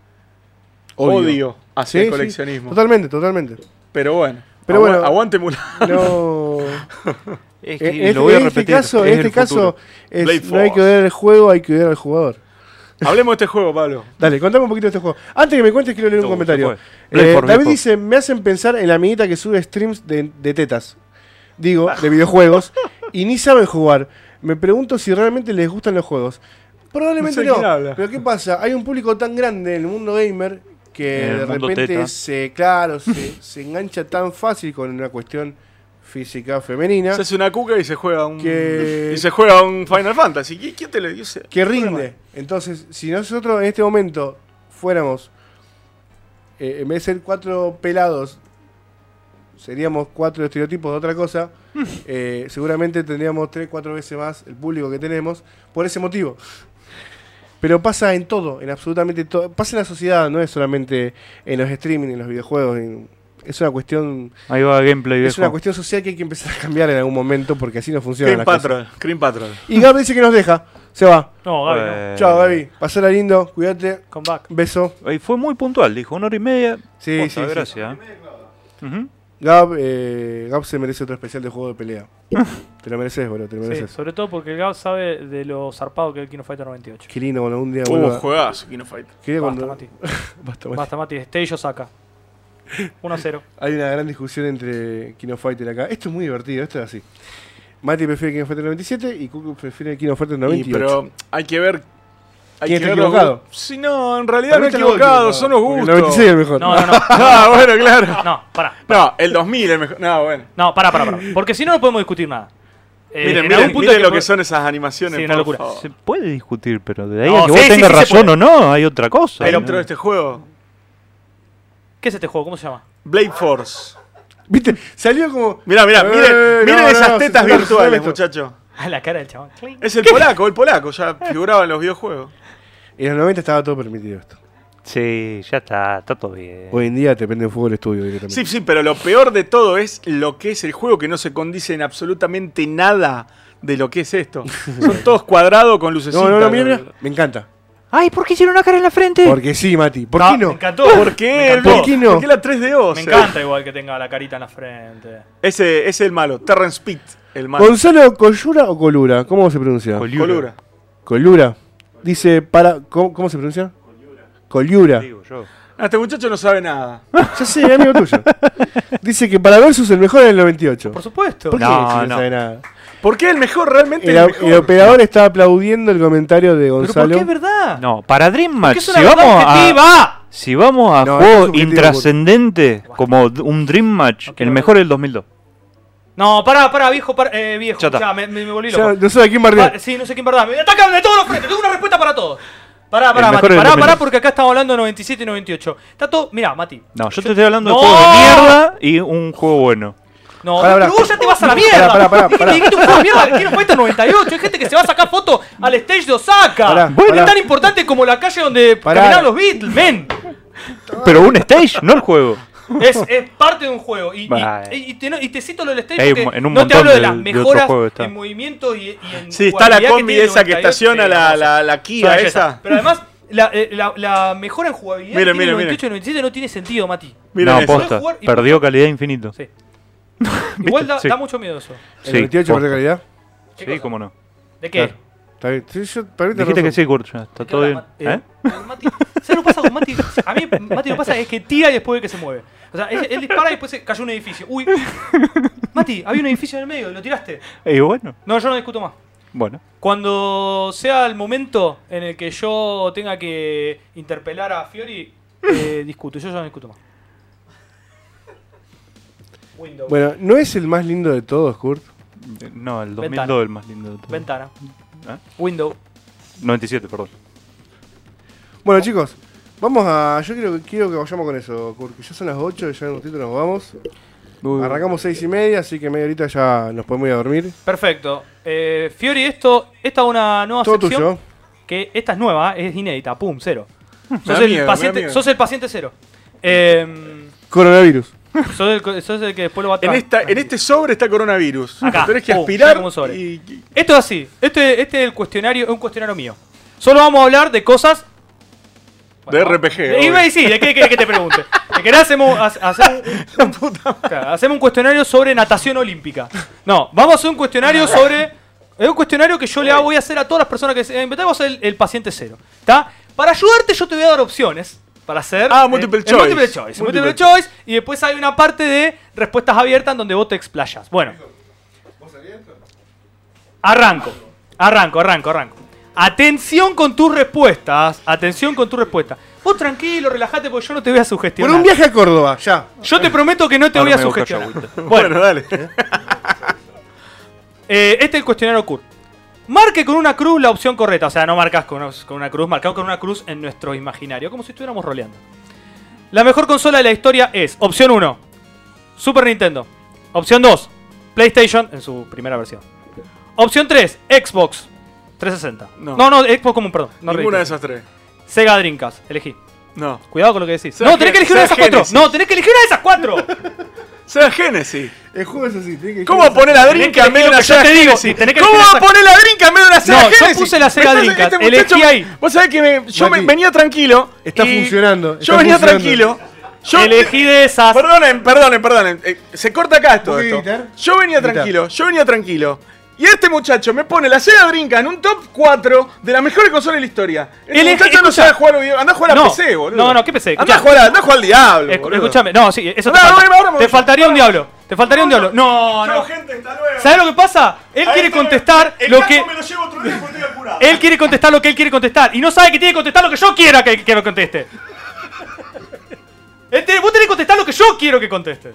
odio, hacia Sí, el sí, coleccionismo. totalmente, totalmente. Pero bueno. Pero agua- bueno. Aguante Mulan. No. Es en, que en lo voy a este repetir. caso, es en este el caso es- no hay que odiar el juego, hay que odiar al jugador. Hablemos de este juego, Pablo. Dale, contame un poquito de este juego. Antes que me cuentes, quiero leer un No, comentario. Eh, David dice: Me hacen pensar en la amiguita que sube streams de, de tetas. Digo, de videojuegos. y ni saben jugar. Me pregunto si realmente les gustan los juegos. Probablemente No sé. Pero ¿qué pasa? Hay un público tan grande en el mundo gamer que de repente teta. se, claro, se, se engancha tan fácil con una cuestión física femenina Se hace una cuca y se juega un. Que- Y se juega un Final Fantasy. ¿Qui- ¿Quién te lo dice? que rinde. Entonces, si nosotros en este momento fuéramos, eh, en vez de ser cuatro pelados, seríamos cuatro estereotipos de otra cosa, eh, seguramente tendríamos tres, cuatro veces más el público que tenemos por ese motivo. Pero pasa en todo, en absolutamente todo. Pasa en la sociedad, no es solamente en los streaming, en los videojuegos. en- es una cuestión Ahí va gameplay, es una cuestión social que hay que empezar a cambiar en algún momento porque así no funciona Cream. Patrol. Cream Patrol. Y Gab dice que nos deja, se va. No, Gaby, Eh, Chao, Gaby. Pasala lindo, cuídate. no. Come back. Beso. Y fue muy puntual, dijo una hora y media. Sí, Posta, sí, sí. gracias. Ujú. Gab, eh, Gab se merece otro especial de juego de pelea. te lo mereces, boludo, te lo Sí, mereces. sobre todo porque el Gab sabe de lo zarpado que es el Kino Fighter 98. Qué lindo cuando un día Uh, vuelva. juegazo, Kino Fight. Quería Basta, cuando- Mati. Basta, Mati. Basta, Mati. Stage saca. 1 a 0. Hay una gran discusión entre Kino Fighter acá. Esto es muy divertido, esto es así. Mati prefiere Kino Fighter 97 y Cucu prefiere Kino Fighter Y, 98. pero hay que ver. Hay ¿Quién que está equivocado? Sí, no, en realidad no está equivocado, son los gustos. El 96 es el mejor. No, no, no. Ah, bueno, claro. No, pará. No, el 2000 es mejor. No, bueno. No, pará, pará, pará. Porque si no, no podemos discutir nada. Eh, miren, en miren, punto miren hay lo que son esas animaciones. Sí, una por locura. favor. Se puede discutir, pero de ahí No, a que sí, vos sí, tengas razón o no, hay otra cosa. Dentro de este juego, ¿Qué es este juego? ¿Cómo se llama? Blade Force. ¿Viste? Salió como. Mirá, mirá, Eh, miren, miren no, esas tetas virtuales, esto. muchacho. A la cara del chabón. Es el polaco, el polaco, ya figuraba en los videojuegos. En los 90 estaba todo permitido esto. Sí, ya está, está todo bien. Hoy en día te prende fuego el estudio directamente. Sí, sí, pero lo peor de todo es lo que es el juego, que no se condice en absolutamente nada de lo que es esto. Son todos cuadrados con lucecitas. No, no, no, mira, mira. Me encanta. Ay, ¿por qué hicieron una cara en la frente? Porque sí, Mati. ¿Por No, qué no? Me encantó. ¿Por Me qué? encantó. ¿Por qué no? ¿Por qué la 3DO? Me encanta igual que tenga la carita en la frente. Ese, ese es el malo, Terrence Pitt, el malo. ¿Gonzalo Collura o Colura? ¿Cómo se pronuncia? Coliura. Colura. Colura. Dice para. ¿Cómo, cómo se pronuncia? Yo. Ah, Este muchacho no sabe nada. Ya sé, amigo tuyo. Dice que para Versus el mejor en el 98. Por supuesto. ¿Por qué No, si no, no. sabe nada? ¿Por qué el mejor realmente El, el, el mejor? operador está aplaudiendo el comentario de ¿Pero por Gonzalo. qué es verdad? No, para Dream Match, si vamos, a, si vamos a No, subjetivo, intrascendentes como un Dream Match, el mejor es el 2002. No, pará, pará, viejo, pará, eh, viejo. Ya está. Ya, me, me, me volví Ya, loco. no sé a quién bardear. Pa- sí, no sé quién verdad. Me atacan de todos los frentes. Tengo una respuesta para todos. Pará, pará, Mati. Pará, 2002. pará, porque acá estamos hablando de 97 y 98. Está todo. Mirá, Mati. No, yo te estoy hablando ¡No! de juegos de mierda y un juego bueno. No, Pará, pero vos ya te vas a la mierda. Pará, pará, pará, Dijiste- pará. dijiste un juego de mierda, quiero Fighter 98. Hay gente que se va a sacar foto al stage de Osaka. Pará, Bueno, pará. es tan importante como la calle donde Pará. caminaban los Beatles, men. Pero un stage, no el juego. Es, es parte de un juego. Y, y- Vale. y te, y te cito lo del stage en un no te hablo de, de- las mejoras en movimientos y, y en Sí, está la jugabilidad combi esa que 98, estaciona sí, la, la, la Kia esa. Pero además, la, eh, la, la mejora en jugabilidad Miren, tiene el miren, 98 y el 97 no tiene sentido, Mati. Miren no, posta. Perdió calidad infinito. Sí. Igual da, Sí. da mucho miedo eso. ¿El Sí, 98 posta. perdió calidad? ¿Qué Sí, cosa? cómo no. ¿De qué? Claro. Está bien. Sí, yo, para mí tenés Dijiste que sí, Kurt, ya está ¿De qué todo bien. ¿Eh? eh, Mati, ¿Sabes lo que pasa con Mati? A mí, Mati, lo que pasa es que tira y después ve que se mueve. O sea, él, él dispara y después se cayó un edificio. Uy. Mati, había un edificio en el medio, lo tiraste. Y bueno, No, yo no discuto más. bueno. Cuando sea el momento en el que yo tenga que interpelar a Fiori, eh, discuto. Yo ya no discuto más. Windows. Bueno, ¿no es el más lindo de todos, Kurt? Eh, No, el 2002 Ventana. el más lindo de todos. Ventana. ¿Eh? Windows. 97, perdón. Bueno, chicos, vamos a. Yo quiero, quiero que vayamos con eso, Kurt. Que ya son las 8, ya en un ratito nos vamos. Arrancamos 6 y media, así que media horita ya nos podemos ir a dormir. Perfecto. Eh, Fiori, esto, esta es una nueva Todo sección. tuyo. Que esta es nueva, es inédita. Pum, cero. Sos, el, miedo, paciente, sos el paciente cero. Eh, Coronavirus. sos, el, co- sos el que después lo va a En, tra- esta, en este sobre está coronavirus. Acá. Tenés que Pum, aspirar. un sobre. y- Esto es así. Este, este es el cuestionario, es un cuestionario mío. Solo vamos a hablar de cosas. De RPG, Y obvio. me decís, ¿de qué querés que te pregunte? ¿De querés hacemos, ha- hacer un, Claro, hacemos un cuestionario sobre natación olímpica? No, vamos a hacer un cuestionario sobre. Es un cuestionario que yo le voy a hacer a todas las personas que se. Vamos a hacer el, el paciente cero. ¿Está? Para ayudarte, yo te voy a dar opciones. Para hacer. Ah, multiple el choice. Multiple choice. Multiple Multiple choice. Y después hay una parte de respuestas abiertas en donde vos te explayas. Bueno. Arranco. Arranco, arranco, arranco. Atención con tus respuestas. Atención con tus respuestas. Vos tranquilo, relajate porque yo no te voy a Por sugestionar. un viaje a Córdoba, ya. Yo te prometo que no te Ahora voy a sugestionar. yo. Bueno, Bueno, dale. eh, este es el cuestionario Kurt. Marque con una cruz la opción correcta. O sea, no marcas con una, con una cruz, marcamos con una cruz en nuestro imaginario, como si estuviéramos roleando. La mejor consola de la historia es opción 1, Super Nintendo. Opción 2, PlayStation en su primera versión. Opción 3, Xbox 360. No. No, no, Xbox común, perdón. No Ninguna de esas tres. Sega Dreamcast, elegí. No. Cuidado con lo que decís. Sega no, tenés que elegir una de esas cuatro. No, tenés que elegir una de esas cuatro. Sega Genesis. El juego es así. que ¿Cómo va a poner la que en medio de una yo Sega te digo, Genesis? tenés que ¿Cómo va a esa- poner la Drinka en medio de una Sega No, yo Genesis? puse la Sega Entonces, Dreamcast, este muchacho- elegí ahí. Vos sabés que me- yo Mati, me- venía tranquilo. está y funcionando, está Yo venía funcionando. tranquilo. Yo Elegí de esas. Perdonen, perdonen, perdonen. Eh, se corta acá todo ¿Vos esto. gritar? Yo venía tranquilo, yo venía tranquilo. Y este muchacho me pone la Sega Drinka en un top 4 de las mejores consolas de la historia. Este Elegí- muchacho no sabe jugar video. Andá a jugar a No, PC, boludo. no, no, ¿qué PC? Escuchá. a jugar, a- andá a jugar al diablo. Escu- boludo. Escúchame, no, sí, eso No, te no, falta. Te faltaría un diablo. Te faltaría un diablo. No, no. gente. ¿Sabes lo que pasa? Él A quiere este contestar el lo que. me lo llevo otro día porque estoy apurado. Él quiere contestar lo que él quiere contestar. Y no sabe que tiene que contestar lo que yo quiera que, que lo conteste. Tiene- vos tenés que contestar lo que yo quiero que conteste.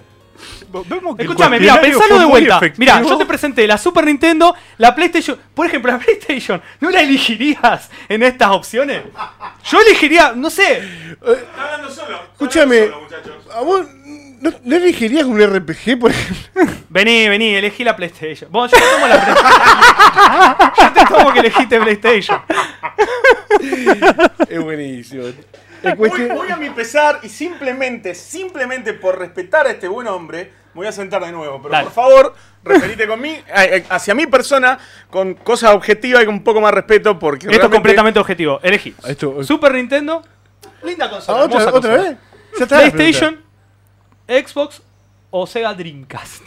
Vemos que el Escúchame, mira, pensalo de vuelta. Mira, yo te presenté la Super Nintendo, la PlayStation. Por ejemplo, la PlayStation, ¿no la elegirías en estas opciones? Yo elegiría, no sé. Está hablando solo. está Escúchame. hablando solo, muchachos. ¿A vos no, no elegirías un RPG, por ejemplo? Vení, vení, elegí la PlayStation. Bueno, yo te tomo la PlayStation. yo te tomo que elegiste PlayStation. es buenísimo. Voy, a mi pesar y simplemente, simplemente por respetar a este buen hombre, me voy a sentar de nuevo. Pero Dale. por favor, referite con mí, hacia mi persona, con cosas objetivas y con un poco más respeto, porque Esto es completamente objetivo. Elegí. Esto- Super Nintendo. Linda Ah, consola. ¿Otra, hermosa otra consola. vez? Ya PlayStation, Xbox o Sega Dreamcast.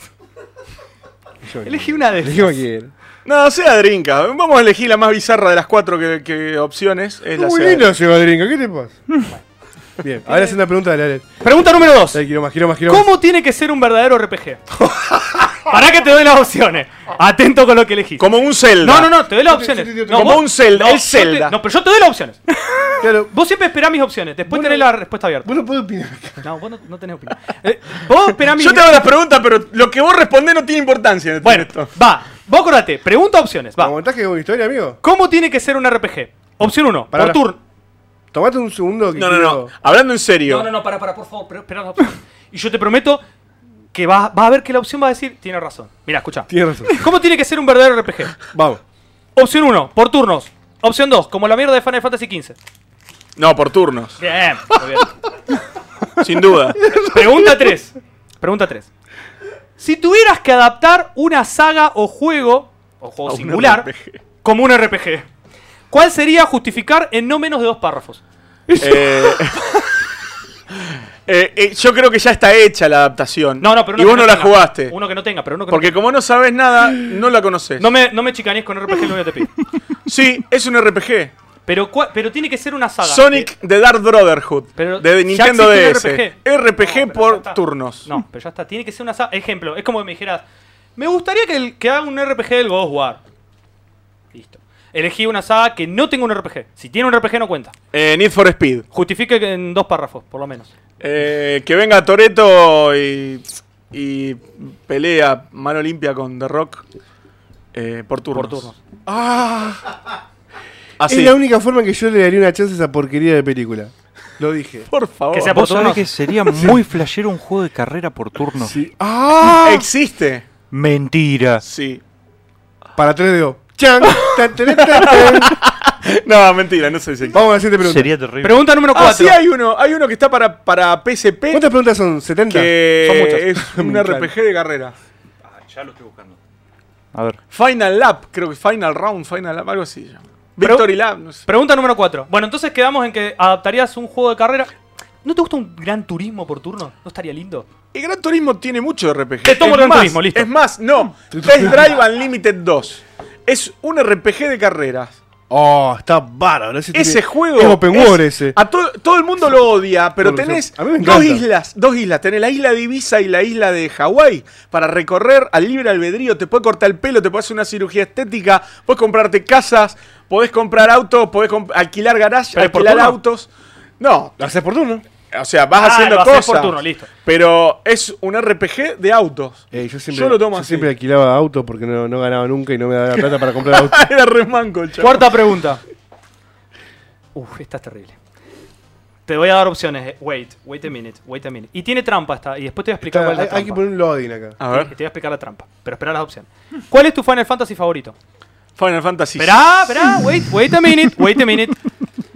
Elegí una de cualquiera. No, sea Drinka. Vamos a elegir la más bizarra de las cuatro que, que opciones. Es la Muy lindo Sega Drinka, ¿qué te pasa? Bien, ahora haciendo una pregunta de Laret. Pregunta número 2. Dale, quiero más, quiero más, quiero más. ¿Cómo tiene que ser un verdadero RPG? Para que te doy las opciones. Atento con lo que elegís. Como un Zelda. No, no, no, te doy las opciones. No, Como vos- un Zelda, no, el yo te- Zelda. no, pero yo te doy las opciones. Claro, Vos siempre esperás mis opciones, después tenés no- la respuesta abierta. vos no podés opinar. No, vos no, no tenés opinión. Eh, vos esperás mis Yo te hago las preguntas, pero lo que vos respondés no tiene importancia en Bueno, esto. va. Vos acordate, pregunta opciones, va. ¿Aguantás que hago una historia, amigo? ¿Cómo tiene que ser un RPG? Opción 1, Pará, por pará. turno. Tomate un segundo que No, no, quiero- no. Hablando en serio. No, no, no, para, para, por favor, pero espera la opción. Y yo te prometo que vas va a ver que la opción va a decir, tiene razón. Mira, escucha. Tienes razón. ¿Cómo tiene que ser un verdadero RPG? Vamos. Opción 1, por turnos. Opción 2, como la mierda de Final Fantasy XV. No, por turnos. Bien, muy bien. sin duda. Pregunta 3. Pregunta 3. Si tuvieras que adaptar una saga o juego, o juego A singular, como un RPG, ¿cuál sería justificar en no menos de dos párrafos? Eh, eh, eh, yo creo que ya está hecha la adaptación. No, no, pero uno Y vos no la tenga. jugaste. Uno que no tenga, pero uno que Porque como no sabes nada, no la conoces. no, no me, no me chicanees con RPG, lo único que te pido. Sí, es un RPG. Pero, pero tiene que ser una saga. Sonic The Dark Brotherhood. Pero de Nintendo DS. RPG, RPG. No, por turnos. No, pero ya está. Tiene que ser una saga. Ejemplo, es como que me dijeras, Me gustaría que, el- que haga un RPG del God of War. Listo. Elegí una saga que no tenga un RPG. Si tiene un RPG no cuenta. Eh, Need for Speed. Justifique que en dos párrafos, por lo menos. Eh, que venga Toreto y, y pelea mano limpia con The Rock eh, por turnos. Por turnos. Así. Es la única forma en que yo le daría una chance a esa porquería de película. Lo dije. Por favor. Que sea Vos por sabés turnos. que sería muy flashero un juego de carrera por turno. Sí. ¡Ah! Existe. Mentira. Sí. Para 3DO. ¡Chan! Tan, tan, tan, tan. No, mentira, no sé si Vamos a la siguiente pregunta. Sería terrible. Pregunta número Ah, 4. sí, hay uno. Hay uno que está para, para PSP. ¿Cuántas preguntas son? ¿70? Que Son muchas. es un RPG de carrera. ya lo estoy buscando. A ver. Final Lap, creo que Final Round, Final Lap, algo así. Pero- Victory Lap, no sé. Pregunta número 4. Bueno, entonces quedamos en que adaptarías un juego de carrera. ¿No te gusta un gran turismo por turno? ¿No estaría lindo? El Gran Turismo tiene mucho RPG. Te tomo Es Gran más, Turismo, listo. Es más, no. Test Drive Unlimited 2. Es un RPG de carreras. Oh, está bárbaro. Ese, Ese tiene- juego. Es open es- ese. A to- todo el mundo lo odia, pero tenés dos islas. Dos islas. Tenés la isla de Ibiza y la isla de Hawái para recorrer al libre albedrío. Te puedes cortar el pelo, te puedes hacer una cirugía estética, puedes comprarte casas, podés comprar autos, podés comp- alquilar garage, ¿Pero es por alquilar autos. No, ¿Lo haces por turno? O sea, vas Ah, haciendo lo haces cosas. por turno, listo. Pero es un RPG de autos. Eh, yo siempre, Yo lo tomo así. siempre alquilaba autos porque no, no ganaba nunca y no me daba la plata para comprar autos. Era re manco chaval. Cuarta pregunta. Uf, esta es terrible. Te voy a dar opciones. Wait, wait a minute, wait a minute. Y tiene trampa esta. Y después te voy a explicar Está- cuál es la hay, hay que trampa. poner un loading acá. A Te ver, te voy a explicar la trampa. Pero espera las opciones. ¿Cuál es tu Final Fantasy favorito? Final Fantasy. Esperá, esperá, wait, wait a minute, wait a minute.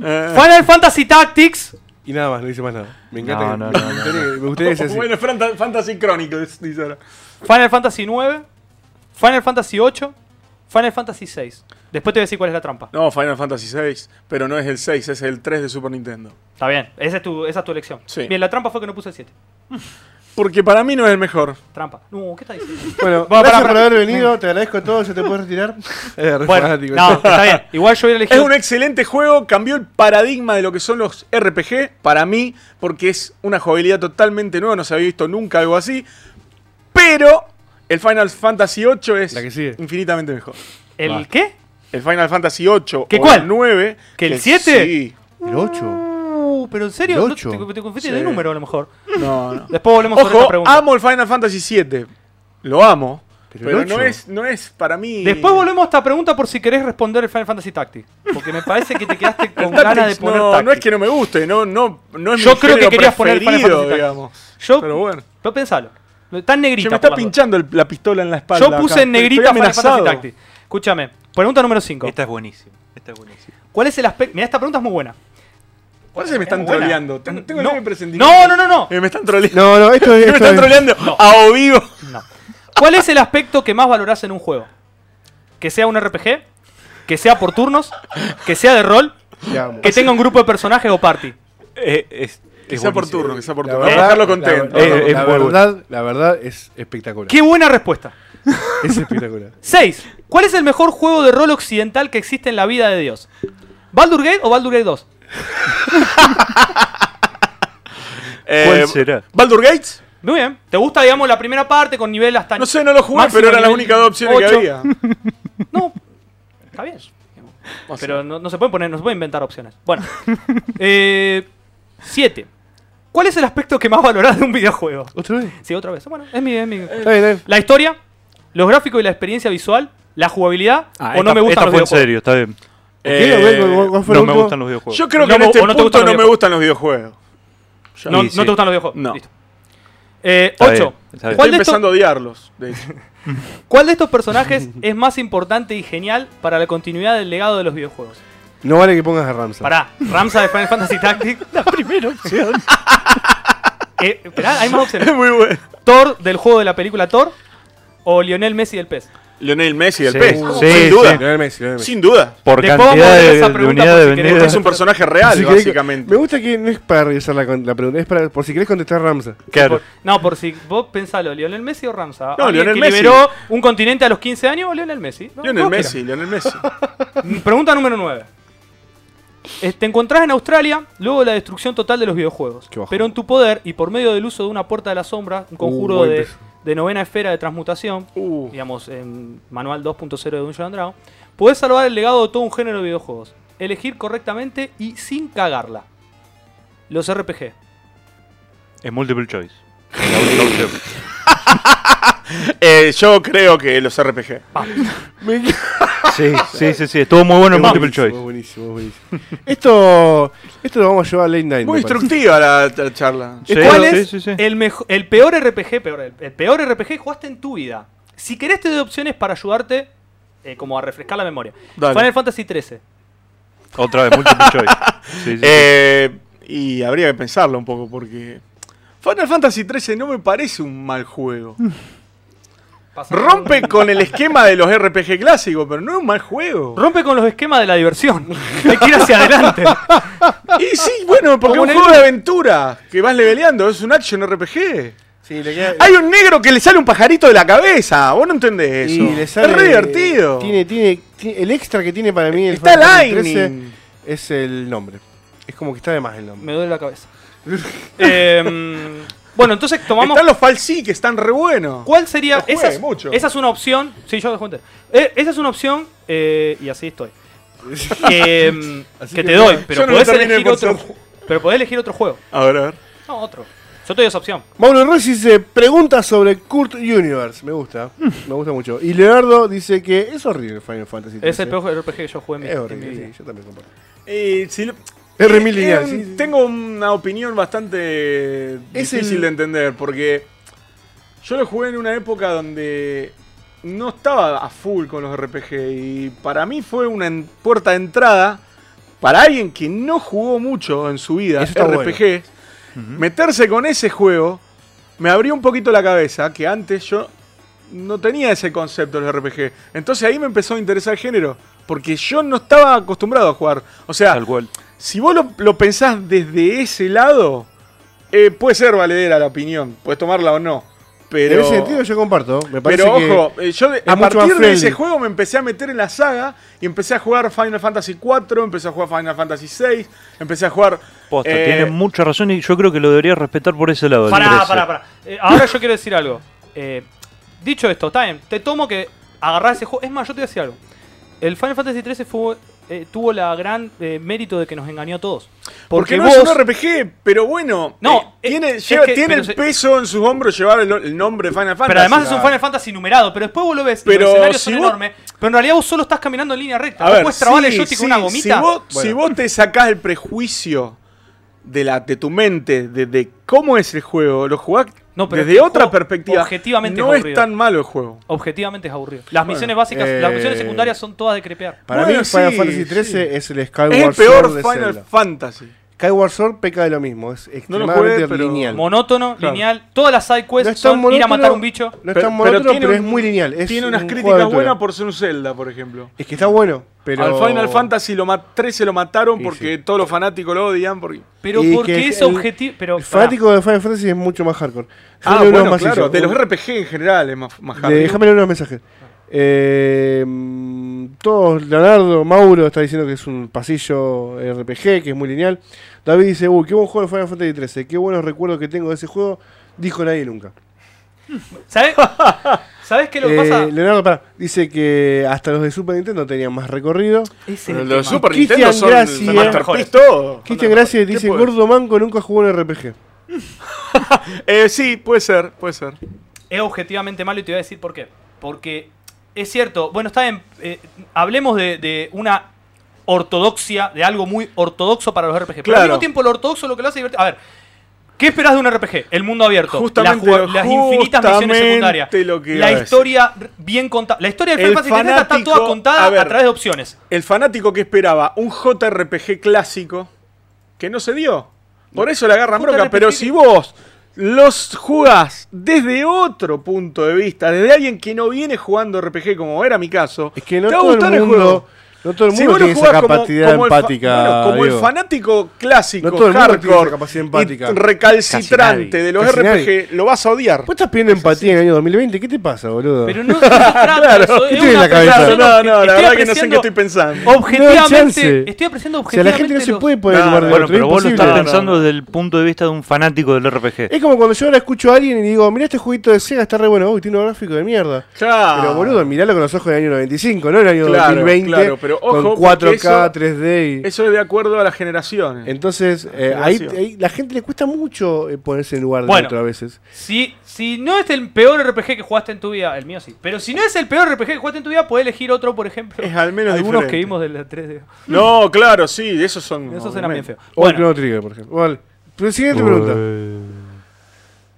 Eh, Final Fantasy Tactics. Y nada más, no dice más nada. Me encanta. No, que- no, me, no, no. gustaría, que- me gustaría que sea así. bueno, Fanta- Fantasy Chronicles, dice ahora. Final Fantasy 9. Final Fantasy 8. Final Fantasy 6. Después te voy a decir cuál es la trampa. No, Final Fantasy 6, pero no es el 6, es el 3 de Super Nintendo. Está bien, esa es tu, esa es tu elección. Sí. Bien, la trampa fue que no puse el 7. Porque para mí no es el mejor. Trampa. No, ¿qué está diciendo? Bueno, Bueno, gracias pará, por haber venido. Te agradezco todo. ¿Se te puede retirar? Es re Bueno, fanático. no, está bien. Igual yo hubiera Es elegido. un excelente juego, cambió el paradigma de lo que son los RPG para mí, porque es una jugabilidad totalmente nueva, no se había visto nunca algo así. Pero el Final Fantasy VIII es La que sigue. infinitamente mejor. ¿El qué? El Final Fantasy VIII ¿Qué o cuál? el 9. ¿Que el 7? Sí. El 8. Pero en serio, no, ocho. te, te Sí. de número a lo mejor. No, no. Después volvemos sobre esta Ojo, pregunta. amo el Final Fantasy VII. Lo amo. Pero no, es, no es para mí. Después volvemos a esta pregunta por si querés responder el Final Fantasy Tactics. Porque me parece que te quedaste con ganas de poner no, Tactics. no es que no me guste, no, no, no es Yo mi creo que querías poner Final Fantasy digamos. Yo, Pero bueno. pero pensalo. Tan negrita. Se me está pinchando el- la pistola en la espalda. Yo puse acá. en negrita Estoy Final Fantasy amenazado. Tactics. Escúchame. Pregunta número 5. Esta es buenísima. Esta es buenísima. ¿Cuál es el aspecto? Mira, esta pregunta es muy buena. Parece que me están troleando. Tengo, el No. leve presentimiento. No, no, no, no. Eh, me están troleando. No, no, esto es. me están es troleando a o vivo. No. ¿Cuál es el aspecto que más valorás en un juego? ¿Que sea un RPG? ¿Que sea por turnos? ¿Que sea de rol? ¿Que tenga un grupo de personajes o party? Eh, es, Que es sea por turno, que sea por la turno. verdad- Vamos a dejarlo la- contento. La, la verdad, la verdad es espectacular. ¡Qué buena respuesta! Es espectacular. 6. ¿Cuál es el mejor juego de rol occidental que existe en la vida de Dios? ¿Baldur Gate o Baldur Gate 2? Eh, ¿Cuál será? ¿Baldur Gates? Muy bien. ¿Te gusta, digamos, la primera parte con nivel hasta... No sé, no lo jugué, máximo pero eran las nivel únicas dos opciones ocho? que había. No, está bien. O sea, Pero no, no se pueden poner, no se pueden inventar opciones. Bueno. 7. ¿Cuál es el aspecto que más valorás de un videojuego? ¿Otra vez? Sí, otra vez. Bueno, es mi, es mi- Está bien, está bien. La historia, los gráficos y la experiencia visual, la jugabilidad Ah, o no esta- me gustan esta los fue en videojuegos. serio, está bien. Eh, ¿Qué? ¿Cuál- cuál fue el No me gustan los videojuegos. yo creo que No, en este no punto no me gustan los videojuegos. Ya. No, no sí. te gustan los videojuegos. No. Listo. Eh, Está 8. bien, está bien. ¿Cuál, Estoy de estos- empezando a odiarlos. de hecho. cuál de estos personajes es más importante y genial para la continuidad del legado de los videojuegos? No vale que pongas a Ramsa. Pará, Ramsa de Final Fantasy Tactics. La primera opción. eh, esperá, hay más opciones. es muy bueno. Thor del juego de la película Thor o Lionel Messi del PES. Lionel Messi del Sí, PES. sí, sin duda. sí. Lionel Messi, Lionel Messi. Sin duda. Por Después vamos a cantidad de, esa de pregunta unidades por si querés vendidas. Es un personaje real, Si querés- básicamente. me gusta que no es para revisar la, pregunta, es para, por si querés contestar Ramsa. Claro. Por- no, por si vos pensalo, Lionel Messi o Ramsa. No, ¿Alguien Lionel que Messi. liberó un continente a los 15 años o Lionel Messi? No, Lionel Messi, Lionel Messi. Pregunta número 9. Eh, Te encontrás en Australia luego de la destrucción total de los videojuegos. Pero en tu poder y por medio del uso de una puerta de la sombra, un conjuro buen de, peso. De novena esfera de transmutación, Uh, digamos, en manual 2.0 de Dungeons and Dragons, podés salvar el legado de todo un género de videojuegos. Elegir correctamente y sin cagarla. Los RPG. Es multiple choice. Eh, yo creo que los RPG. Me Sí, sí, sí, sí. Estuvo muy bueno el multiple Buenísimo, choice. buenísimo, buenísimo. esto, esto lo vamos a llevar a Late Night. Muy me parece. instructiva la, la charla. Sí, ¿Cuál sí, es sí, sí. El, mejo- el peor RPG, peor, el, el peor RPG que jugaste en tu vida? Si querés te doy opciones para ayudarte eh, como a refrescar la memoria. Dale. Final Fantasy XIII. Otra vez, multiple choice. Sí, sí, sí. Eh, y habría que pensarlo un poco porque Final Fantasy XIII no me parece un mal juego. Rompe con el esquema de los RPG clásicos, pero no es un mal juego. Rompe con los esquemas de la diversión. Hay que ir hacia adelante. Y sí, bueno, porque es un juego de aventura que vas leveleando, es un action RPG. Sí, le queda- Hay un negro que le sale un pajarito de la cabeza, vos no entendés eso. y le sale- es re divertido. Tiene, tiene, tiene- el extra que tiene para mí el Está Lightning. Es el nombre. Es como que está de más el nombre. Me duele la cabeza. Em, bueno, entonces tomamos. Están los Falsi que están re buenos. ¿Cuál sería? Juegue Esa es, mucho. esa es una opción. Sí, yo entender. Eh, esa es una opción. eh, y así estoy. Em, Así que que te doy, no, pero no podés elegir otro. Pero podés elegir otro juego. A ver, a ver. No, otro. Yo te doy esa opción. Mauro Rossi dice, pregunta sobre Kurt Universe. Me gusta, me gusta mucho. Y Leonardo dice que es horrible Final Fantasy Es el peor RPG que yo jugué en mi, Es en mi horrible, vida. sí, yo también comparto. Eh, si lo- Eh, mil lineal, eh, sí, sí. Tengo una opinión bastante Es difícil el- de entender porque yo lo jugué en una época donde no estaba a full con los RPG y para mí fue una en- puerta de entrada para alguien que no jugó mucho en su vida Eso está RPG. Meterse con ese juego me abrió un poquito la cabeza que antes yo no tenía ese concepto de los RPG. Entonces ahí me empezó a interesar el género. Porque yo no estaba acostumbrado a jugar. O sea, Tal cual. Si vos lo, lo pensás desde ese lado, eh, puede ser valedera la opinión. Puedes tomarla o no. Pero, en ese sentido yo comparto. Me parece pero ojo, eh, yo a partir de ese juego me empecé a meter en la saga y empecé a jugar Final Fantasy 4, empecé a jugar Final Fantasy 6, empecé a jugar... Posta, eh, tiene mucha razón y yo creo que lo debería respetar por ese lado. Pará, 13. pará, pará. Eh, ahora yo quiero decir algo. Eh, dicho esto, está bien. Te tomo que agarrar ese juego. Es más, yo te voy a decir algo. El Final Fantasy XIII fue, eh, tuvo la gran eh, mérito de que nos engañó a todos. Porque, Porque, no vos. es un RPG, pero bueno, No, eh, tiene, lleva- que- tiene el se- peso en sus hombros llevar el, el nombre de Final Fantasy. pero además es un Ah. Final Fantasy numerado. Pero después vos lo ves. Pero los escenarios si son vos- enormes. Pero en realidad vos solo estás caminando en línea recta. A ver, puedes trabar el sí, joystick sí, con una gomita. Si vos, Bueno. si vos te sacás el prejuicio de, la, de tu mente, de, de cómo es el juego, lo jugás No, pero desde otra juego perspectiva. objetivamente no es tan malo el juego. Objetivamente es aburrido. Las Bueno, misiones básicas, eh, las misiones secundarias son todas de crepear. para Bueno, mí Final Fantasy XIII sí. es el Skyward Es el peor Final Zelda. Fantasy. Skyward Sword peca de lo mismo, es No lo extremadamente jugué, pero- lineal. Monótono, Claro. lineal. Todas las side quests No son ir a matar un bicho. No es tan pero monótono, pero es un- muy lineal. Es Tiene unas un críticas buenas por ser un Zelda, por ejemplo. Es que está bueno, pero... Al Final Fantasy lo ma- 13 lo mataron Sí, porque sí. todos los fanáticos lo odian. Porque... Pero Y porque que es objetivo. Pero, El fanático de Final Fantasy es mucho más hardcore. Ah, unos bueno, masillos. claro. De los RPG en general es más, más hardcore. Déjame leer unos mensajes. Eh, todos, Leonardo, Mauro está diciendo que es un pasillo RPG, que es muy lineal. David dice, uy, qué buen juego de Final Fantasy 13, qué buenos recuerdos que tengo de ese juego. Dijo nadie nunca. ¿Sabes? ¿Sabes qué es lo que Eh, pasa? Leonardo pará, dice que hasta los de Super Nintendo tenían más recorrido. Ese es el los tema. Super Cristian Nintendo son Gracie, son todo. Cristian Gracia dice, Gordo Manco nunca jugó en RPG. Eh, sí, puede ser, puede ser. Es objetivamente malo y te voy a decir por qué. Porque es cierto, bueno, está bien, eh, hablemos de, de una ortodoxia, de algo muy ortodoxo para los RPG. Pero al mismo tiempo lo ortodoxo lo que lo hace divertido. A ver, ¿qué esperás de un RPG? El mundo abierto, Justamente- las, jugab- las infinitas misiones secundarias, la historia bien contada. La historia del El Final Fantasy está toda contada a través de opciones. El fanático que esperaba un JRPG clásico que no se dio. Por eso le agarran bronca. JRPG Pero si vos los jugás desde otro punto de vista, desde alguien que no viene jugando RPG como era mi caso, Es que no te va a todo gustar el el mundo, juego. No todo el Si mundo lo tiene esa como- capacidad como el empática. bueno, como el fanático clásico, No todo el mundo tiene hardcore, esa capacidad empática. y recalcitrante de los RPG, nadie. lo vas a odiar. Vos estás pidiendo empatía en el año 2020. ¿Qué te pasa, boludo? Pero no, de eso. ¿qué es tiene en la cabeza? Claro, no, no, la estoy verdad que no sé en qué estoy pensando. Objetivamente, estoy apreciando o sea, la gente no objetivamente. se puede poner en lugar del Bueno, otro. pero es vos lo imposible. estás pensando desde el punto de vista de un fanático del RPG. Es como cuando yo ahora escucho a alguien y digo, mira este jueguito de Sega, está re bueno. Uy, tiene un gráfico de mierda. Claro. Pero boludo, miralo con los ojos del año 95, no el año Claro, 2020. claro, pero ojo, con porque 4K, eso- 3D. y- Eso es de acuerdo a las generaciones. Entonces, eh, ahí, Generación. ahí la gente le cuesta mucho eh, ponerse en lugar de Bueno. otro a veces. Si, si no es el peor RPG que jugaste en tu vida, el mío sí. Pero si no es el peor RPG que jugaste en tu vida, puedes elegir otro, por ejemplo. Es al menos Algunos diferente. que vimos de la 3D. No, claro, sí, esos son. Esos eran bien feos. O el Bueno, Chrono Trigger, por ejemplo. Vale. Pero siguiente pregunta.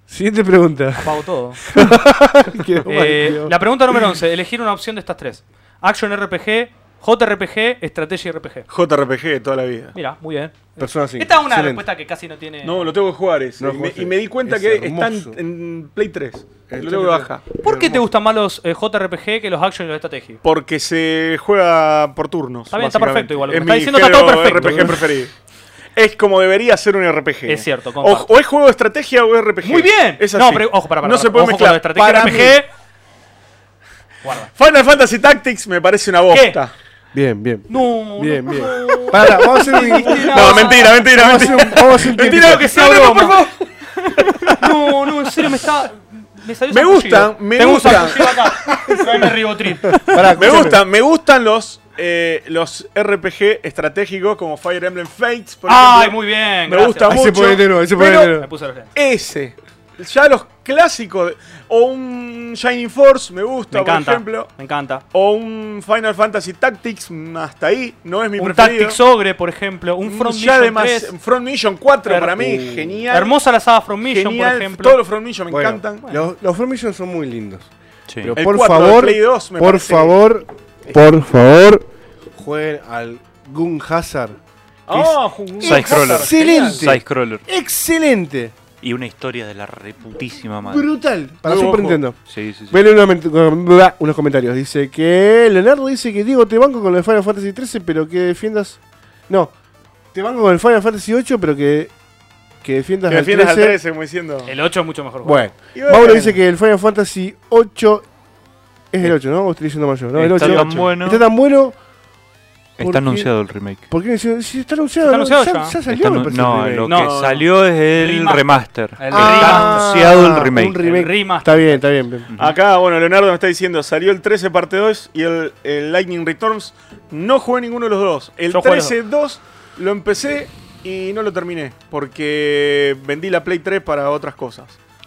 Siguiente pregunta. apago todo. Eh, la pregunta número 11. Elegir una opción de estas tres. Action RPG, JRPG, Estrategia RPG. JRPG de toda la vida. Mira, muy bien. Persona 5. Esta es una Excelente. respuesta que casi no tiene... No, lo tengo que jugar ese. No, y, me, José, y me di cuenta es que está hermoso. en, en Play 3. El lo tengo que bajar. ¿Por qué te gustan más los eh, JRPG que los Action y los Estrategia? Porque se juega por turnos. Está bien, está básicamente. perfecto igual, lo que Es me está mi diciendo está todo género perfecto. RPG preferido. Es como debería ser un RPG. Es cierto, O, comparto. o es juego de estrategia o es RPG. Muy bien. Es No, así. pero ojo, para, para. No se puede mezclar. Estrategia Para RPG. mí, Guarda. Final Fantasy Tactics me parece una bosta. Bien, bien. No, Bien, no, bien. no. Pará, vamos a hacer un. No, mentira, mentira, Vamos a hacer mentira. un, vamos a hacer un Mentira, tiempito. que sea no, no, no, broma. por favor. No, no, en serio me está. Me, salió Me gustan, me un gustan. Pará, Me gustan, me gustan los, eh, los RPG estratégicos como Fire Emblem Fates, por Ay, ejemplo. muy bien. Me gracias. gusta Ahí se mucho, pone de nuevo, ahí se pero- de nuevo. Me puse los lentes. Ese. Ya los clásicos. O un Shining Force, me gusta, Me por encanta. ejemplo. Me encanta. O un Final Fantasy Tactics, mm, hasta ahí, no es mi Un preferido. Tactics Ogre, por ejemplo. Un Mm, Front ya Mission además, 3. Front Mission 4 Her- para mí, Uh. genial. Hermosa la saga From Mission, genial. por ejemplo. Todos los Front Mission me Bueno, encantan. Los, los From Mission son muy lindos. Sí. Pero El por 4 de favor, Play 2 me por parece- favor, por favor, jueguen al Gun Hazard. Ah, un- Side-scroller. Excelente. Excelente. Y una historia de la reputísima madre. Brutal. Para Super. Nintendo. Sí, sí, sí. Leer unos, unos comentarios. Dice que Leonardo dice que Diego te banco con el Final Fantasy XIII, pero que defiendas. No, te banco con el Final Fantasy VIII, pero que, que defiendas, Que al defiendas al 13. 13, como diciendo. El 8 es mucho mejor. juego. Bueno, bueno. Mauro dice que el Final Fantasy VIII es el 8, ¿no? O estoy diciendo mal yo. No, el Está 8. tan bueno. Está tan bueno. Está porque- anunciado el remake. ¿Por qué? Si, si está anunciado, Está ¿no? anunciado ya, ya. ya salió. Está anu- no, el lo No, que no. salió es el Remaster. remaster. El Está remaster. anunciado el remake. Un remake. El remaster. Está bien, está bien. Acá, bueno, Leonardo me está diciendo, salió el 13 parte 2 y el, el Lightning Returns. No jugué ninguno de los dos. El Yo jugué los 13-2 lo empecé y no lo terminé porque vendí la Play 3 para otras cosas.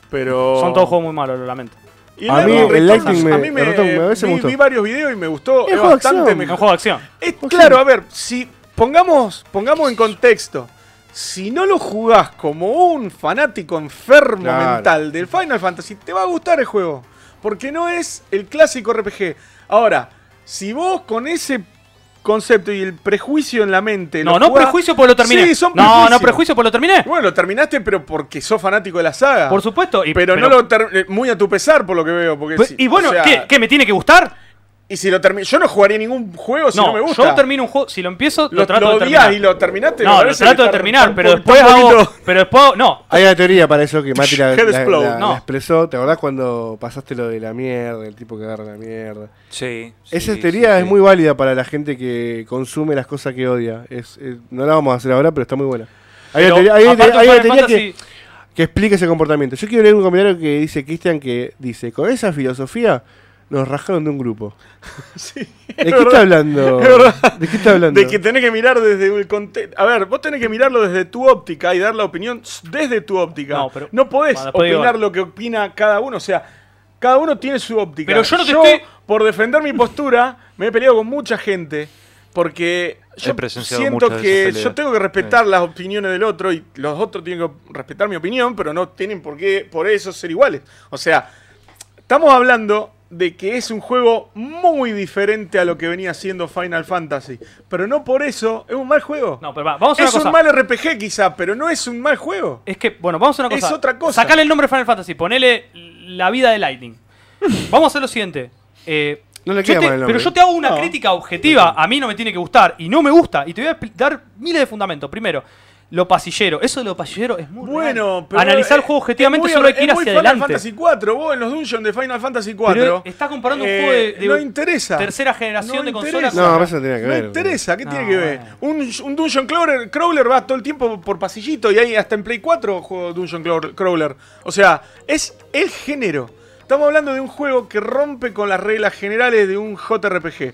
Pero... Son todos juegos muy malos, lo lamento. Y A mí el me- a mí me, me- vi, gustó. vi varios videos y me gustó. Es bastante un mejor. juego de acción. Es- claro, a ver, si pongamos, pongamos en contexto. Si no lo jugás como un fanático enfermo Claro. mental del Final Fantasy, te va a gustar el juego. Porque no es el clásico RPG. Ahora, si vos con ese concepto y el prejuicio en la mente. No, no jugás- prejuicio porque lo terminé. Sí, son no, prejuicios. no prejuicio porque lo terminé. Bueno, lo terminaste, pero porque sos fanático de la saga. Por supuesto. Y, pero, no lo ter- eh, muy a tu pesar, por lo que veo. Porque Pues, y bueno, o sea, ¿qué, qué, me tiene que gustar? Y si lo termino. Yo no jugaría ningún juego si no, no, me gusta. yo termino un juego, si lo empiezo, lo, lo, trato lo de terminar. y lo terminaste. no, lo trato de terminar, pero después hago. Pero después hago- No. Hay una teoría para eso que Mati la, Head la- explode. la- No. la expresó. ¿Te acordás cuando pasaste lo de la mierda, el tipo que agarra la mierda? Sí. Esa sí, teoría sí, es sí. muy válida para la gente que consume las cosas que odia. Es, es- no la vamos a hacer ahora, pero está muy buena. Hay una teoría, hay teoría- hay de una Final teoría que, que explica ese comportamiento. Yo quiero leer un comentario que dice Cristian que dice, con esa filosofía nos rajaron de un grupo. Sí, ¿De es qué verdad. está hablando? Es. ¿De qué está hablando? De que tenés que mirar desde el contexto. A ver, vos tenés que mirarlo desde tu óptica y dar la opinión desde tu óptica. No, pero- podés Bueno, después digo- opinar lo que opina cada uno. O sea, cada uno tiene su óptica. Pero yo no te estoy- por defender mi postura, me he peleado con mucha gente. Porque yo siento que yo tengo que respetar las opiniones del otro y los otros tienen que respetar mi opinión, pero no tienen por qué por eso ser iguales. O sea, Estamos hablando de que es un juego muy diferente a lo que venía siendo Final Fantasy. Pero no por eso es un mal juego. No, pero va, vamos a es una un cosa. mal RPG quizá, pero no es un mal juego. Es que, bueno, vamos a una Es cosa. otra cosa. Sacale el nombre Final Fantasy, ponele la vida de Lightning. vamos a hacer lo siguiente. Eh, No le Yo te- pero yo te hago una No. crítica objetiva. A mí no me tiene que gustar y no me gusta. Y te voy a dar miles de fundamentos. Primero, lo pasillero. Eso de lo pasillero es muy Bueno, real. pero. Analizar el eh, juego objetivamente solo hay que ir hacia Final adelante. Fantasy 4, vos en los dungeons de Final Fantasy 4. Pero estás comparando un juego de, de no interesa. tercera generación No de interesa. consolas. No, con- eso no tiene que No ver. interesa, ¿qué No, tiene que ver? Un, un Dungeon crawler, crawler va todo el tiempo por pasillito y ahí hasta en Play 4 juego Dungeon Crawler- Crawler. O sea, es el género. Estamos hablando de un juego que rompe con las reglas generales de un JRPG.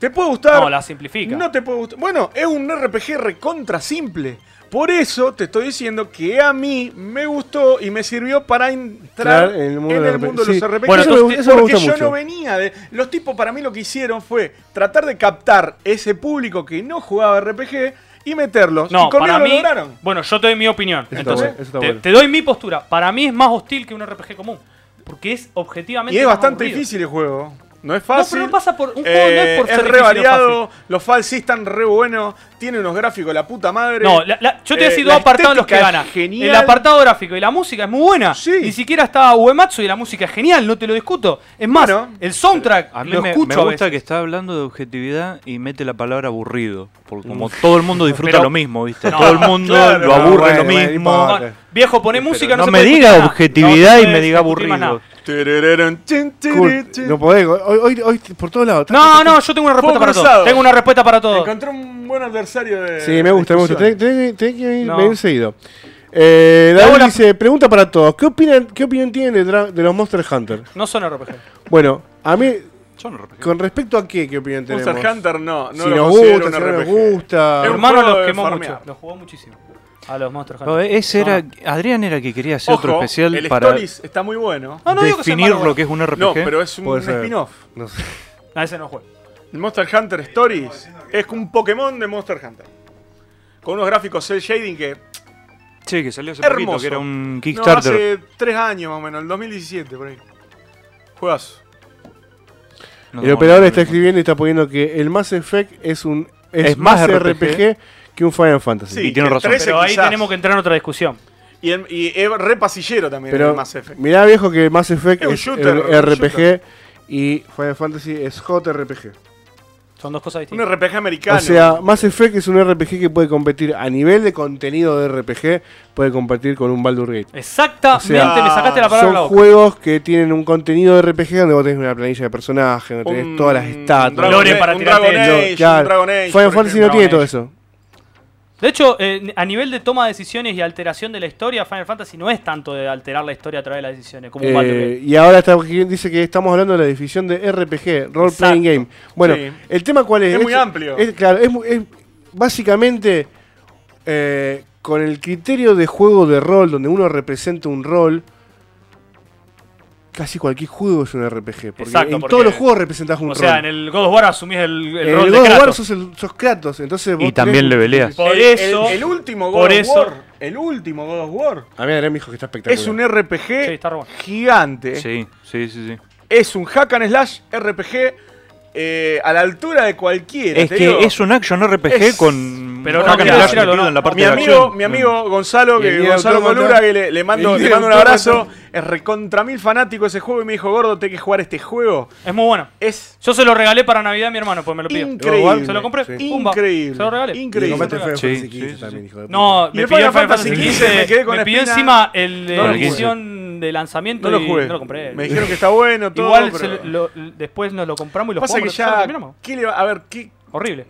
¿Te puede gustar? No, la simplifica. No te puede gustar. Bueno, es un RPG recontra simple. Por eso te estoy diciendo que a mí me gustó y me sirvió para entrar Claro, en el en mundo el de Sí. los RPG. Bueno, eso me, porque yo mucho. no venía de. Los tipos para mí lo que hicieron fue tratar de captar ese público que no jugaba RPG y meterlos. No, y conmigo para lo mí. lograron. Bueno, yo te doy mi opinión. Eso está Entonces, bueno, eso está te, bueno. te doy mi postura. Para mí es más hostil que un RPG común. Porque es objetivamente. Y es más bastante aburrido. difícil el juego. No es No, fácil. pero no pasa por. Un juego no es por Eh, ser re difícil o variado, fácil. los falls sí están re buenos, tiene unos gráficos de la puta madre. No, la- la- yo te voy a Eh, decir la dos apartados en los que gana. es genial. El apartado gráfico y la música es muy buena. Sí. Ni siquiera está Uematsu y la música es genial, no te lo discuto. Es más, Bueno, el soundtrack A mí lo me, escucho me a gusta veces. que está hablando de objetividad y mete la palabra aburrido. Porque como todo el mundo disfruta Pero- lo mismo, ¿viste? No, todo el mundo claro. lo aburre No, bueno, lo mismo. no No, viejo, poné música, no, no se me puede diga objetividad No y me diga aburrido. Kurt, no podés. Hoy, hoy, hoy por todos lados. No, no, yo tengo una respuesta para todo. Tengo una respuesta para todo. Encontré un buen adversario de. Sí, me gusta, me gusta. Tenés tenés que tenés que venir- No. seguido. Eh, David dice, pregunta para todos. ¿Qué opinan, qué opinión tienen de, los Monster Hunter? No son RPG. Bueno, a mí, Son RPG. con respecto a qué, qué opinión tenemos? Monster Hunter no, no si lo nos gusta, si no nos gusta. Hermano los quemó mucho. Los jugó muchísimo. A los Monster Hunter. No, ese era. No. Adrián era que quería hacer otro especial el para Stories está muy bueno. No, no digo que sea definir malo, lo que es un RPG. No, pero es un Puede ser. spin-off. No sé. A ese no juego. El Monster Hunter Stories es un Pokémon de Monster Hunter. Con unos gráficos cel shading que. Sí, que salió hace Hermoso. poquito, que era un No, Kickstarter. hace tres años más o menos, el 2017 por ahí. Juegazo. No, El no, operador no, está no. escribiendo y está poniendo que el Mass Effect es un es, Es más más RPG, que un Final Fantasy. Sí, Y tiene razón. 13 Pero ahí quizás. tenemos que entrar en otra discusión. Y, el- y es re pasillero también Pero el Mass Effect. mirá viejo que Mass Effect Es un es, shooter, el un RPG shooter. y Final Fantasy es JRPG. Son dos cosas Un distintas. RPG americano. O sea, Mass Effect es un RPG que puede competir a nivel de contenido de RPG, puede competir con un Baldur Gate. Exactamente, o sea, me sacaste la palabra Son juegos que tienen un contenido de RPG donde vos tenés una planilla de personajes, donde tenés Un todas las estatuas. Dragon Lore Age- para un Dragon Claro. un Dragon Age, Final Fantasy no tiene todo eso. De hecho, eh, a nivel de toma de decisiones y alteración de la historia, Final Fantasy no es tanto de alterar la historia a través de las decisiones, como Eh, y ahora está, dice que estamos hablando de la definición de RPG, Role Playing Game. Bueno, Sí. el tema cuál es? Es muy amplio. es- claro, es, mu- es básicamente eh, con el criterio de juego de rol, donde uno representa un rol. Casi cualquier juego es un RPG. Porque Exacto, en porque- todos los juegos representás un O rol. sea, en el God of War asumís el, el En rol el de God of War Kratos. sos, el- sos Kratos. Entonces vos Y también le peleas. Por El- eso- El, el último God por of eso- War. El último God of War. A mí Adrián me dijo que está espectacular. Es un RPG Sí, está gigante. Sí, sí, sí, sí. Es un hack and slash RPG eh, a la altura de cualquiera. Es que digo. es un action RPG Es- con Pero no algo, metido no. en la parte Mi de amigo, mi amigo Gonzalo, que Gonzalo. Colura, que le, le mando, le mando un abrazo, es recontra mil fanático ese juego y me dijo, gordo, tenés que jugar este juego. Es muy bueno. Es Yo se lo regalé para Navidad a mi hermano, pues me lo pidió. increíble. Se lo compré. Sí. Pumba. Increíble. Se lo regalé. Increíble. No, me pidió Fantasy XV, me quedé con la pidió encima el la edición de lanzamiento No lo y jugué. no lo compré. Me dijeron que está bueno, todo. Igual pero- se lo- después nos lo compramos y lo Pasa jugamos ya. ¿qué le va- a ver, ¿qué, Horrible.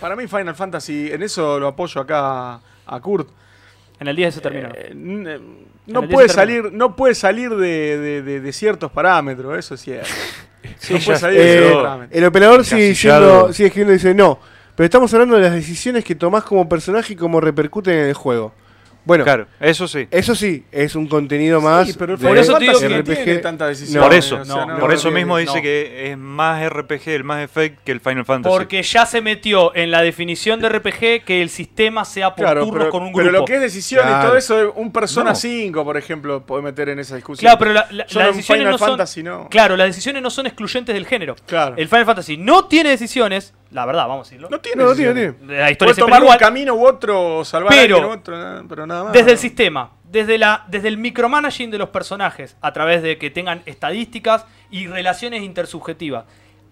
Para mí Final Fantasy, en eso lo apoyo acá a Kurt. En el 10 se terminó. Eh, En no el 10 puede se termina. salir, no puede salir de, de- de- de ciertos parámetros, eso es. Sí, no puede salir de Eh, ciertos parámetros. el operador sigue diciendo, sigue escribiendo y dice no. Pero estamos hablando de las decisiones que tomás como personaje y cómo repercuten en el juego. Bueno, Claro, eso sí. eso sí, es un contenido más. Sí, pero Por eso digo que tiene. No, por eso, o sea, no, por eso mismo no. dice que es más RPG el Mass Effect que el Final Fantasy. Porque ya se metió en la definición de RPG que el sistema sea por Claro, turnos pero, con un grupo. pero lo que es decisión y todo eso, un Persona No. 5, por ejemplo, puede meter en esa discusión. Claro, pero la- la- las decisiones Final no son. Fantasy no. Claro, las decisiones no son excluyentes del género. Claro. El Final Fantasy no tiene decisiones, la verdad, vamos a decirlo. No tiene No, tiene, decisiones. tiene. La historia Puede siempre tomar igual. un camino u otro, salvar Pero- a alguien u otro, pero nada más. Desde el sistema, desde, la, desde el micromanaging de los personajes, a través de que tengan estadísticas y relaciones intersubjetivas.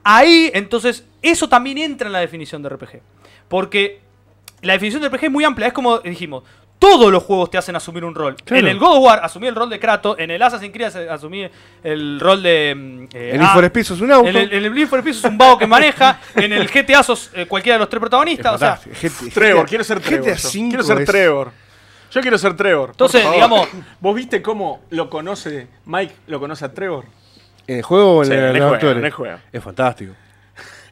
Ahí, entonces, eso también entra en la definición de RPG. Porque la definición de RPG es muy amplia, es como dijimos, todos los juegos te hacen asumir un rol. Claro. En el God of War asumí el rol de Kratos, en el Assassin's Creed asumí el rol de... mm, eh, El Need for Speed sos un auto. En el, en el Need sos un vago que maneja, en el GTA sos eh, cualquiera de los tres Es protagonistas, o sea... GTA Trevor, quiero ser GTA Trevor. yo. cinco Quiero ser es- Trevor. Yo quiero ser Trevor. por Entonces, favor. digamos- ¿Vos viste cómo lo conoce Mike? ¿Lo conoce a Trevor? ¿En el juego o en, Sí, el- el los juego, en el juego. Es fantástico.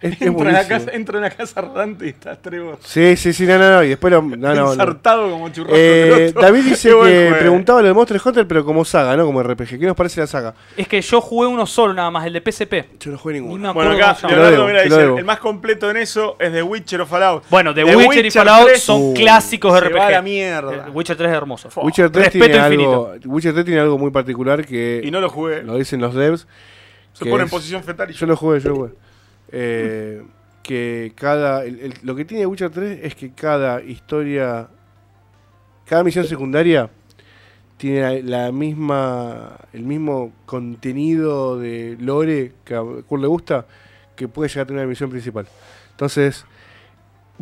Es, Entra, en la casa, entra en la casa rodante y está Trevor. Sí, sí, sí, no, no, no. Y después lo. No, no, no. ensartado como churrasco. Eh. David dice que juego. preguntaba lo de Monster Hunter, pero como saga, no como RPG. ¿Qué nos parece la saga? Es que yo jugué uno solo nada más, el de PSP. Yo no jugué ninguno. Bueno, acá Leonardo mira, dice, el más completo en eso es The Witcher o Fallout. Bueno, The, The Witcher, y Fallout 3 son Uh, clásicos de se RPG. va a la mierda. Eh, Witcher 3 es hermoso. Witcher 3, Respeto tiene infinito. algo, Witcher 3 tiene algo muy particular que Y no lo jugué. lo dicen los devs. Se que pone en posición fetal y Yo lo jugué, yo lo jugué. Eh, que cada. el- el- lo que tiene Witcher 3 es que cada historia. Cada misión secundaria tiene la misma. el mismo contenido de lore que a Kurt le gusta. Que puede llegar a tener una misión principal. Entonces.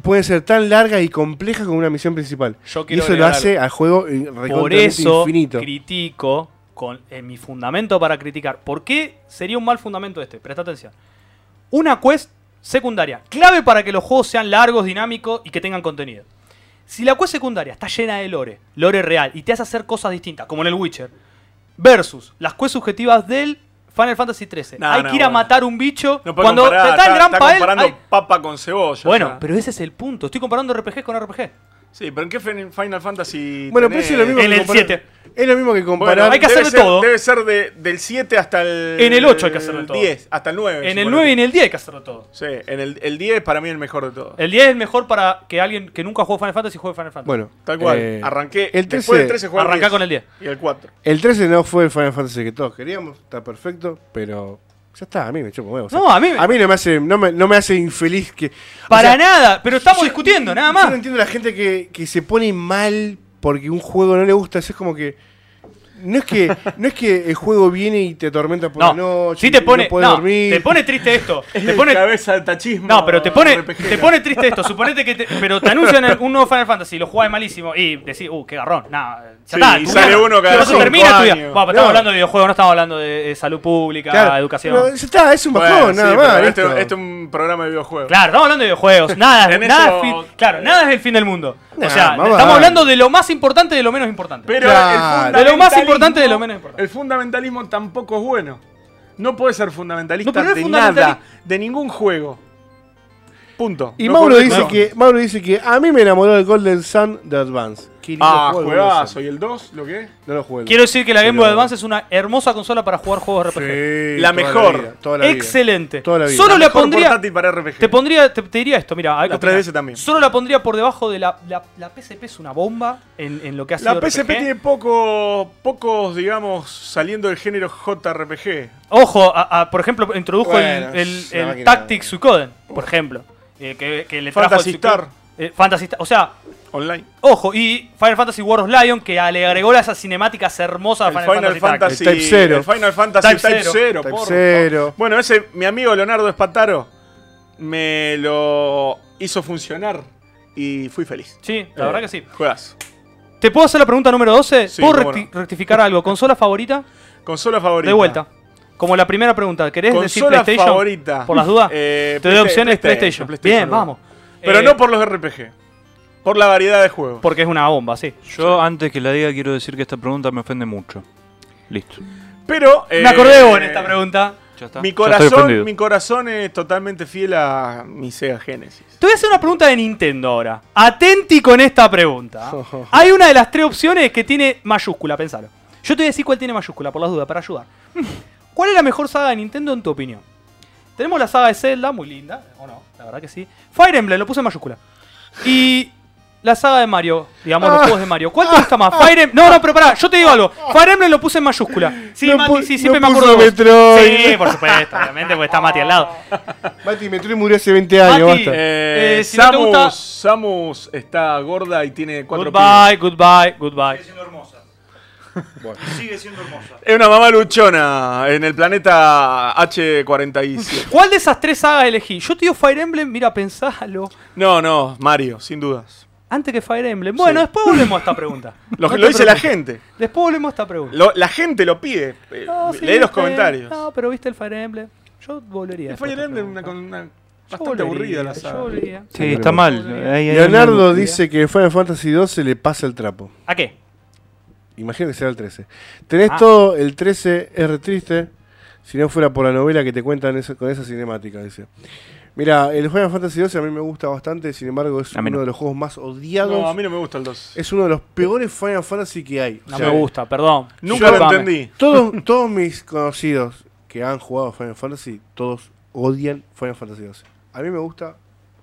Puede ser tan larga y compleja como una misión principal. Yo Y eso lo hace al juego eh, Por eso infinito. critico con en mi fundamento para criticar. ¿Por qué sería un mal fundamento este? Presta atención. Una quest secundaria, clave para que los juegos sean largos, dinámicos y que tengan contenido. Si la quest secundaria está llena de lore, lore real, y te hace hacer cosas distintas, como en el Witcher, versus las quests subjetivas del Final Fantasy XIII. No, hay no, que ir a bueno. matar un bicho. No cuando comparar, te está en Gran está Pael, comparando hay- papa con cebolla. Bueno, pero ese es el punto. Estoy comparando RPG con RPG. Sí, pero ¿en qué fin- Final Fantasy Bueno, pero tenés? es lo mismo En que el comparar- 7. Es lo mismo que Bueno, comparar. hay que hacer de ser- todo. Debe ser de, del 7 hasta el... En el 8 hay que hacerlo de todo. 10, hasta el 9. En el suponete. 9 y en el 10 hay que hacerlo todo. Sí, en el, el 10 para mí es el mejor de todos. El 10 es el mejor para que alguien que nunca jugó Final Fantasy juegue Final Fantasy. Bueno, Tal cual. eh, Arranqué. el después 13 del 13 jugué Arrancá 10. con el 10. Y el 4. El 13 no fue el Final Fantasy que todos queríamos, está perfecto, pero ya está, a mí me chupa un huevo. o sea, No, a mí me- a mí no me hace, no me, no me hace infeliz que. o Para sea, nada, pero estamos yo- discutiendo, nada Yo más. no entiendo la gente que, que se pone mal porque un juego no le gusta, eso es como que. No es que, no es que el juego viene y te atormenta por la No, noche. sí y te no pone, no, dormir. te pone triste esto. Es Te pone, cabeza de tachismo. no, pero te pone, te pone triste esto. Suponete que te, pero te anuncian el- un nuevo Final Fantasy, lo jugás malísimo y decís, uh, qué garrón. Nada, ya Sí, está. y sale uno cada cinco termina años. Bueno, pero estamos hablando de videojuegos, no estamos hablando de, de salud pública, Claro, educación. pero ya está, es un bajón, nada más. Este, este es un programa de videojuegos. Claro, estamos hablando de videojuegos. Nada, nada, eso- es fin- claro, nada es el fin del mundo. Nah, o sea, estamos hablando de lo más importante y de lo menos importante. Pero Claro. el De lo más importante y de lo menos importante. El fundamentalismo tampoco es bueno. No puedes ser fundamentalista No, no de fundamentali- nada, de ningún juego. Punto. Y No Mauro dice, que, Mauro dice que a mí me enamoró el Golden Sun de Advance. Qué lindo Ah, juego juegazo. ¿Y el 2? ¿Lo que? No lo jugué. Quiero decir que la Game Boy Advance es una hermosa consola para jugar juegos RPG. Sí, La toda mejor. vida, toda la vida. Excelente. Toda la vida. Solo La la mejor pondría. para RPG. Te pondría, te, te diría esto, mira, hay La que opinar. 3DS también. Solo la pondría por debajo de la, la, la PSP es una bomba en, en lo que ha sido La PSP RPG. tiene poco, pocos, digamos, saliendo del género JRPG. Ojo, a- a- por ejemplo, introdujo Bueno, el, el, es el. Tactics Suikoden, por ejemplo. eh, que, que le trajo Fantasy. Star. Eh, Fantasy Star. O sea, Online. ojo, y Final Fantasy War of Lion, que le agregó esas cinemáticas hermosas El a Final, Final Fantasy. Fantasy. Type Zero. el Final Fantasy Type Type, Zero. 0. Type por Zero. favor. Bueno, ese, mi amigo Leonardo Espataro me lo hizo funcionar y fui feliz. Sí, la Eh, verdad que sí. Juegas. ¿Te puedo hacer la pregunta número 12? Sí, ¿Puedo cómo recti- no. rectificar algo? ¿Consola favorita? Consola favorita. De vuelta. Como la primera pregunta, ¿querés decir Consola PlayStation? favorita. Por las dudas. Eh, Te doy opciones PlayStation. Bien, bueno. vamos. Pero Eh, no por los RPG. Por la variedad de juegos. Porque es una bomba, sí. Yo antes que la diga quiero decir que esta pregunta me ofende mucho. Listo. Pero. Me eh, acordé de vos en esta pregunta. Ya está. Mi corazón, mi corazón es totalmente fiel a mi Sega Genesis. Te voy a hacer una pregunta de Nintendo ahora. Atenti con esta pregunta. Hay una de las tres opciones que tiene mayúscula, pensalo. Yo te voy a decir cuál tiene mayúscula, por las dudas, para ayudar. ¿Cuál es la mejor saga de Nintendo en tu opinión? Tenemos la saga de Zelda, muy linda, o no, la verdad que sí. Fire Emblem, lo puse en mayúscula. Y la saga de Mario, digamos, los Ah. juegos de Mario. ¿Cuál te gusta más? Fire Em- No, no, pero pará, yo te digo algo. Fire Emblem lo puse en mayúscula. Sí, No Mati, pu- sí, siempre no me acuerdo. puso de vos. Metroid. Sí, por supuesto, obviamente, porque está Mati al lado. Mati, Metroid murió hace 20 años, Mati, basta. Eh, Eh, si no te Samus, gusta- Samus está gorda y tiene cuatro Goodbye, goodbye, goodbye. Bueno. Sigue siendo hermosa. Es una mamá luchona en el planeta H47. ¿Cuál de esas tres sagas elegí? Yo te digo Fire Emblem, mira, pensalo. No, no, Mario, sin dudas. Antes que Fire Emblem. Bueno, después volvemos a esta pregunta. Lo, No lo te dice la gente. Después volvemos a esta pregunta. Lo- la gente lo pide. Eh, No, sí, Lee los viste, comentarios. No, pero viste el Fire Emblem. Yo volvería. el Fire Emblem una, con una bastante volvería, aburrida la yo saga. volvería. Sí, está mal. Ahí- ahí- Leonardo dice que Final Fantasy XII le pasa el trapo. ¿A qué? Imagino que será el 13. Tenés Ah. todo, el 13 es re triste. Si no fuera por la novela que te cuentan eso, con esa cinemática, dice. Mira, el Final Fantasy XII a mí me gusta bastante, sin embargo es uno no. de los juegos más odiados. No, a mí no me gusta el 2. Es uno de los peores Final Fantasy que hay. No O sea, me gusta, perdón. Nunca lo entendí. Todos, todos mis conocidos que han jugado Final Fantasy, todos odian Final Fantasy XII. A mí me gusta,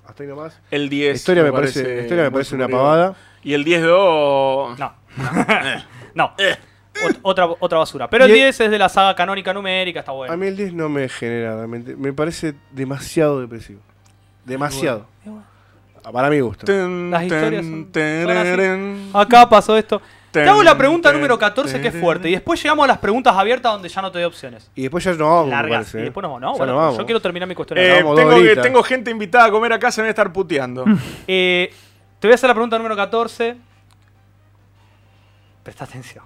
hasta ahí nomás. El 10. La historia me parece, la historia me parece una pavada. Y el 10-2. No. no. Ot- otra, otra basura. Pero el Y- 10 es de la saga canónica numérica, está bueno. A mí el 10 no me genera realmente. Me parece demasiado depresivo. Demasiado. Para mi gusto. Ten, Las historias ten, son- ten, son así. ten. Acá pasó esto. Te hago la pregunta número 14 que es fuerte. Y después llegamos a las preguntas abiertas donde ya no te doy opciones. Y después ya nos vamos, Largas. parece, Y ¿eh? después. No, Ya bueno, nos vamos. yo quiero terminar mi cuestión. Eh, tengo, tengo gente invitada a comer acá, se me va a estar puteando. Eh, te voy a hacer la pregunta número 14. Presta atención.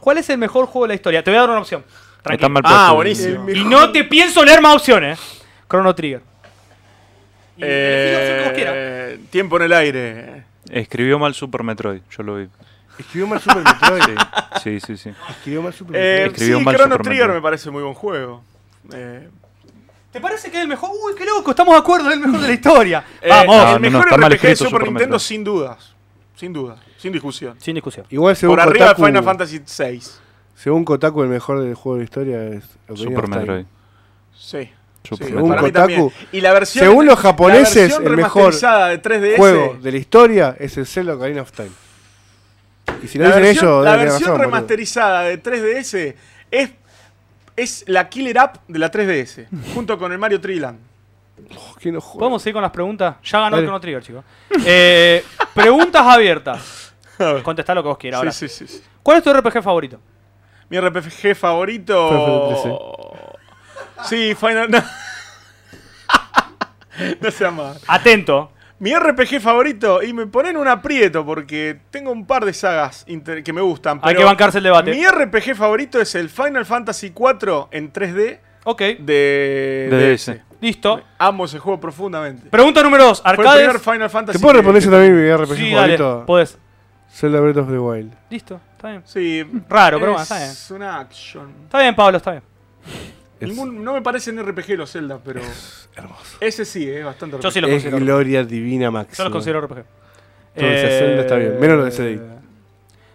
¿Cuál es el mejor juego de la historia? Te voy a dar una opción. Tranquilo. Ah, buenísimo. Y no te pienso leer más opciones. Chrono Trigger. Y vos. Eh, tiempo en el aire. Escribió mal Super Metroid, yo lo vi. Escribió mal Super Metroid. Sí, sí, sí. Escribió mal Super Eh, Metroid. Escribió sí, mal Chrono Super Trigger Metroid. me parece muy buen juego. Eh, ¿Te parece que es el mejor? Uy, qué loco, estamos de acuerdo, es el mejor de la historia. eh, Vamos. No, el no, mejor está mal RPG de Super Super Nintendo Metroid. sin dudas. Sin dudas, sin discusión. Sin discusión. Igual según Por arriba de Kotaku, Final Fantasy VI. según Kotaku el mejor del juego de la historia es Ocarina Super of Time. Metroid. Sí. Super Sí, Metroid. para mí Kotaku. Y la versión, según los la japoneses, versión el mejor remasterizada de 3DS. Juego de la historia es el Zelda Ocarina of Time. Y si lo la dicen versión, ellos, la versión razón, boludo. remasterizada de 3DS es, es la killer app de la 3DS. junto con el Mario Triland. Oh. ¿Podemos seguir con las preguntas? Ya ganó Dale. el Chrono Trigger, chicos. Eh, preguntas abiertas. Contestá lo que vos quieras. ahora. Sí, sí, sí, sí. ¿Cuál es tu RPG favorito? Mi RPG favorito. Sí, Final. No, no sea más. Atento. Mi RPG favorito, y me ponen un aprieto porque tengo un par de sagas inter- que me gustan. Hay que bancarse el debate. Mi RPG favorito es el Final Fantasy IV en 3D Ok, de, De DS. DS. listo. Amo ese juego profundamente. Pregunta número 2. Fue el Arcades. primer Final Fantasy. ¿Te puedo responder también mi RPG Sí, dale. favorito? Podés. Zelda Breath of the Wild. Listo, está bien. Sí. Raro, pero bueno, es está bien. una action. Está bien, Pablo, está bien. Es Ningún- no me parecen RPG los Zelda, pero. hermoso. Ese sí, es bastante Yo sí lo Es considero. gloria divina Yo máxima. lo considero RPG. Entonces, Zelda está bien, menos lo de CDI.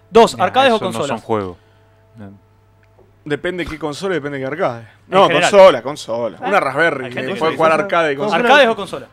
Dos, Nah, arcades o eso No son consolas. juegos. No. Depende de qué consola, depende de qué arcade. No, general. consola, consola. Ah, Una Raspberry. hay gente que que puede jugar arcade y ¿Cómo consola. ¿Arcades o consola?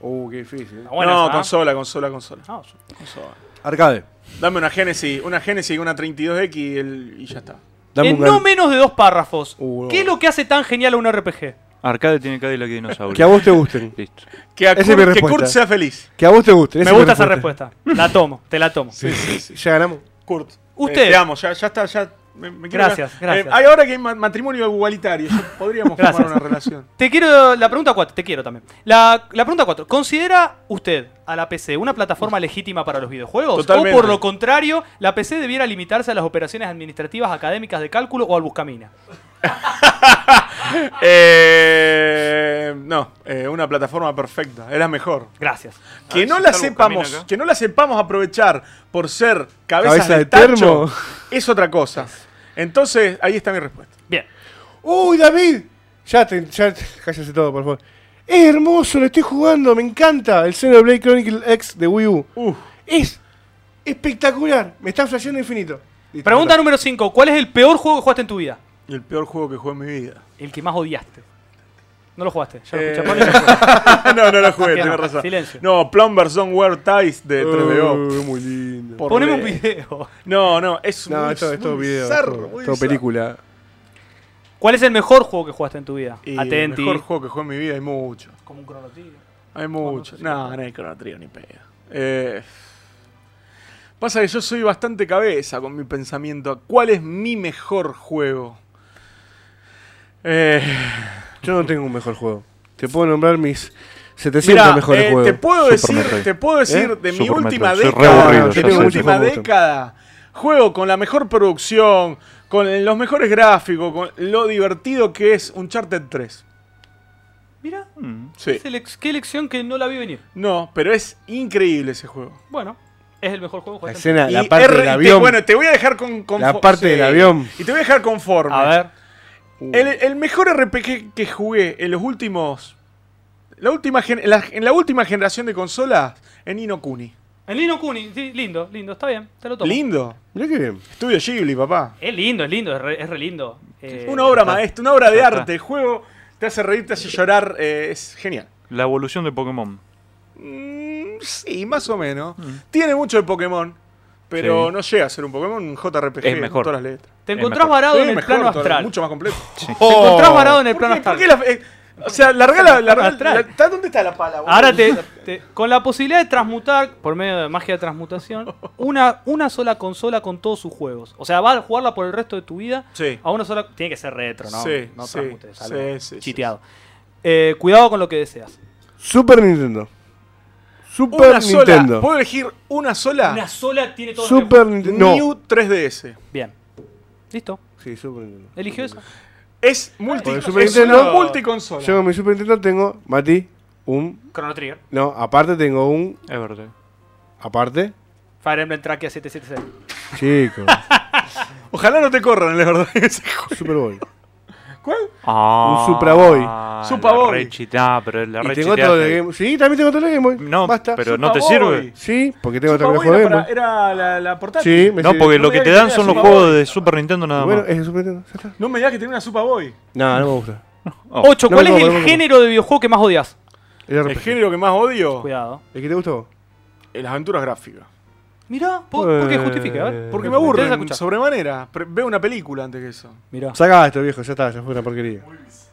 Uh, qué difícil. Está buena no, esa, ¿eh? consola, consola, consola, No, consola. Arcade. Dame una Genesis, una Genesis y una 32X y, el- y ya está. Dame en un no gal- menos de dos párrafos. Uh, no. ¿Qué es lo que hace tan genial a un RPG? Arcade tiene Cadillac y dinosaurio. Que a vos te gusten. Listo. Que, a Esa es Kurt, mi que respuesta. Kurt sea feliz. Que a vos te gusten. Me gusta esa respuesta. La tomo, te la tomo. Sí, sí, sí. Ya ganamos. Kurt. Usted. eh, te amo, ya, ya está, ya. Me- me quiero- Gracias, gracias. Eh, hay ahora que hay ma- matrimonio igualitario, podríamos formar una relación. Te quiero. La pregunta 4, te quiero también. La, la pregunta 4. ¿Considera usted a la PC una plataforma legítima para los videojuegos? Totalmente. ¿O por lo contrario, la PC debiera limitarse a las operaciones administrativas, académicas de cálculo o al buscamina? Eh, no, eh, una plataforma perfecta, es la mejor. Gracias. Que ver no si la sepamos, que no la sepamos aprovechar por ser cabezas Cabeza de, de tacho termo. Es otra cosa. Entonces, ahí está mi respuesta. Bien. Uy, David. Ya te, ya te- cállese todo, por favor. Es hermoso, lo estoy jugando, me encanta. El Xenoblade Chronicle X de Wii U. Uh, Es espectacular. Me está flasheando infinito. Listo, Pregunta número 5. ¿Cuál es el peor juego que jugaste en tu vida? el peor juego que jugué en mi vida. El que más odiaste. No lo jugaste. Ya lo Eh, escuché. Jugaste. no, no lo jugué, ¿Qué tienes no? razón. Silencio. No, Plumbers Don't Wear Ties de 3DO. Oh, muy lindo. Por Poneme un video. No, no, es No, muy, esto es todo muy video, bizarro, todo, muy todo película. ¿Cuál es el mejor juego que jugaste en tu vida? Y Atenti. El mejor juego que jugué en mi vida hay mucho. Como un Chrono Trigger. Hay mucho. no No, no hay Chrono Trigger ni pega. Eh, Pasa que yo soy bastante cabeza con mi pensamiento. ¿Cuál es mi mejor juego? Eh, Yo no tengo un mejor juego. Te puedo nombrar mis 700 mirá, mejores eh, juegos. te puedo Super decir, Metroid. te puedo decir ¿Eh? de mi Super última Metroid. Soy re década, aburrido, de ya mi sé. última década, juego con la mejor producción, con los mejores gráficos, con lo divertido que es Uncharted 3. Mira, Mm. Sí. qué elección que no la vi venir. No, pero es increíble ese juego. Bueno, es el mejor juego. La jugaste escena, Y la parte R- del y te- avión. bueno, te voy a dejar con, con La parte del avión. Y te voy a dejar conforme. A ver, El, el mejor RPG que jugué en los últimos. La última gen- en, la, en la última generación de consolas, en Nino Kuni. el Lino Kuni, sí, lindo, lindo, está bien, te lo tomo. Lindo. Mirá qué bien. Estudio Ghibli, papá. Es lindo, es lindo, es re, es re lindo. Eh, Una obra está. maestra, una obra de arte. El juego te hace reír, te hace llorar. eh, es genial. La evolución de Pokémon. Mm, sí, más o menos. Tiene mucho de Pokémon, Mm. pero Sí. no llega a ser un Pokémon un JRPG Es con mejor. todas las letras. Te encontrás mejor. varado Sí, en el mejor, plano todo- astral. Mucho más completo. Te encontrás varado en el ¿Por plano qué- por astral. qué la- eh, o sea, larga la, Astral. la- ¿está- ¿Dónde está la pala? boludo? Ahora te, te- con la posibilidad de transmutar, por medio de magia de transmutación, una, una sola consola con todos sus juegos. O sea, vas a jugarla por el resto de tu vida Sí. a una sola. Tiene que ser retro, ¿no? Sí, no sí, transmutes, sí, algo sí, sí, chiteado. Eh, cuidado con lo que deseas. Super Nintendo. Super Una sola. Nintendo. ¿Puedo elegir una sola? Una sola tiene todo Super Nintendo. New 3DS. Bien. Listo. Sí, Super Nintendo. Eligió esa. Es multi, Porque Super es Nintendo- una multiconsola. Yo con mi Super Nintendo tengo, Mati, un. Chrono Trigger. No, aparte tengo un. Es verdad. Aparte. Fire Emblem Trakia 776. Chico. Ojalá no te corran, la verdad. ese juego. Super Boy. ¿Cuál? Ah, Super Boy. la Super Boy. chita- pero la Y tengo de Game Sí, también tengo todo de Game Boy. No, Basta. pero no te sirve. Sí, porque tengo Boy juegos de era, Game Boy. era la, la portátil. Sí, me No, sirve. porque No lo que te dan son tenía los juegos Boy. de Super Nintendo nada Bueno, más. es el Super Nintendo. No me digas que tiene una Super Boy. No, no me gusta. Oh. 8. No ¿Cuál es el género de videojuego que más odias? El género que más odio, Cuidado. ¿El que te gustó? las aventuras gráficas. Mirá, ¿por, por qué justifique? A ver. Porque Me escuchar. sobremanera. Pre- Veo una película antes que eso. Mirá. Sacá esto, viejo, ya está, ya fue una porquería.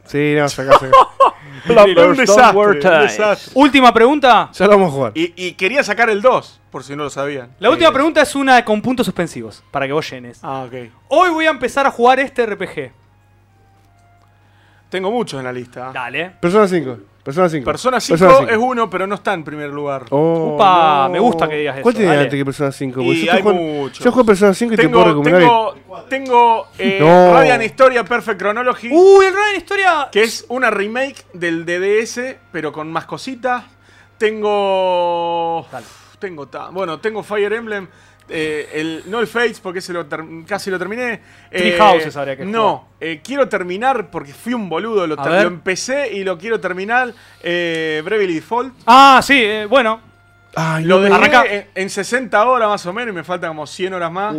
Sí, no, sacá, sacá. un desastre, un desastre. Última pregunta. ya lo vamos a jugar. Y, y quería sacar el 2, por si no lo sabían. La última pregunta es una con puntos suspensivos, para que vos llenes. Ah, ok. Hoy voy a empezar a jugar este RPG. Tengo muchos en la lista. Dale. Persona 5. Persona 5. Persona 5 5. es uno, pero no está en primer lugar. Oh, Upa, me gusta que digas ¿Cuál eso, tiene dale. antes que Persona 5? Y yo, hay jugando- muchos. yo juego Persona 5 y te tengo, puedo recomendar. tengo, tengo eh, No. Radiant Historia Perfect Chronology, Uy, el Ryan Historia. que es una remake del DDS, pero con más cositas. Tengo. Dale. Tengo. ta- Bueno, tengo Fire Emblem. Eh, el, no el Fates, porque ese lo ter- casi lo terminé. Three Eh, Houses habría que No, eh, quiero terminar porque fui un boludo. Lo, empecé y lo quiero terminar. Eh, Bravely Default. Ah, sí, eh, bueno. Ay, Lo dejé Arranca. en, en 60 horas más o menos y me faltan como 100 horas más.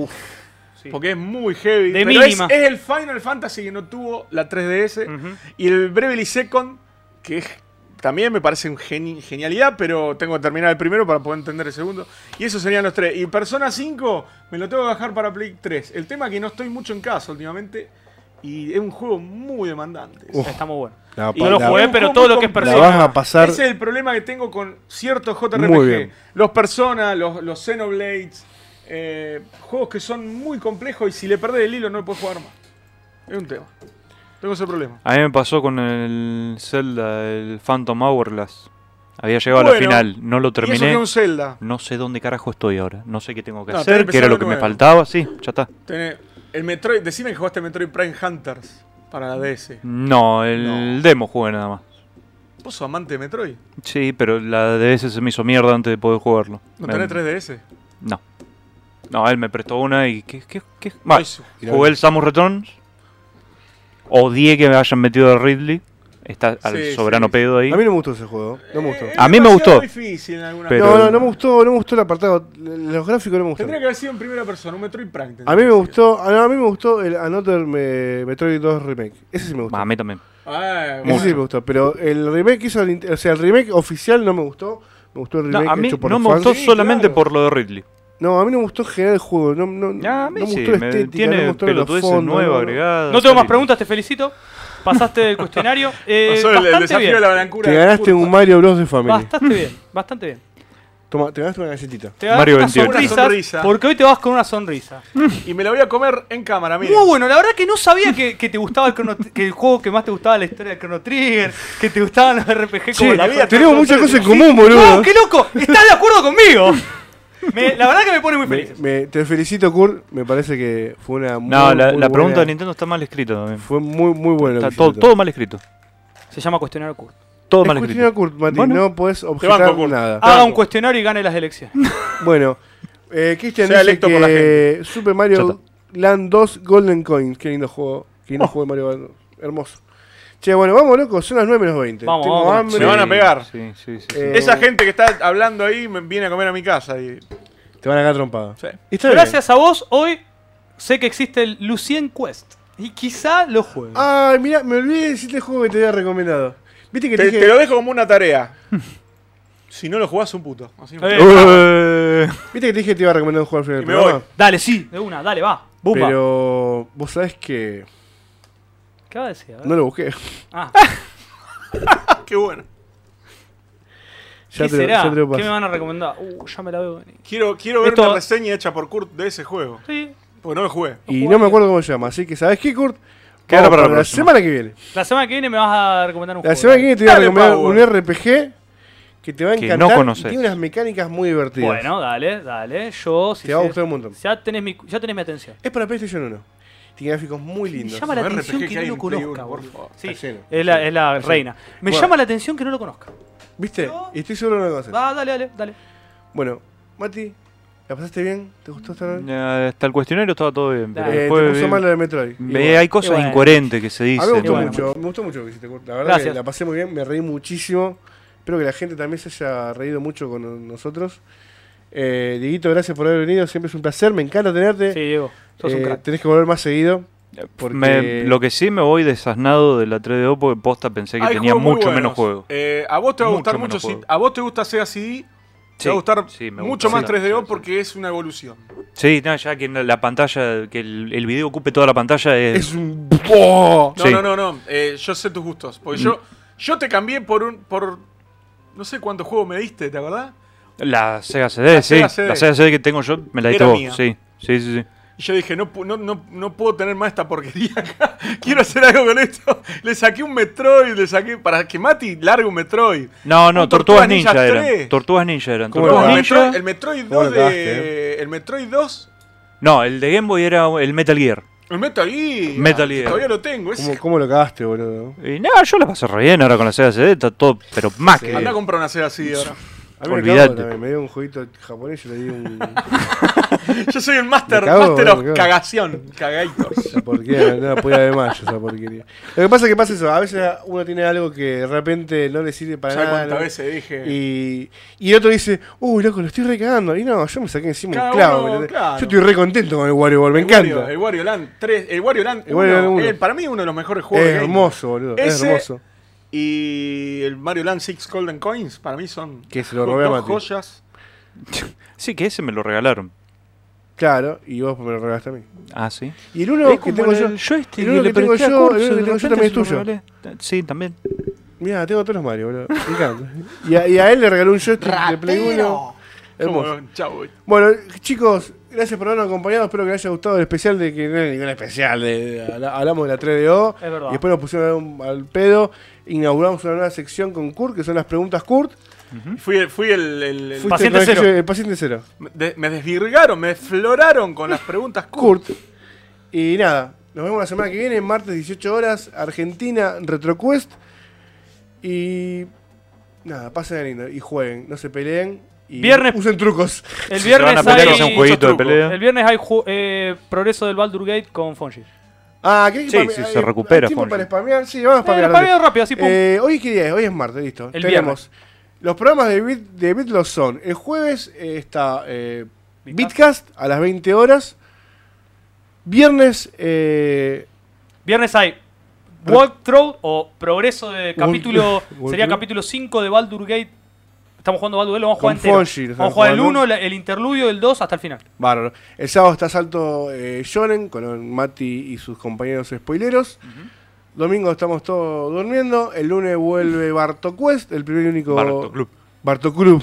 Sí. Porque es muy heavy. De pero es, mínima. es el Final Fantasy que no tuvo la 3DS. Ujú. Y el Bravely Second, que es- también me parece un geni- genialidad, pero tengo que terminar el primero para poder entender el segundo. Y esos serían los tres. Y Persona 5 me lo tengo que bajar para Play 3. El tema es que no estoy mucho en casa últimamente. Y es un juego muy demandante. Uf. Está muy bueno. La, Y No lo jugué, pero todo lo que es persona. vas a pasar. Ese es el problema que tengo con ciertos JRPG. Los Persona, los, los Xenoblades, eh, juegos que son muy complejos y si le perdés el hilo no puedes jugar más. Es un tema. Tengo ese problema. A mí me pasó con el Zelda, el Phantom Hourglass. Había llegado a la final, no lo Y eso que terminé. un Zelda. No sé dónde carajo estoy ahora. No sé qué tengo que No, hacer, que era lo que me faltaba. Sí, ya está. El Metroid, decime que jugaste Metroid Prime Hunters para la DS. No, el No. demo jugué nada más. ¿Vos sos amante de Metroid? Sí, pero la DS se me hizo mierda antes de poder jugarlo. ¿No Me- tenés 3DS? No. No, él me prestó una y. ¿Qué? qué, qué? Bueno, jugué el Samus Returns. Odié que me hayan metido a Ridley. Está al Sí, soberano sí. pedo ahí. A mí no me gustó ese juego. No me gustó. Eh, A mí me gustó. difícil en alguna Pero- no, no, no me gustó, no me gustó el apartado. Los gráficos no me Tendría gustaron. que haber sido en primera persona, un Metroid Prime. tendría A mí me gustó, a a mí me gustó el Another me- Metroid 2 Remake. Ese sí me gustó. A mí también. Ah, Ese sí me gustó, pero el remake hizo, o sea, el remake oficial no me gustó. Me gustó el No, remake a mí hecho por no me fans. gustó Sí, solamente claro. por lo de Ridley. No, a mí no me gustó en general el juego. No, no, Ya, a mí no me sí, gustó la me- estética, tiene no me gustaron los fondos. nuevas no, no. agregadas. No tengo más preguntas, te felicito. Pasaste del cuestionario. Eh, Pasó el, el bastante desafío bien. de la blancura. Te ganaste un Mario Bros de Family. Bastante bien, bastante bien. Toma, te ganaste una galletita. Te Mario unas 28. sonrisas, Una sonrisa. porque hoy te vas con una sonrisa. Y me la voy a comer en cámara, mira. Muy bueno, la verdad que no sabía que, que te gustaba el, Chrono- que el juego que más te gustaba la historia del Chrono Trigger, que te gustaban los RPG como Che, la vida. tenemos muchas cosas en común, boludo. ¡Wow, qué loco! ¿Estás de acuerdo conmigo? Me- la verdad que me pone muy feliz. me- te felicito, Kurt. Me parece que fue una muy, No, la, muy la pregunta de Nintendo está mal escrita también. Fue muy, muy buena. lo Está todo, todo mal escrito. Se llama cuestionario Kurt. Todo Es mal a escrito. Kurt, Mati. Bueno. no podés objetar banco, Kurt. nada. Haga un cuestionario y gane las elecciones. Bueno, eh, Cristian Sea dice electo por la que Super Mario. Land 2 Golden Coins. Qué lindo juego. Qué lindo Oh. juego de Mario Land. Hermoso. Che, bueno, vamos, loco. Son las 9 menos 20. Vamos, Tengo vamos. hambre. Me van a pegar. Sí, sí, sí. sí. Eh, Esa gente que está hablando ahí me viene a comer a mi casa. Y... Te van a cagar trompada. Sí. Bien. Gracias a vos, hoy sé que existe el Lucien Quest. Y quizá lo juegue. Ay, mira, me olvidé de decirte el juego que te había recomendado. Viste que te, Te, dije. te lo dejo como una tarea. si no lo jugás, un puto. Así Eh, Eh, Viste que te dije que te iba a recomendar un juego al final del. Dale, sí, de una, dale, va. Bumba. Pero vos sabés que ¿Qué va a decir? A no lo busqué. Ah, Qué bueno. Ya ¿Qué te lo- será? ya te lo ¿Qué me van a recomendar? Uh, ya me la veo venir. Quiero, quiero ver Esto- una reseña hecha por Kurt de ese juego. Sí. Porque no lo jugué. Y no me acuerdo cómo se llama. Así que, ¿sabés qué, Kurt? Queda Vamos para la la próxima. semana que viene. La semana que viene me vas a recomendar un La juego. semana que viene te voy a Dale, recomendar un RPG que te va a Que encantar. no y conoces. tiene unas mecánicas muy divertidas. Bueno, dale, dale. Yo, si Te va a sé- gustar un montón. Ya tenés mi, ya tenés mi atención. Es para PlayStation 1. Tiene gráficos muy Me lindos. llama la atención que no lo conozca, por favor. Sí, es la, es la reina. Me Bueno. llama la atención que no lo conozca. ¿Viste? Y estoy seguro que no lo conoces. Va, dale, dale, dale. Bueno, Mati, ¿la pasaste bien? ¿Te gustó esta noche? ya, Hasta el cuestionario estaba todo bien. Pero. Eh, después te puso mal lo de Metroid. Ve- hay cosas bueno. incoherentes que se A mí dicen. me gustó bueno. mucho, me gustó mucho lo que hiciste. La verdad Gracias. que la pasé muy bien, me reí muchísimo. Espero que la gente también se haya reído mucho con nosotros. Eh, Dieguito, gracias por haber venido, siempre es un placer, me encanta tenerte. Sí, Diego. Sos un Eh, crack. tenés que volver más seguido. Porque- Me- lo que sí me voy desasnado de la 3DO porque posta pensé que Hay tenía mucho buenos. menos juegos. Eh, a vos te va a Mucho gustar mucho. Si, a vos te gusta Sega CD, te Sí, va a gustar sí, mucho gusta. más Sí, 3DO sí, sí. porque es una evolución. Sí, no, ya que la pantalla, que el, el video ocupe toda la pantalla es... Es un. ¡Oh! No, Sí. no, no, no. eh, yo sé tus gustos. Porque yo, yo te cambié por un. por No sé cuántos juegos me diste, ¿te acordás? La Sega CD, La sí. Sega CD. La Sega CD que tengo yo me la diste vos. mía. Sí, sí, sí. sí. Y yo dije, no, pu- no, no, no puedo tener más esta porquería acá. Quiero hacer algo con esto. Le saqué un Metroid, le saqué. Para que Mati largue un Metroid. No, no, Tortugas Tortugas Ninja, Ninja eran. 3. Tortugas Ninja eran. ¿Cómo No, lo el, Tortugas cagaste? Ninja. Metroid, el Metroid ¿Cómo 2 lo cagaste, de. El Metroid 2. No, el de Game Boy era el Metal Gear. El Metal Gear. Metal Gear. Todavía lo tengo. ese- ¿Cómo, cómo lo cagaste, boludo? Y no, yo la pasé re bien ahora con la Sega CD, está todo, pero más que. Anda a comprar una Sega así ahora. A mí me me dio un jueguito japonés y le di un. Yo soy el Master, cago, master of cagación. Esa porquería, no la podía ver más yo, esa porquería. Lo que pasa es que pasa eso, a veces uno tiene algo que de repente no le sirve para ¿Sabes nada. cuántas ¿no? veces dije? Y, y el otro dice, uy, loco, lo estoy recagando. Y no, yo me saqué encima Cada un clavo. uno, claro. Yo estoy re contento con el Wario Ball, me El encanta. Wario- el Wario Land 3. El Wario Land El Wario 1, Land uno. eh, para mí uno de los mejores es juegos. Boy. hermoso, boludo. Es Ese- hermoso. Y el Mario Land 6 Golden Coins, para mí son Que se lo robé a dos Mati. joyas. Sí, que ese me lo regalaron. Claro, y vos me lo regalaste a mí. Ah, sí. Y el uno Es que como tengo yo. el joystick el uno le que tengo presté a yo, el uno que de tengo yo repente también es se lo tuyo. regalé. Sí, también. Mira, tengo todos los Mario, boludo. Me encanta. Y a, y a él le regaló un joystick de Play 1. Hermoso. Como, chau. Bueno, chicos, gracias por habernos acompañado. Espero que les haya gustado el especial de que no es ningún especial. De, de- habla- hablamos de la 3DO. Es verdad. Y después nos pusieron al pedo. Inauguramos una nueva sección con Kurt, que son las preguntas Kurt. Fui, el- fui el. el- el- Fuiste Paciente el cero. El paciente cero. de- me desvirgaron, me desfloraron con las preguntas Kurt. Kurt. Y nada, nos vemos la semana que viene, martes 18 horas, Argentina, RetroQuest. Y nada, pasen lindo y jueguen, no se peleen. Y Viernes- usen trucos. El viernes hay, un jueguito de trucos. pelea. el viernes hay eh, progreso del Baldur Gate con Fonji. Ah, ¿qué hay que Sí, sí, se recupera, ¿hay tiempo Fonji. para spamear? Sí, vamos a Eh, spamear. rápido, así pum. Eh, hoy qué día es, hoy es martes, listo. El Tenemos los programas de Bit, de Bitlos son. El jueves eh, está eh, Bitcast a las 20 horas. Viernes, eh, Viernes hay walkthrough o progreso de capítulo. Walkthrough. sería capítulo 5 de Baldur Gate. Estamos jugando Baldur Gate, lo vamos a jugar entero. Vamos a estamos jugar el jugando. 1, la- el interludio del 2 hasta el final. bárbaro. El sábado está Salto eh, Shonen con Mati y sus compañeros spoileros. Domingo estamos todos durmiendo. El lunes vuelve Barto Quest, el primer y único. Barto Club. Barto Club.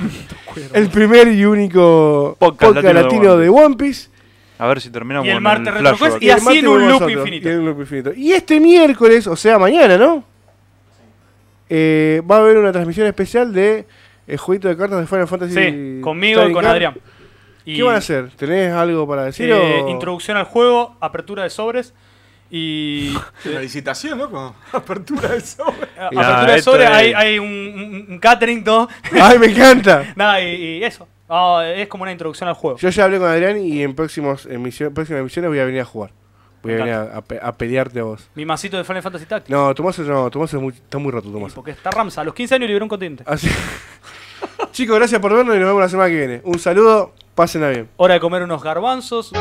el primer y único Podcast podcast, latino de One de One Piece. A ver si terminamos Y el con martes el Retro. Quest Y así el martes en un volvemos loop nosotros, infinito. y en un loop infinito. Y este miércoles, o sea, mañana, ¿no? Eh, va a haber una transmisión especial de el jueguito de cartas de Final Fantasy. Sí, conmigo y con Card. Adrián. Y, ¿Qué van a hacer? ¿Tenés algo para decir? eh, o- Introducción al juego, apertura de sobres y Una licitación, ¿no? Apertura de sobre. Ya, apertura de sobres, es- hay, hay un, un- un catering, todo. ¡Ay, me encanta! Nada, y, y eso. Es como una introducción al juego. Yo ya hablé con Adrián y en próximos emisión- próximas emisiones voy a venir a jugar. Voy a venir a, a pe- a pelearte a vos. Mi masito de Final Fantasy Tactics. No, Tomás no, Tomás es muy, está muy roto, Tomás. Porque está Ramsa. A los 15 años liberó un continente. Así. Chicos, gracias por vernos y nos vemos la semana que viene. Un saludo, pásenla bien. Hora de comer unos garbanzos.